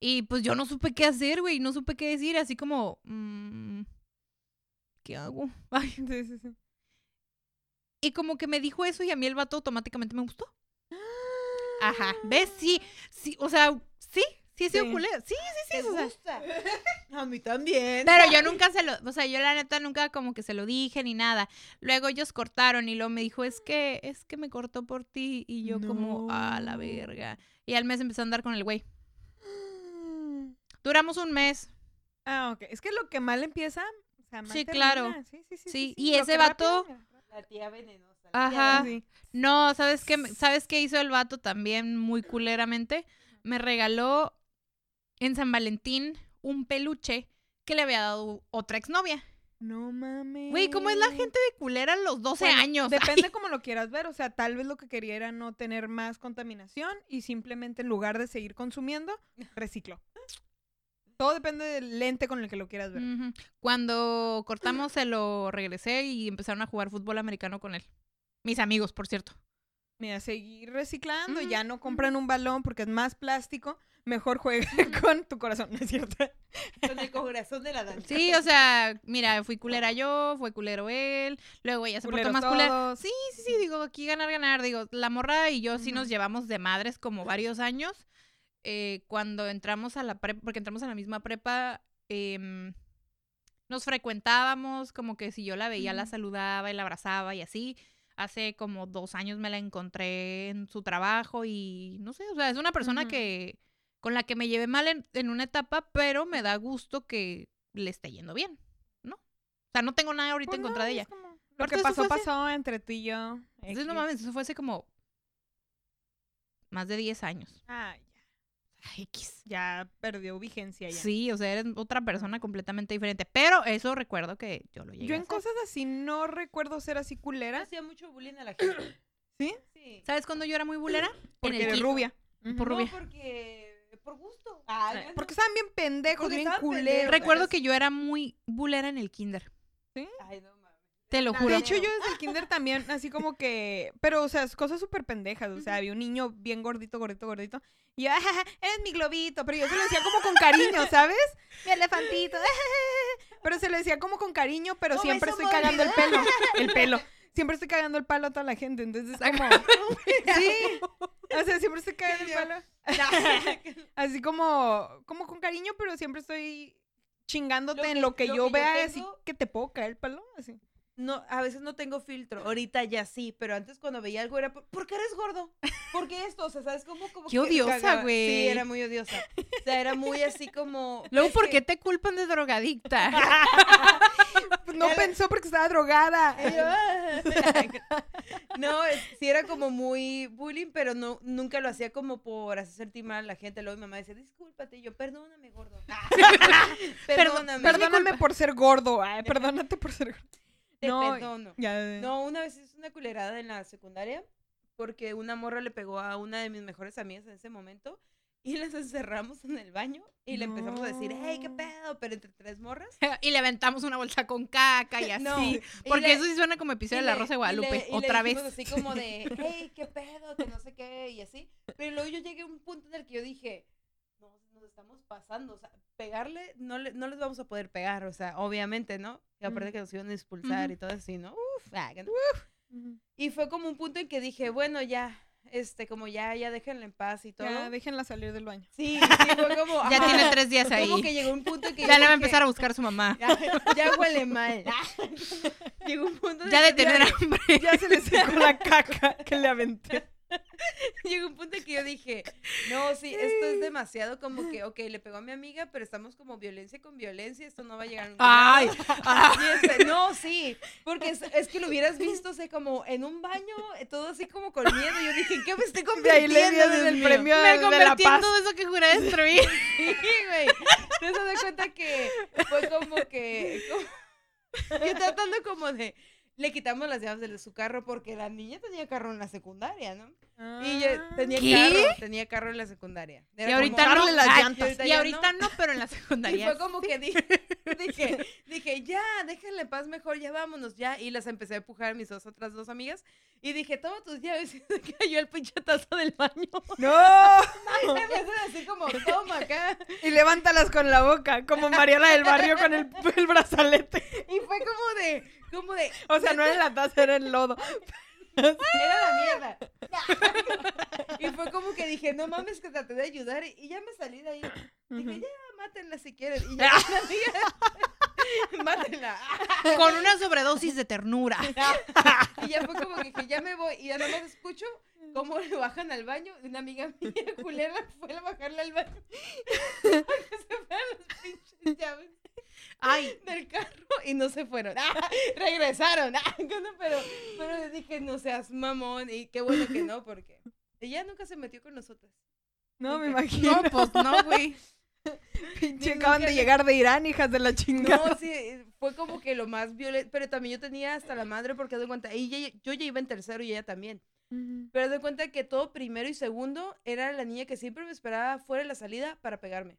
[SPEAKER 1] Y pues yo no supe qué hacer, güey, no supe qué decir, así como, mm, ¿qué hago? Ay.
[SPEAKER 2] Sí, sí, sí.
[SPEAKER 1] Y como que me dijo eso y a mí el vato automáticamente me gustó. Ajá, ¿ves? Sí, sí, o sea, sí, sí, sí,
[SPEAKER 2] Sí.
[SPEAKER 1] oculé. Sí, sí, sí,
[SPEAKER 3] ¿Te
[SPEAKER 1] o sea,
[SPEAKER 3] gusta? A mí también.
[SPEAKER 1] Pero yo nunca se lo, o sea, yo la neta nunca como que se lo dije ni nada. Luego ellos cortaron y luego me dijo, es que, es que me cortó por ti. Y yo como, a la verga. Y al mes empezó a andar con el güey. Duramos un mes.
[SPEAKER 2] Ah, ok. Es que lo que mal empieza, o sea, mal
[SPEAKER 1] Sí,
[SPEAKER 2] termina.
[SPEAKER 1] claro.
[SPEAKER 2] Sí, sí, sí.
[SPEAKER 1] Sí,
[SPEAKER 2] sí,
[SPEAKER 1] y ese
[SPEAKER 2] rápido,
[SPEAKER 1] vato-
[SPEAKER 3] La tía venenosa. la tía
[SPEAKER 1] Ajá.
[SPEAKER 3] venenosa.
[SPEAKER 1] No, ¿sabes qué? ¿Sabes qué hizo el vato también muy culeramente? Me regaló en San Valentín un peluche que le había dado otra exnovia.
[SPEAKER 2] No mames.
[SPEAKER 1] Güey, ¿cómo es la gente de culera a los 12
[SPEAKER 2] Bueno,
[SPEAKER 1] años?
[SPEAKER 2] Depende como lo quieras ver. O sea, tal vez lo que quería era no tener más contaminación y simplemente en lugar de seguir consumiendo, recicló. Todo depende del lente con el que lo quieras ver.
[SPEAKER 1] Cuando cortamos se lo regresé y empezaron a jugar fútbol americano con él. Mis amigos, por cierto.
[SPEAKER 2] Mira, seguir reciclando,
[SPEAKER 1] Ujú,
[SPEAKER 2] ya no compran un balón porque es más plástico, mejor juega con tu corazón, ¿no es cierto?
[SPEAKER 3] Con el corazón de la danza.
[SPEAKER 1] Sí, o sea, mira, fui culera yo, fue culero él, luego ella se portó más culera. Sí, sí, sí, digo, aquí ganar, ganar. Digo, la morra y yo sí nos llevamos de madres como varios años. Eh, cuando entramos a la prepa, porque entramos a la misma prepa, em, nos frecuentábamos, como que si yo la veía, la saludaba y la abrazaba y así. Hace como dos años me la encontré en su trabajo y no sé, o sea, es una persona que con la que me llevé mal en, en una etapa, pero me da gusto que le esté yendo bien, ¿no? O sea, no tengo nada ahorita
[SPEAKER 2] Pues
[SPEAKER 1] en
[SPEAKER 2] no,
[SPEAKER 1] contra de ella.
[SPEAKER 2] como, Lo
[SPEAKER 1] Aparte,
[SPEAKER 2] que pasó, pasó entre tú y yo.
[SPEAKER 1] Entonces, no mames, eso fue hace como más de 10 años.
[SPEAKER 2] Ah, ya.
[SPEAKER 1] X.
[SPEAKER 2] Ya perdió vigencia ya.
[SPEAKER 1] Sí, o sea, eres otra persona completamente diferente. Pero eso recuerdo que yo lo llegué
[SPEAKER 2] Yo
[SPEAKER 1] a
[SPEAKER 2] en
[SPEAKER 1] hacer.
[SPEAKER 2] cosas así no recuerdo ser así culera.
[SPEAKER 3] Hacía mucho bullying a la gente.
[SPEAKER 2] ¿Sí?
[SPEAKER 3] Sí.
[SPEAKER 1] ¿Sabes cuándo yo era muy bulera?
[SPEAKER 2] Porque
[SPEAKER 1] en el
[SPEAKER 2] eres
[SPEAKER 1] kinder.
[SPEAKER 2] rubia.
[SPEAKER 1] Por
[SPEAKER 3] No,
[SPEAKER 1] rubia.
[SPEAKER 3] porque por gusto. Ay, no.
[SPEAKER 2] Porque estaban bien pendejos,
[SPEAKER 3] Porque
[SPEAKER 2] bien culeros.
[SPEAKER 1] Recuerdo que yo era muy bulera en el kinder.
[SPEAKER 3] Ay, no.
[SPEAKER 1] Te lo juro.
[SPEAKER 2] De hecho, yo desde el kinder también, así como que. Pero, o sea, es cosas súper pendejas. O sea, había un niño bien gordito, gordito, gordito. Y yo, "Ajaja, eres mi globito. Pero yo se lo decía como con cariño, ¿sabes? Mi elefantito. Pero se lo decía como con cariño, pero siempre estoy cagando el pelo. El pelo. Siempre estoy cagando el palo a toda la gente. Entonces, como. Sí. O sea, siempre estoy cagando el palo. Así como, como con cariño, pero siempre estoy chingándote
[SPEAKER 3] Lo
[SPEAKER 2] en lo que
[SPEAKER 3] lo
[SPEAKER 2] yo
[SPEAKER 3] que yo
[SPEAKER 2] vea, así que te puedo caer el palo. Así.
[SPEAKER 3] No, a veces no tengo filtro. Ahorita ya sí, pero antes cuando veía algo era, "¿Por- ¿por qué eres gordo? ¿Por qué esto? O sea, ¿sabes cómo? Como
[SPEAKER 1] Qué odiosa, güey.
[SPEAKER 3] Sí, era muy odiosa. O sea, era muy así como...
[SPEAKER 1] Luego, ¿por
[SPEAKER 3] que-
[SPEAKER 1] qué te culpan de drogadicta?
[SPEAKER 2] No
[SPEAKER 3] Era-
[SPEAKER 2] pensó porque estaba drogada.
[SPEAKER 3] "Ah". no, sí era como muy bullying, pero no, nunca lo hacía como por hacer sentir mal a la gente. Luego mi mamá decía, discúlpate. Y yo, perdóname, gordo. perdóname.
[SPEAKER 2] Perdóname por ser gordo. Ay, perdónate por ser gordo.
[SPEAKER 3] Te
[SPEAKER 2] No,
[SPEAKER 3] perdono.
[SPEAKER 2] Ya.
[SPEAKER 3] No, una vez hice una culerada en la secundaria porque una morra le pegó a una de mis mejores amigas en ese momento y las encerramos en el baño y le empezamos a decir, hey, qué pedo, pero entre tres morras.
[SPEAKER 1] y le aventamos una bolsa con caca y así.
[SPEAKER 3] No, y
[SPEAKER 1] Porque
[SPEAKER 3] le-
[SPEAKER 1] eso sí suena como episodio de La Rosa de
[SPEAKER 3] y
[SPEAKER 1] Guadalupe.
[SPEAKER 3] le- y le
[SPEAKER 1] Otra vez.
[SPEAKER 3] así como de, hey, qué pedo, que no sé qué, y así. Pero luego yo llegué a un punto en el que yo dije, estamos pasando, o sea, pegarle, no, le, no les vamos a poder pegar, o sea, obviamente, ¿no? Y aparte que nos iban a expulsar y todo así, ¿no? Uf, ah, que no. Y fue como un punto en que dije, bueno, ya, este, como ya, ya déjenla en paz y todo.
[SPEAKER 2] Ya, déjenla salir del baño.
[SPEAKER 3] Sí, sí, fue como,
[SPEAKER 1] Ya
[SPEAKER 3] ajá,
[SPEAKER 1] tiene tres días ahí.
[SPEAKER 3] Como que llegó un punto en que
[SPEAKER 1] Ya le va a empezar a buscar a su mamá.
[SPEAKER 3] Ya, ya huele mal. llegó un punto en
[SPEAKER 1] Ya de tener hambre.
[SPEAKER 2] Ya se le secó la caca que le aventé.
[SPEAKER 3] Llegó un punto en que yo dije, no, sí, esto es demasiado como que, ok, le pegó a mi amiga, pero estamos como violencia con violencia, esto no va a llegar a ningún
[SPEAKER 1] Ay,
[SPEAKER 3] lado. Y este, no, sí, porque es, es que lo hubieras visto, o sea, como en un baño, eh, todo así como con miedo. Yo dije, ¿en qué me estoy convirtiendo? Dios
[SPEAKER 2] el premio
[SPEAKER 1] me
[SPEAKER 2] de, de la
[SPEAKER 1] convertí en
[SPEAKER 2] paz.
[SPEAKER 1] todo eso que juré destruir.
[SPEAKER 3] Sí, güey. Te das cuenta que fue como que. como- yo tratando como de. Le quitamos las llaves de su carro porque la niña tenía carro en la secundaria, ¿no? Y yo tenía
[SPEAKER 1] ¿Qué?
[SPEAKER 3] carro, tenía carro en la secundaria. Era
[SPEAKER 1] Y
[SPEAKER 3] como-
[SPEAKER 1] ahorita no.
[SPEAKER 2] Darle las
[SPEAKER 1] Ay,
[SPEAKER 2] llantas.
[SPEAKER 1] Y ahorita no, pero en la
[SPEAKER 3] Y
[SPEAKER 1] secundaria.
[SPEAKER 3] fue como que dije, dije, dije, ya, déjenle en paz mejor, ya vámonos, ya. Y las empecé a empujar a mis dos otras dos amigas. Y dije, toma tus llaves. Y se cayó el pinche tazo del baño.
[SPEAKER 2] ¡No!
[SPEAKER 3] Y me empecé como, toma acá.
[SPEAKER 2] Y levántalas con la boca, como Mariana del Barrio con el, el brazalete.
[SPEAKER 3] Y fue como de, como de,
[SPEAKER 2] O sea, no era la taza, era el lodo.
[SPEAKER 3] Era la mierda. y fue como que dije, no mames, que traté de ayudar. Y, ya me salí de ahí. Dije, ya, mátenla si quieren. Y ya, mátenla.
[SPEAKER 1] Con una sobredosis de ternura.
[SPEAKER 3] y ya fue como que dije, ya me voy. Y ya nomás escucho cómo le bajan al baño. Y una amiga mía, culera, fue a bajarle al baño. Que se fueran las pinches llaves
[SPEAKER 1] Ay,
[SPEAKER 3] del carro y no se fueron. ¡Ah! Regresaron. ¡Ah! Pero, pero dije, no seas mamón. Y qué bueno que no, porque ella nunca se metió con nosotras.
[SPEAKER 2] No, me imagino.
[SPEAKER 1] no, pues no, güey.
[SPEAKER 2] Pinche, acaban de
[SPEAKER 3] le-
[SPEAKER 2] llegar de Irán, hijas de la chingada.
[SPEAKER 3] No, sí, fue como que lo más violento. Pero también yo tenía hasta la madre porque de cuenta, ella, yo ya iba en tercero y ella también. Pero de cuenta que todo primero y segundo era la niña que siempre me esperaba fuera de la salida para pegarme.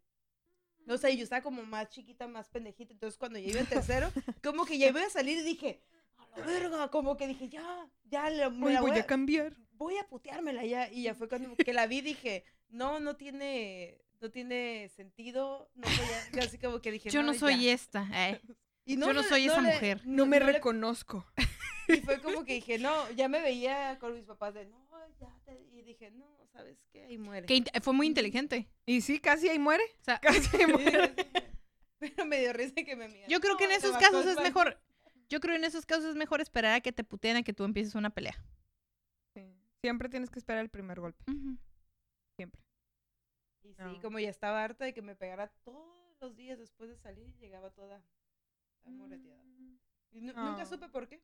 [SPEAKER 3] No sé, yo estaba como más chiquita, más pendejita. Entonces, cuando yo iba en tercero, como que ya iba a salir y dije, a la verga, como que dije, ya, ya, le- me
[SPEAKER 2] Hoy
[SPEAKER 3] la
[SPEAKER 2] voy
[SPEAKER 3] voy
[SPEAKER 2] a cambiar.
[SPEAKER 3] voy a puteármela ya. Y ya fue cuando que la vi, dije, no, no tiene, no tiene sentido. No voy a, yo así como que dije,
[SPEAKER 1] Yo no soy
[SPEAKER 3] ya".
[SPEAKER 1] esta. eh.
[SPEAKER 3] Y
[SPEAKER 1] yo no soy esa
[SPEAKER 3] le-
[SPEAKER 1] mujer.
[SPEAKER 2] No me
[SPEAKER 3] le-
[SPEAKER 2] reconozco.
[SPEAKER 3] Y fue como que dije, no, ya me veía con mis papás de, no, ya te... Y dije, no, ¿sabes qué? Ahí muere.
[SPEAKER 1] Que fue muy inteligente.
[SPEAKER 2] Y sí, casi ahí muere.
[SPEAKER 1] O sea,
[SPEAKER 2] Casi ahí muere.
[SPEAKER 3] Pero me dio risa que me mira.
[SPEAKER 1] Yo creo que en esos casos es mejor. Yo creo en esos casos es mejor esperar a que te puteen a que tú empieces una pelea.
[SPEAKER 2] Sí. Siempre tienes que esperar el primer golpe. Siempre.
[SPEAKER 3] Y sí,
[SPEAKER 2] No.
[SPEAKER 3] como ya estaba harta de que me pegara todos los días después de salir, llegaba toda moreteada. Y nu- nunca supe por qué.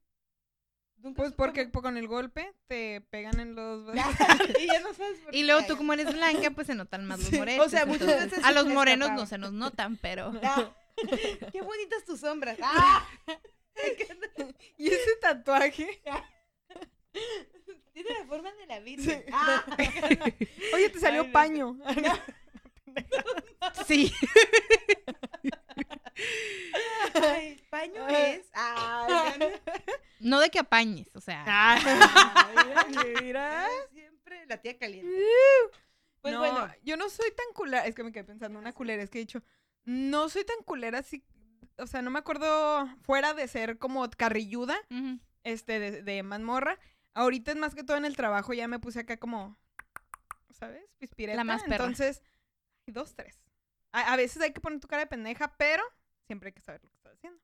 [SPEAKER 3] Nunca
[SPEAKER 2] Pues porque
[SPEAKER 3] por-
[SPEAKER 2] con el golpe te pegan en los...
[SPEAKER 3] y ya no sabes por
[SPEAKER 1] Y luego tú como eres blanca, pues se notan más los
[SPEAKER 3] Sí, o sea, muchas
[SPEAKER 1] entonces,
[SPEAKER 3] veces
[SPEAKER 1] a
[SPEAKER 3] sí
[SPEAKER 1] los morenos no se nos notan, pero
[SPEAKER 3] qué bonitas tus sombras. Ah,
[SPEAKER 2] ¿Y ese tatuaje?
[SPEAKER 3] tiene la forma de la Virgen. Ah.
[SPEAKER 2] Oye, te salió
[SPEAKER 3] Ay, no
[SPEAKER 2] paño.
[SPEAKER 1] sí.
[SPEAKER 3] Ay, paño es. Ay, no,
[SPEAKER 1] de que apañes, o sea.
[SPEAKER 2] Ay, mira.
[SPEAKER 3] Siempre la tía caliente. Pues
[SPEAKER 2] no,
[SPEAKER 3] bueno,
[SPEAKER 2] yo no soy tan culera. Es que me quedé pensando, una culera, es que he dicho, no soy tan culera así. O sea, no me acuerdo fuera de ser como carrilluda, este, de, de mazmorra. Ahorita es más que todo en el trabajo, ya me puse acá como, ¿sabes? Pispireta.
[SPEAKER 1] más perra.
[SPEAKER 2] Entonces, dos, tres. A, a veces hay que poner tu cara de pendeja, pero siempre hay que saber lo que estás haciendo.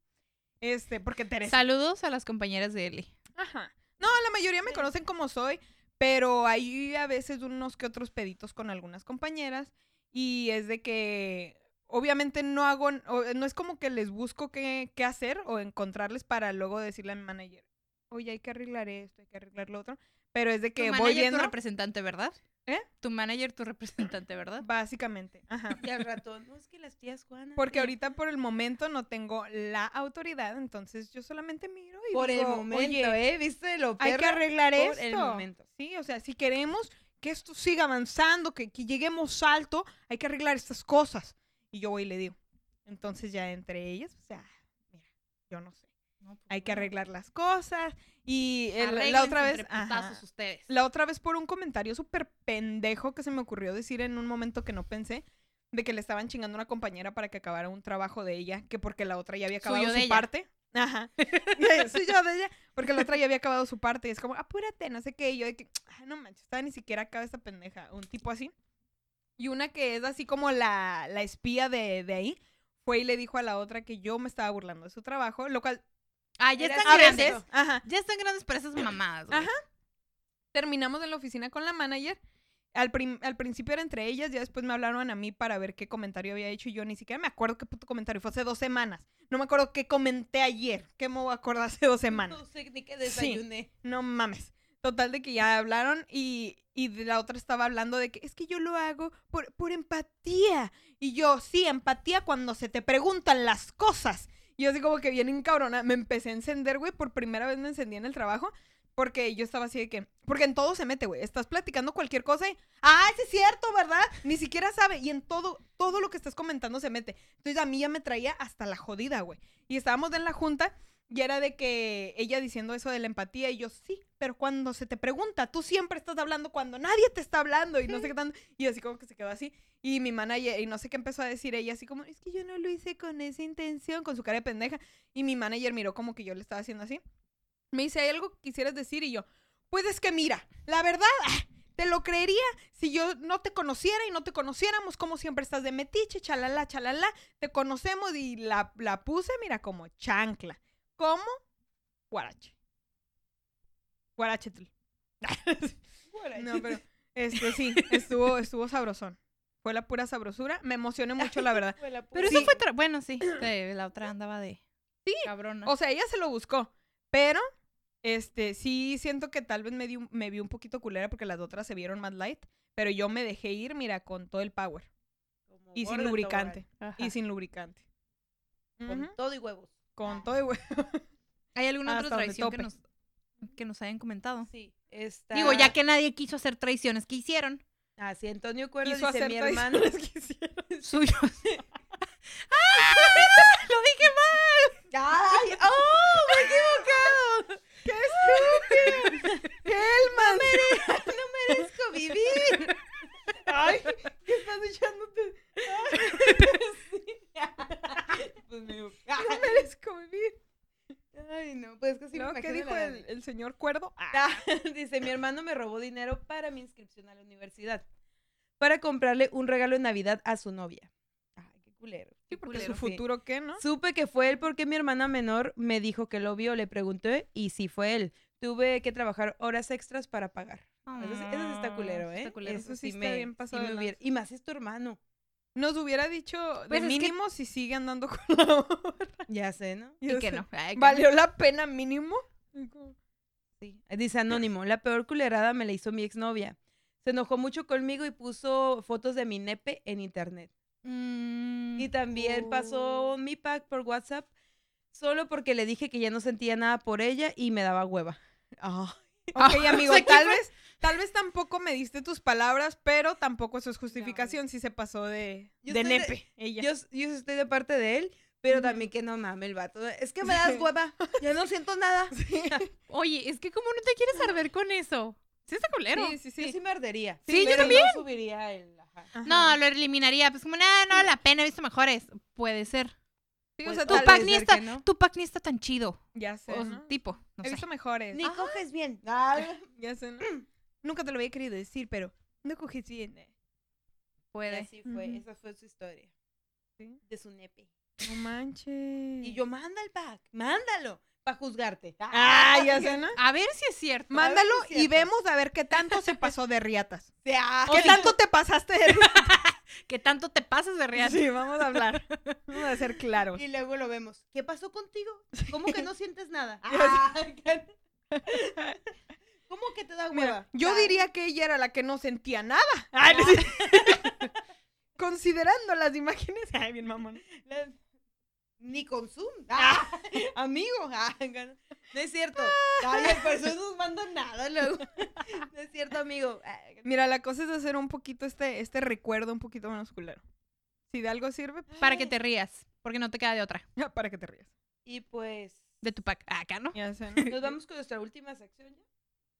[SPEAKER 2] Este, porque Teresa.
[SPEAKER 1] Saludos a las compañeras de Eli.
[SPEAKER 2] Ajá. No, la mayoría me conocen como soy, pero hay a veces unos que otros peditos con algunas compañeras y es de que obviamente no hago, o- no es como que les busco qué, qué hacer o encontrarles para luego decirle a mi manager, oye, hay que arreglar esto, hay que arreglar lo otro, pero es de que
[SPEAKER 1] tu
[SPEAKER 2] voy
[SPEAKER 1] tu representante, ¿verdad?
[SPEAKER 2] ¿Eh?
[SPEAKER 1] Tu manager, tu representante, ¿verdad?
[SPEAKER 2] básicamente, ajá.
[SPEAKER 3] y al ratón, no es que las tías Juanas.
[SPEAKER 2] Porque ahorita por el momento no tengo la autoridad, entonces yo solamente miro y
[SPEAKER 3] Por el
[SPEAKER 2] digo,
[SPEAKER 3] momento,
[SPEAKER 2] "Oye,
[SPEAKER 3] ¿eh? ¿Viste lo
[SPEAKER 2] hay que
[SPEAKER 3] perra?
[SPEAKER 2] arreglar
[SPEAKER 3] por
[SPEAKER 2] esto.
[SPEAKER 3] el momento.
[SPEAKER 2] Sí, o sea, si queremos que esto siga avanzando, que, que lleguemos alto, hay que arreglar estas cosas. Y yo voy y le digo. Entonces ya entre ellas, o sea, mira, yo no sé. Hay que arreglar las cosas. Y el- la otra vez, ajá,
[SPEAKER 1] ustedes.
[SPEAKER 2] la otra vez por un comentario súper pendejo que se me ocurrió decir en un momento que no pensé, de que le estaban chingando a una compañera para que acabara un trabajo de ella, que porque la otra ya había acabado
[SPEAKER 1] Suyo de
[SPEAKER 2] su
[SPEAKER 1] ella.
[SPEAKER 2] parte. Ajá. Suyo de ella, porque la otra ya había acabado su parte. Y es como, apúrate, no sé qué. Y yo de que, "Ay, no manches, estaba ni siquiera acaba esta pendeja. Un tipo así. Y una que es así como la, la espía de, de ahí, fue y le dijo a la otra que yo me estaba burlando de su trabajo, lo cual
[SPEAKER 1] Ah, ya están grandes.
[SPEAKER 2] veces, ajá,
[SPEAKER 1] Ya están grandes para esas mamadas. güey.
[SPEAKER 2] Ajá. terminamos en la oficina con la manager. Al, al principio era entre ellas, ya después me hablaron a mí para ver qué comentario había hecho y yo ni siquiera me acuerdo qué puto comentario fue hace dos semanas. No me acuerdo qué comenté ayer, qué me voy a acordar hace dos semanas.
[SPEAKER 3] No sé ni qué desayuné.
[SPEAKER 2] No mames. Total de que ya hablaron y, y de la otra estaba hablando de que es que yo lo hago por, por empatía. Y yo, sí, empatía cuando se te preguntan las cosas. Y yo así como que bien encabrona, me empecé a encender, güey, por primera vez me encendí en el trabajo. Porque yo estaba así de que, porque en todo se mete, güey. Estás platicando cualquier cosa y, ah, sí es cierto, ¿verdad? Ni siquiera sabe. Y en todo, todo lo que estás comentando se mete. Entonces a mí ya me traía hasta la jodida, güey. Y estábamos en la junta y era de que ella diciendo eso de la empatía y yo, sí, pero cuando se te pregunta, tú siempre estás hablando cuando nadie te está hablando y no sé qué tanto. Y así como que se quedó así. Y mi manager, y no sé qué empezó a decir ella, así como, es que yo no lo hice con esa intención, con su cara de pendeja. Y mi manager miró como que yo le estaba haciendo así. Me dice, ¿hay algo que quisieras decir? Y yo, pues es que mira, la verdad, ah, te lo creería si yo no te conociera y no te conociéramos, como siempre estás de metiche, chalala, chalala, te conocemos y la, la puse, mira, como chancla. ¿Cómo? Guarache. Guarachetl. No, pero este sí, estuvo, estuvo sabrosón. Fue la pura sabrosura. Me emocioné mucho, la verdad.
[SPEAKER 3] Fue la
[SPEAKER 1] Pero eso fue. tra- Bueno, sí. sí, La otra andaba de.
[SPEAKER 2] Sí,
[SPEAKER 1] Cabrona.
[SPEAKER 2] O sea, ella se lo buscó. Pero, este, sí siento que tal vez me, di un- me vi un poquito culera porque las otras se vieron más light. Pero yo me dejé ir, mira, con todo el power.
[SPEAKER 3] como
[SPEAKER 2] Y sin lubricante. Y sin lubricante.
[SPEAKER 3] Con todo y huevos.
[SPEAKER 2] Con todo el hue-
[SPEAKER 1] ¿Hay alguna
[SPEAKER 2] hasta
[SPEAKER 1] otra traición que nos, que nos hayan comentado?
[SPEAKER 3] Sí.
[SPEAKER 1] Digo, ya que nadie quiso hacer traiciones, ¿qué hicieron?
[SPEAKER 3] Ah, sí, Antonio Cuerdo
[SPEAKER 2] Quiso
[SPEAKER 3] dice
[SPEAKER 2] hacer
[SPEAKER 3] mi hermano.
[SPEAKER 2] que hicieron.
[SPEAKER 1] Suyos. ¡Lo dije mal!
[SPEAKER 3] ¡Ay! ¡Oh! ¡Me he equivocado!
[SPEAKER 2] ¡Qué estúpido! ¡Helman!
[SPEAKER 3] ¡No merezco vivir!
[SPEAKER 2] ¡Ay! ¿Qué estás echándote?
[SPEAKER 3] pues me digo,
[SPEAKER 2] No merezco vivir.
[SPEAKER 3] Ay, no, pues que sí me
[SPEAKER 2] ¿No? ¿Qué
[SPEAKER 3] imagino
[SPEAKER 2] dijo
[SPEAKER 3] la
[SPEAKER 2] el, señor Cuerdo? Ah,
[SPEAKER 3] Ah, dice, mi hermano me robó dinero para mi inscripción a la universidad. Para comprarle un regalo de Navidad a su novia. Ay, qué culero.
[SPEAKER 1] Qué
[SPEAKER 2] Porque
[SPEAKER 1] culero,
[SPEAKER 2] su
[SPEAKER 1] sí.
[SPEAKER 2] futuro, ¿qué, no?
[SPEAKER 3] Supe que fue él porque mi hermana menor me dijo que lo vio, le pregunté y sí fue él. Tuve que trabajar horas extras para pagar. Eso sí, eso sí está culero,
[SPEAKER 1] Ah,
[SPEAKER 3] ¿eh?
[SPEAKER 1] está culero.
[SPEAKER 2] Eso sí está bien pasado
[SPEAKER 3] me
[SPEAKER 2] lanza.
[SPEAKER 3] hubiera- Y más es tu hermano.
[SPEAKER 2] Nos hubiera dicho de
[SPEAKER 1] Pues que-
[SPEAKER 2] mínimo si sigue andando con la otra.
[SPEAKER 3] Ya sé, ¿no?
[SPEAKER 1] Y que
[SPEAKER 2] sé.
[SPEAKER 1] no. ay, que no.
[SPEAKER 2] ¿Valió la pena mínimo?
[SPEAKER 3] Sí. Dice Anónimo, la peor culerada me la hizo mi exnovia. Se enojó mucho conmigo y puso fotos de mi nepe en internet.
[SPEAKER 1] Mm,
[SPEAKER 3] Y también
[SPEAKER 2] Oh.
[SPEAKER 3] pasó mi pack por WhatsApp solo porque le dije que ya no sentía nada por ella y me daba hueva. Ah.
[SPEAKER 2] Ok, amigo, tal
[SPEAKER 1] fue.
[SPEAKER 2] vez, tal vez tampoco me diste tus palabras, pero tampoco eso es justificación si se pasó de,
[SPEAKER 3] Yo
[SPEAKER 2] de nepe. ella.
[SPEAKER 3] Yo, yo estoy de parte de él, pero también que no mames el vato. Es que me das hueva. Ya no siento nada.
[SPEAKER 1] Oye, es que como no te quieres arder con eso. Sí está culero.
[SPEAKER 2] Sí, sí,
[SPEAKER 3] Yo
[SPEAKER 2] sí.
[SPEAKER 3] sí me ardería.
[SPEAKER 1] Sí, yo también.
[SPEAKER 3] No subiría el. ajá.
[SPEAKER 1] No, lo eliminaría. Pues como, nada, no, la pena, he visto mejores. Puede ser.
[SPEAKER 2] Sí, o sea,
[SPEAKER 1] Tu pack ni está,
[SPEAKER 3] no.
[SPEAKER 1] tu pack ni está tan chido.
[SPEAKER 2] Ya sé,
[SPEAKER 1] O
[SPEAKER 2] ¿no?
[SPEAKER 1] tipo, no
[SPEAKER 2] He
[SPEAKER 1] sé.
[SPEAKER 2] visto mejores.
[SPEAKER 3] Ni coges bien. Ah,
[SPEAKER 2] Ya sé, ¿no? Nunca te lo había querido decir, pero no coges bien. eh.
[SPEAKER 3] y
[SPEAKER 1] Puede.
[SPEAKER 3] así fue. Esa fue su historia.
[SPEAKER 2] Sí.
[SPEAKER 3] De su nepe.
[SPEAKER 2] No manches.
[SPEAKER 3] Y yo, manda el pack. Mándalo. Para juzgarte.
[SPEAKER 2] Ah, ya sé, ¿no?
[SPEAKER 1] A ver si es cierto.
[SPEAKER 2] Mándalo
[SPEAKER 3] si es
[SPEAKER 2] y vemos a ver qué tanto se pasó de riatas. ¿Qué tanto te pasaste de riatas?
[SPEAKER 1] Que tanto te pasas de real.
[SPEAKER 2] Sí, vamos a hablar. Vamos a ser claros.
[SPEAKER 3] Y luego lo vemos. ¿Qué pasó contigo? ¿Cómo que no sientes nada? Ah, ¿Cómo que te da
[SPEAKER 2] Mira,
[SPEAKER 3] hueva?
[SPEAKER 2] yo diría que ella era la que no sentía nada. Ay, no sé. Considerando las imágenes. Ay, bien mamón.
[SPEAKER 3] Ni consum. Ah, amigo. Ah, no es cierto. Ay, por eso no nos mandan nada luego. No es cierto, amigo. Ah,
[SPEAKER 2] Mira, la cosa es hacer un poquito este, este recuerdo un poquito menos culero. Si de algo sirve,
[SPEAKER 1] Para que te rías. Porque no te queda de otra.
[SPEAKER 2] para que te rías.
[SPEAKER 3] Y pues
[SPEAKER 1] De tu pack. Acá, ¿no?
[SPEAKER 2] Ya sé, ¿no?
[SPEAKER 3] nos vamos con nuestra última sección ya.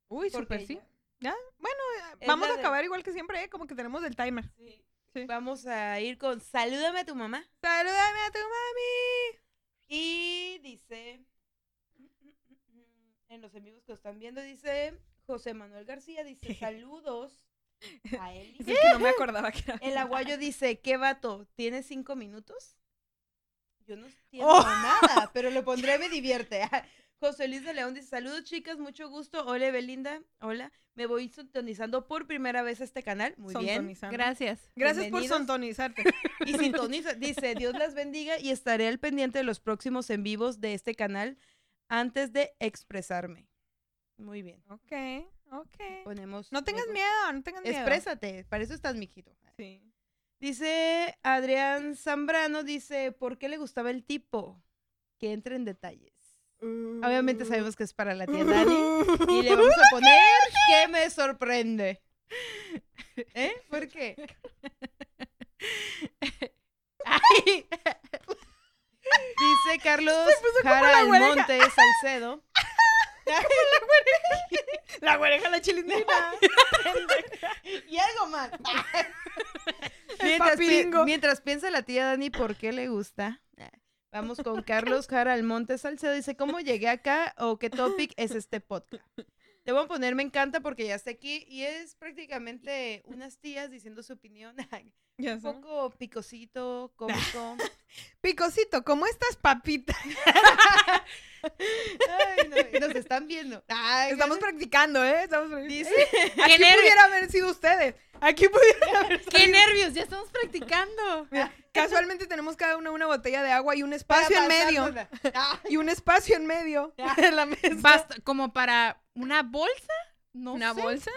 [SPEAKER 2] Uy, súper sí. Bueno, eh, vamos a
[SPEAKER 3] de-
[SPEAKER 2] acabar igual que siempre, ¿eh? Como que tenemos el timer.
[SPEAKER 3] Sí.
[SPEAKER 2] Sí.
[SPEAKER 3] Vamos a ir con Salúdame a tu mamá.
[SPEAKER 2] ¡Salúdame a tu mami!
[SPEAKER 3] Y dice, en los amigos que lo están viendo, dice José Manuel García, dice saludos a él.
[SPEAKER 2] Es que no me acordaba que era.
[SPEAKER 3] El aguayo dice, ¿qué vato? ¿Tienes cinco minutos? Yo no entiendo
[SPEAKER 2] Oh.
[SPEAKER 3] nada, pero lo pondré, me divierte. José Luis de León dice, saludos chicas, mucho gusto. Hola Belinda, hola. Me voy sintonizando por primera vez a este canal. Muy bien.
[SPEAKER 1] Gracias.
[SPEAKER 2] Gracias por sontonizarte.
[SPEAKER 3] Y sintoniza, dice, Dios las bendiga y estaré al pendiente de los próximos en vivos de este canal antes de expresarme. Muy bien.
[SPEAKER 2] ok, ok.
[SPEAKER 3] Ponemos.
[SPEAKER 2] No tengas miedo, no tengas miedo.
[SPEAKER 3] Exprésate, para eso estás, mijito.
[SPEAKER 2] Sí.
[SPEAKER 3] Dice Adrián Zambrano, dice, ¿por qué le gustaba el tipo? Que entre en detalles. Obviamente sabemos que es para la tía Dani. Y le vamos a poner que me sorprende. ¿Eh? ¿Por qué?
[SPEAKER 1] Ay,
[SPEAKER 3] Dice Carlos Jara. Almonte Salcedo.
[SPEAKER 2] La güereja, la chilindrina.
[SPEAKER 3] y algo más. Pi- mientras piensa la tía Dani por qué le gusta. Vamos con Carlos Jara Almonte Salcedo. Dice, ¿cómo llegué acá o qué topic es este podcast? Te voy a poner me encanta porque ya está aquí y es prácticamente unas tías diciendo su opinión. Un poco picosito, cómico.
[SPEAKER 2] Picosito, ¿cómo estás, papita?
[SPEAKER 3] Ay, no, nos están viendo. Ay,
[SPEAKER 2] Estamos practicando, ¿eh? Estamos practicando.
[SPEAKER 3] Dice,
[SPEAKER 2] Aquí pudiera haber sido ustedes. Aquí pudiera haber
[SPEAKER 1] ¡Qué
[SPEAKER 2] salido.
[SPEAKER 1] nervios! Ya estamos practicando.
[SPEAKER 2] Mira, casualmente tenemos cada una una botella de agua y un espacio
[SPEAKER 3] para
[SPEAKER 2] en medio.
[SPEAKER 3] Ah,
[SPEAKER 2] Y un espacio en medio de la mesa.
[SPEAKER 1] Basta, como para una bolsa. No
[SPEAKER 2] ¿Una
[SPEAKER 1] sé.
[SPEAKER 2] bolsa?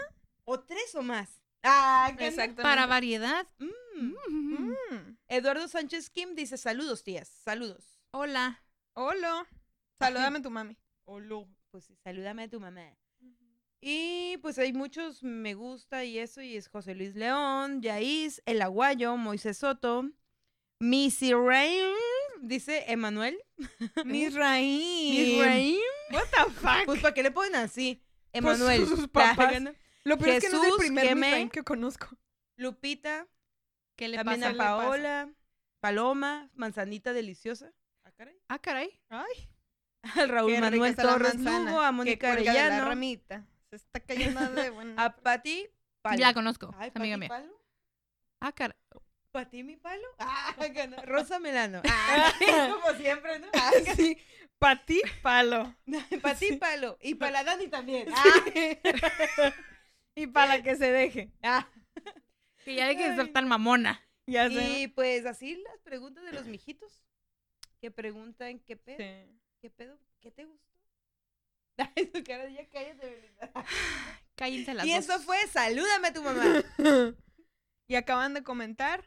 [SPEAKER 3] o tres o más. Ah.
[SPEAKER 2] Exactamente.
[SPEAKER 1] Para variedad.
[SPEAKER 3] Mm.
[SPEAKER 1] Mm.
[SPEAKER 2] Mm.
[SPEAKER 3] Eduardo Sánchez Kim dice saludos, tías. Saludos.
[SPEAKER 1] Hola.
[SPEAKER 2] Hola. Saludame a tu mami.
[SPEAKER 3] Hola. Pues sí, salúdame a tu mamá. Y pues hay muchos me gusta y eso, y es José Luis León, Yaís, El Aguayo, Moisés Soto, Missy Rain, dice Emanuel.
[SPEAKER 2] Mis raíz.
[SPEAKER 3] Miss Rain.
[SPEAKER 2] What the fuck?
[SPEAKER 3] Pues ¿para qué le ponen así?
[SPEAKER 2] Pues,
[SPEAKER 3] Emanuel.
[SPEAKER 2] sus papás. Lo peor es que no es el
[SPEAKER 3] Jesús,
[SPEAKER 2] primer
[SPEAKER 3] que me-
[SPEAKER 2] que conozco.
[SPEAKER 3] Lupita,
[SPEAKER 1] ¿Qué le
[SPEAKER 3] también
[SPEAKER 1] pasa?
[SPEAKER 3] a
[SPEAKER 2] le pasa?
[SPEAKER 3] Paola, Paloma, Manzanita Deliciosa. Ah, caray.
[SPEAKER 1] Ah, caray.
[SPEAKER 2] Ay,
[SPEAKER 3] Al Raúl
[SPEAKER 2] qué
[SPEAKER 3] Manuel Torres Lugo, a Mónica
[SPEAKER 2] de la
[SPEAKER 3] Arellano,
[SPEAKER 2] ramita. Se está cayendo de buena.
[SPEAKER 3] a Pati Palo.
[SPEAKER 1] Ya la conozco.
[SPEAKER 3] Ay,
[SPEAKER 1] amiga
[SPEAKER 3] Pati
[SPEAKER 1] mía.
[SPEAKER 3] Palo.
[SPEAKER 1] Ah, caray.
[SPEAKER 3] ¿Para ti mi palo? Ah, ganó. Rosa Melano. Ah, como siempre, ¿no? Ah,
[SPEAKER 2] Sí, para ti, palo.
[SPEAKER 3] para ti palo. Y para la Dani también. Ah,
[SPEAKER 2] y para la que se deje.
[SPEAKER 3] ah.
[SPEAKER 1] Que ya hay que ser tan mamona.
[SPEAKER 2] Ya sé.
[SPEAKER 3] Y pues así las preguntas de los mijitos. Que preguntan qué pedo,
[SPEAKER 2] Sí.
[SPEAKER 3] qué pedo, qué te gustó. Ay, su cara, ya cállate.
[SPEAKER 1] Cállense las
[SPEAKER 3] Y
[SPEAKER 1] dos.
[SPEAKER 3] eso fue, salúdame a tu mamá.
[SPEAKER 2] y acaban de comentar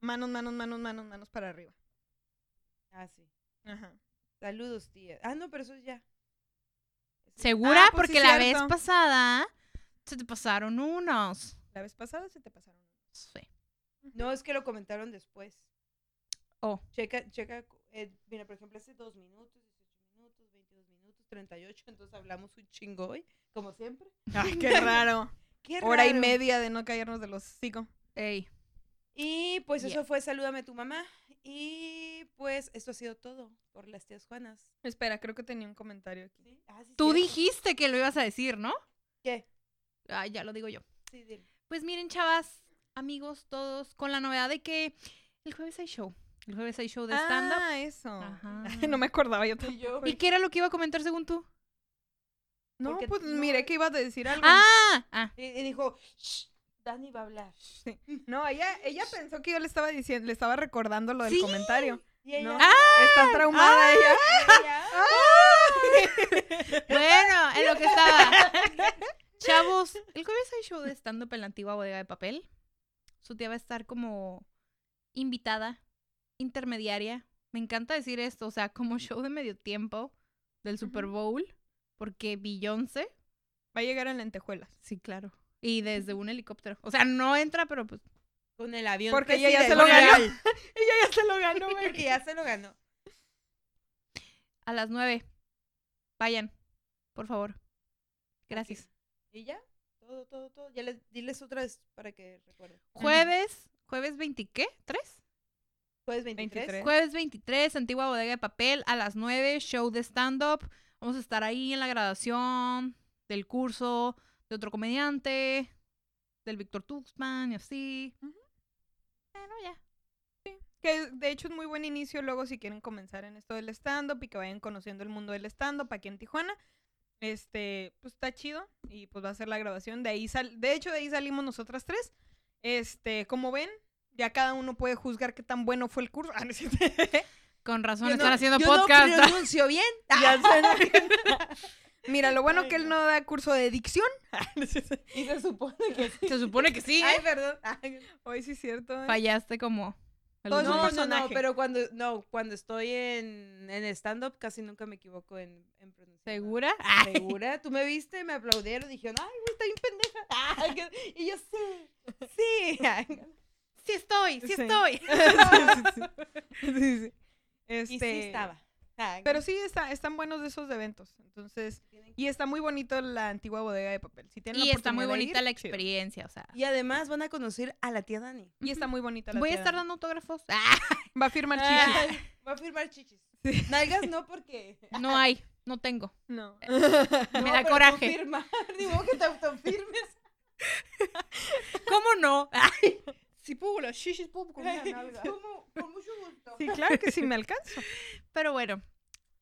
[SPEAKER 2] manos, manos, manos, manos, manos para arriba.
[SPEAKER 3] Ah, sí.
[SPEAKER 2] Ajá.
[SPEAKER 3] Saludos, tía. Ah, no, pero eso es ya.
[SPEAKER 1] ¿Segura?
[SPEAKER 2] Ah, pues sí,
[SPEAKER 1] Porque la vez
[SPEAKER 2] cierto.
[SPEAKER 1] pasada se te pasaron unos.
[SPEAKER 2] La vez pasada se te pasaron.
[SPEAKER 1] Sí.
[SPEAKER 3] No, es que lo comentaron después.
[SPEAKER 1] Oh.
[SPEAKER 3] Checa, checa, eh, mira, por ejemplo, hace 2 minutos, 18 minutos, 22 minutos, 38, entonces hablamos un chingo hoy, como siempre.
[SPEAKER 2] Ay, qué raro.
[SPEAKER 3] Qué
[SPEAKER 2] Hora y media de no callarnos de los hocico.
[SPEAKER 1] Ey.
[SPEAKER 3] Y pues
[SPEAKER 1] Yeah.
[SPEAKER 3] eso fue Salúdame tu mamá. Y pues esto ha sido todo por las tías Juanas.
[SPEAKER 2] Espera, creo que tenía un comentario aquí.
[SPEAKER 3] ¿Sí? Ah, sí,
[SPEAKER 1] Tú dijiste que lo ibas a decir, ¿no?
[SPEAKER 3] ¿Qué?
[SPEAKER 1] Ay, ya lo digo yo.
[SPEAKER 3] Sí, dile.
[SPEAKER 1] Pues miren, chavas, amigos, todos, con la novedad de que el jueves hay show. El jueves hay show de stand-up.
[SPEAKER 2] Ah, eso.
[SPEAKER 1] Ajá.
[SPEAKER 2] no me acordaba yo
[SPEAKER 3] Y
[SPEAKER 2] tampoco.
[SPEAKER 3] yo,
[SPEAKER 1] ¿Y qué era lo que iba a comentar según tú?
[SPEAKER 2] No,
[SPEAKER 3] Porque
[SPEAKER 2] pues
[SPEAKER 3] no-
[SPEAKER 2] miré que ibas a decir algo.
[SPEAKER 1] Ah, ah.
[SPEAKER 3] y, y dijo, "Shh, Dani va a hablar.
[SPEAKER 2] Sí. No, ella, ella pensó que yo le estaba diciendo, le estaba recordando lo del
[SPEAKER 1] Sí.
[SPEAKER 2] comentario.
[SPEAKER 3] Y ella,
[SPEAKER 2] No.
[SPEAKER 1] ¡Ah!
[SPEAKER 2] Está traumada ella.
[SPEAKER 3] ella,
[SPEAKER 1] Bueno, en lo que estaba. Chavos, el jueves hay show de stand-up en la antigua bodega de papel. Su tía va a estar como invitada, intermediaria. Me encanta decir esto, o sea, como show de medio tiempo del Super Bowl, porque Beyoncé,
[SPEAKER 2] Va a llegar en lentejuelas.
[SPEAKER 1] sí, claro, y desde un helicóptero. O sea, no entra, pero pues
[SPEAKER 3] con el avión.
[SPEAKER 2] Porque ella ya se lo ganó. Ella ya se lo ganó, güey.
[SPEAKER 3] Porque ya se lo ganó.
[SPEAKER 1] a las nueve. Vayan, por favor. Gracias.
[SPEAKER 3] ¿Y ya? Todo, todo, todo. Ya les, diles otra vez para que recuerden.
[SPEAKER 1] Jueves, jueves 20, ¿qué? ¿Tres?
[SPEAKER 3] Jueves 23.
[SPEAKER 2] 23.
[SPEAKER 1] Jueves 23, Antigua Bodega de Papel, a las 9, show de stand-up. Vamos a estar ahí en la graduación del curso de otro comediante, del Víctor Tuxman y así. Bueno, ya.
[SPEAKER 2] Que de hecho es muy buen inicio luego si quieren comenzar en esto del stand-up y que vayan conociendo el mundo del stand-up aquí en Tijuana. Este, pues está chido y pues va a ser la grabación. De ahí sal de hecho de ahí salimos nosotras tres. Este, como ven, ya cada uno puede juzgar qué tan bueno fue el curso. Ah.
[SPEAKER 1] Con razón
[SPEAKER 3] Yo
[SPEAKER 1] están
[SPEAKER 3] no-
[SPEAKER 1] haciendo
[SPEAKER 3] yo
[SPEAKER 1] podcast.
[SPEAKER 3] No pronuncio bien.
[SPEAKER 2] Ya. Mira, lo bueno
[SPEAKER 3] Ay,
[SPEAKER 2] que él
[SPEAKER 3] no.
[SPEAKER 2] da curso de dicción. Ah,
[SPEAKER 3] Y se supone que sí.
[SPEAKER 1] Se supone que sí.
[SPEAKER 3] Ay,
[SPEAKER 1] ¿eh?
[SPEAKER 3] perdón. Ay,
[SPEAKER 2] Hoy sí es cierto. ¿eh?
[SPEAKER 1] Fallaste como. a
[SPEAKER 2] Todo
[SPEAKER 1] los
[SPEAKER 2] es un
[SPEAKER 3] No, no, no, pero cuando, no, cuando estoy en, en stand-up casi nunca me equivoco en, en pronunciar.
[SPEAKER 1] ¿Segura? Ay.
[SPEAKER 3] ¿Segura? Tú me viste, me aplaudieron, dijeron, ay, güey, está bien pendeja. Ay, que- y yo, sí, sí.
[SPEAKER 1] Sí estoy, sí,
[SPEAKER 2] Sí.
[SPEAKER 1] estoy.
[SPEAKER 2] Sí, sí, sí.
[SPEAKER 3] Y
[SPEAKER 2] Este,
[SPEAKER 3] sí estaba.
[SPEAKER 2] Pero sí está, están buenos de esos eventos. Entonces, y está muy bonito la antigua bodega de papel. Si tienen la
[SPEAKER 1] Y está muy bonita
[SPEAKER 2] ir,
[SPEAKER 1] la
[SPEAKER 2] chido.
[SPEAKER 1] experiencia, o sea.
[SPEAKER 3] Y además van a conocer a la tía Dani.
[SPEAKER 2] Y está muy bonita la
[SPEAKER 1] Voy a estar
[SPEAKER 2] Dani.
[SPEAKER 1] dando autógrafos. Ah,
[SPEAKER 2] Va a firmar chichis.
[SPEAKER 3] Va a firmar chichis.
[SPEAKER 2] Sí.
[SPEAKER 3] Nalgas no porque...
[SPEAKER 1] no hay, no tengo.
[SPEAKER 2] No.
[SPEAKER 1] Me
[SPEAKER 3] No,
[SPEAKER 1] da coraje.
[SPEAKER 3] Digo que te autofirmes.
[SPEAKER 1] ¿Cómo no? Ay, si puedo las shishis, puedo con una nalga.
[SPEAKER 3] ¿cómo? Con mucho gusto.
[SPEAKER 2] Sí, claro que sí me alcanzo.
[SPEAKER 1] Pero bueno.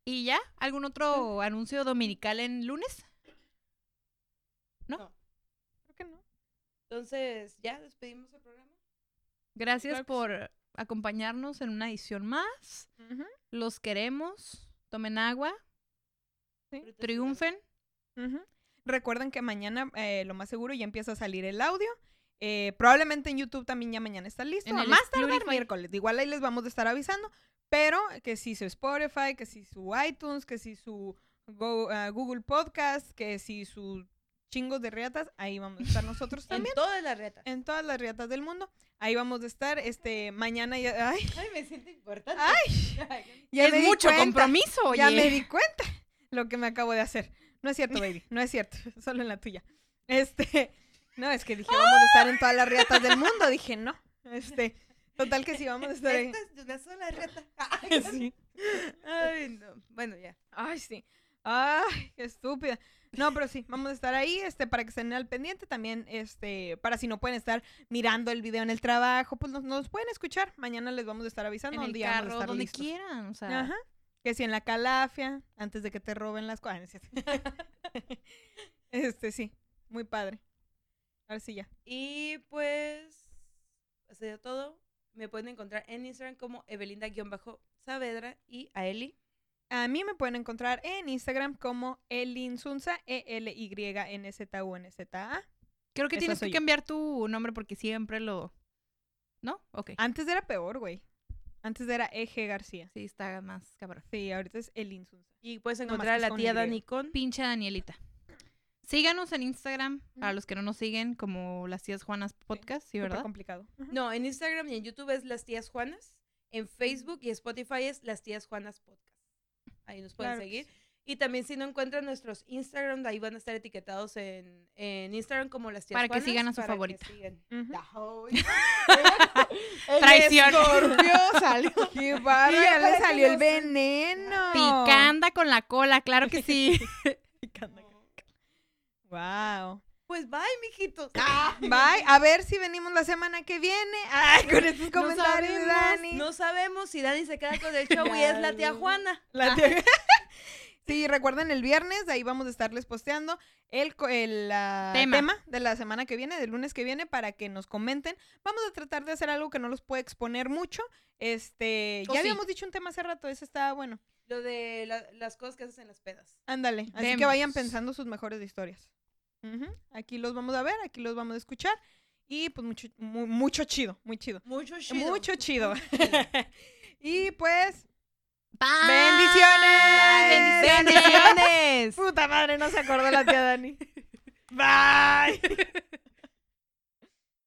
[SPEAKER 1] ¿Y ya? ¿Algún otro anuncio dominical en lunes?
[SPEAKER 2] Creo que no.
[SPEAKER 3] Entonces, ¿ya despedimos el programa?
[SPEAKER 1] Gracias
[SPEAKER 2] Claro
[SPEAKER 1] por acompañarnos en una edición más. Los queremos. Tomen agua. Triunfen.
[SPEAKER 2] Recuerden que mañana, eh, lo más seguro, ya empieza a salir el audio. Eh, probablemente en YouTube también ya mañana está listo.
[SPEAKER 1] En el
[SPEAKER 2] más tardar
[SPEAKER 1] Splurify.
[SPEAKER 2] miércoles. Igual ahí les vamos a estar avisando. Pero que si su Spotify, que si su iTunes, que si su Go- ah, Google Podcast, que si su chingos de reatas, ahí vamos a estar nosotros
[SPEAKER 3] En
[SPEAKER 2] también.
[SPEAKER 3] todas las retas.
[SPEAKER 2] En todas las reatas del mundo. Ahí vamos a estar. Este, mañana ya. Ay,
[SPEAKER 3] Ay, me siento importante.
[SPEAKER 2] Ay, ya
[SPEAKER 1] es
[SPEAKER 2] me
[SPEAKER 1] mucho compromiso, oye.
[SPEAKER 2] Ya me di cuenta lo que me acabo de hacer. No es cierto, baby. No es cierto. Solo en la tuya. Este. No, es que dije, vamos a estar en todas las reatas del mundo. Dije, no. Este. Total que sí, vamos a estar en.
[SPEAKER 3] Esta es de una sola reta. Ay,
[SPEAKER 2] Sí.
[SPEAKER 3] Ay, no. Bueno, ya.
[SPEAKER 2] Ay, sí. Ay, qué estúpida. No, pero sí, vamos a estar ahí, este, para que estén al pendiente también, este, para si no pueden estar mirando el video en el trabajo, pues nos, nos pueden escuchar. Mañana les vamos a estar avisando
[SPEAKER 1] En el carro,
[SPEAKER 2] estar
[SPEAKER 1] donde
[SPEAKER 2] listos.
[SPEAKER 1] quieran. O sea,
[SPEAKER 2] Ajá. Que si en la calafia, antes de que te roben las cosas. este, sí, muy padre. Ahora sí ya.
[SPEAKER 3] Y pues, ha sido todo. Me pueden encontrar en Instagram como Evelinda-Saavedra y a Eli.
[SPEAKER 2] A mí me pueden encontrar en Instagram como Elinsunza, E E-L-Y-N-Z-U-N-Z-A.
[SPEAKER 1] creo que
[SPEAKER 2] Esa
[SPEAKER 1] tienes que
[SPEAKER 2] yo.
[SPEAKER 1] cambiar tu nombre porque siempre lo. ¿No? Ok.
[SPEAKER 2] Antes era peor, güey. Antes era Eje García.
[SPEAKER 1] Sí, está más cabrón.
[SPEAKER 2] Sí, ahorita es Elinsunza.
[SPEAKER 3] Y puedes
[SPEAKER 2] No,
[SPEAKER 3] encontrar a la tía. Dani con.
[SPEAKER 1] Pinche Danielita. Síganos en Instagram, para los que no nos siguen, como las tías Juanas Podcast, ¿sí,
[SPEAKER 2] Súper
[SPEAKER 1] verdad?
[SPEAKER 2] complicado.
[SPEAKER 3] No, en Instagram y en YouTube es Las Tías Juanas. En Facebook y Spotify es Las Tías Juanas Podcast. Ahí nos pueden
[SPEAKER 2] Claro que
[SPEAKER 3] seguir. Y también si no encuentran nuestros Instagram, ahí van a estar etiquetados en, en Instagram como Las Tías
[SPEAKER 1] Para que sigan a su
[SPEAKER 3] para que
[SPEAKER 1] favorita.
[SPEAKER 3] El
[SPEAKER 1] Traición.
[SPEAKER 3] escorpio salió.
[SPEAKER 2] ¡Qué!
[SPEAKER 3] Y ya
[SPEAKER 2] le
[SPEAKER 3] que
[SPEAKER 2] salió el veneno.
[SPEAKER 1] Picanda con la cola, claro que sí.
[SPEAKER 2] Wow.
[SPEAKER 3] Pues bye, mijitos.
[SPEAKER 2] Bye. A ver si venimos la semana que viene. Ay, con estos
[SPEAKER 3] No
[SPEAKER 2] comentarios de
[SPEAKER 3] sabemos,
[SPEAKER 2] Dani.
[SPEAKER 3] No sabemos si Dani se queda con el show y es la tía. Juana.
[SPEAKER 2] La tía- Sí, recuerden el viernes, ahí vamos a estarles posteando el, ah,
[SPEAKER 1] Tema.
[SPEAKER 2] tema. de la semana que viene, del lunes que viene, para que nos comenten. Vamos a tratar de hacer algo que no los puede exponer mucho. Este,
[SPEAKER 1] O
[SPEAKER 2] ya
[SPEAKER 1] sí.
[SPEAKER 2] habíamos dicho un tema hace rato, ese estaba bueno.
[SPEAKER 3] Lo de la- las cosas que haces en las pedas.
[SPEAKER 2] Ándale, así que vayan pensando sus mejores historias. Ujú, Aquí los vamos a ver, aquí los vamos a escuchar. Y pues mucho, mu- mucho chido, muy chido.
[SPEAKER 3] Mucho chido.
[SPEAKER 2] Mucho chido. y pues,
[SPEAKER 1] Bye.
[SPEAKER 2] bendiciones.
[SPEAKER 1] Bendiciones.
[SPEAKER 2] Puta madre, no se acordó la tía Dani. Bye.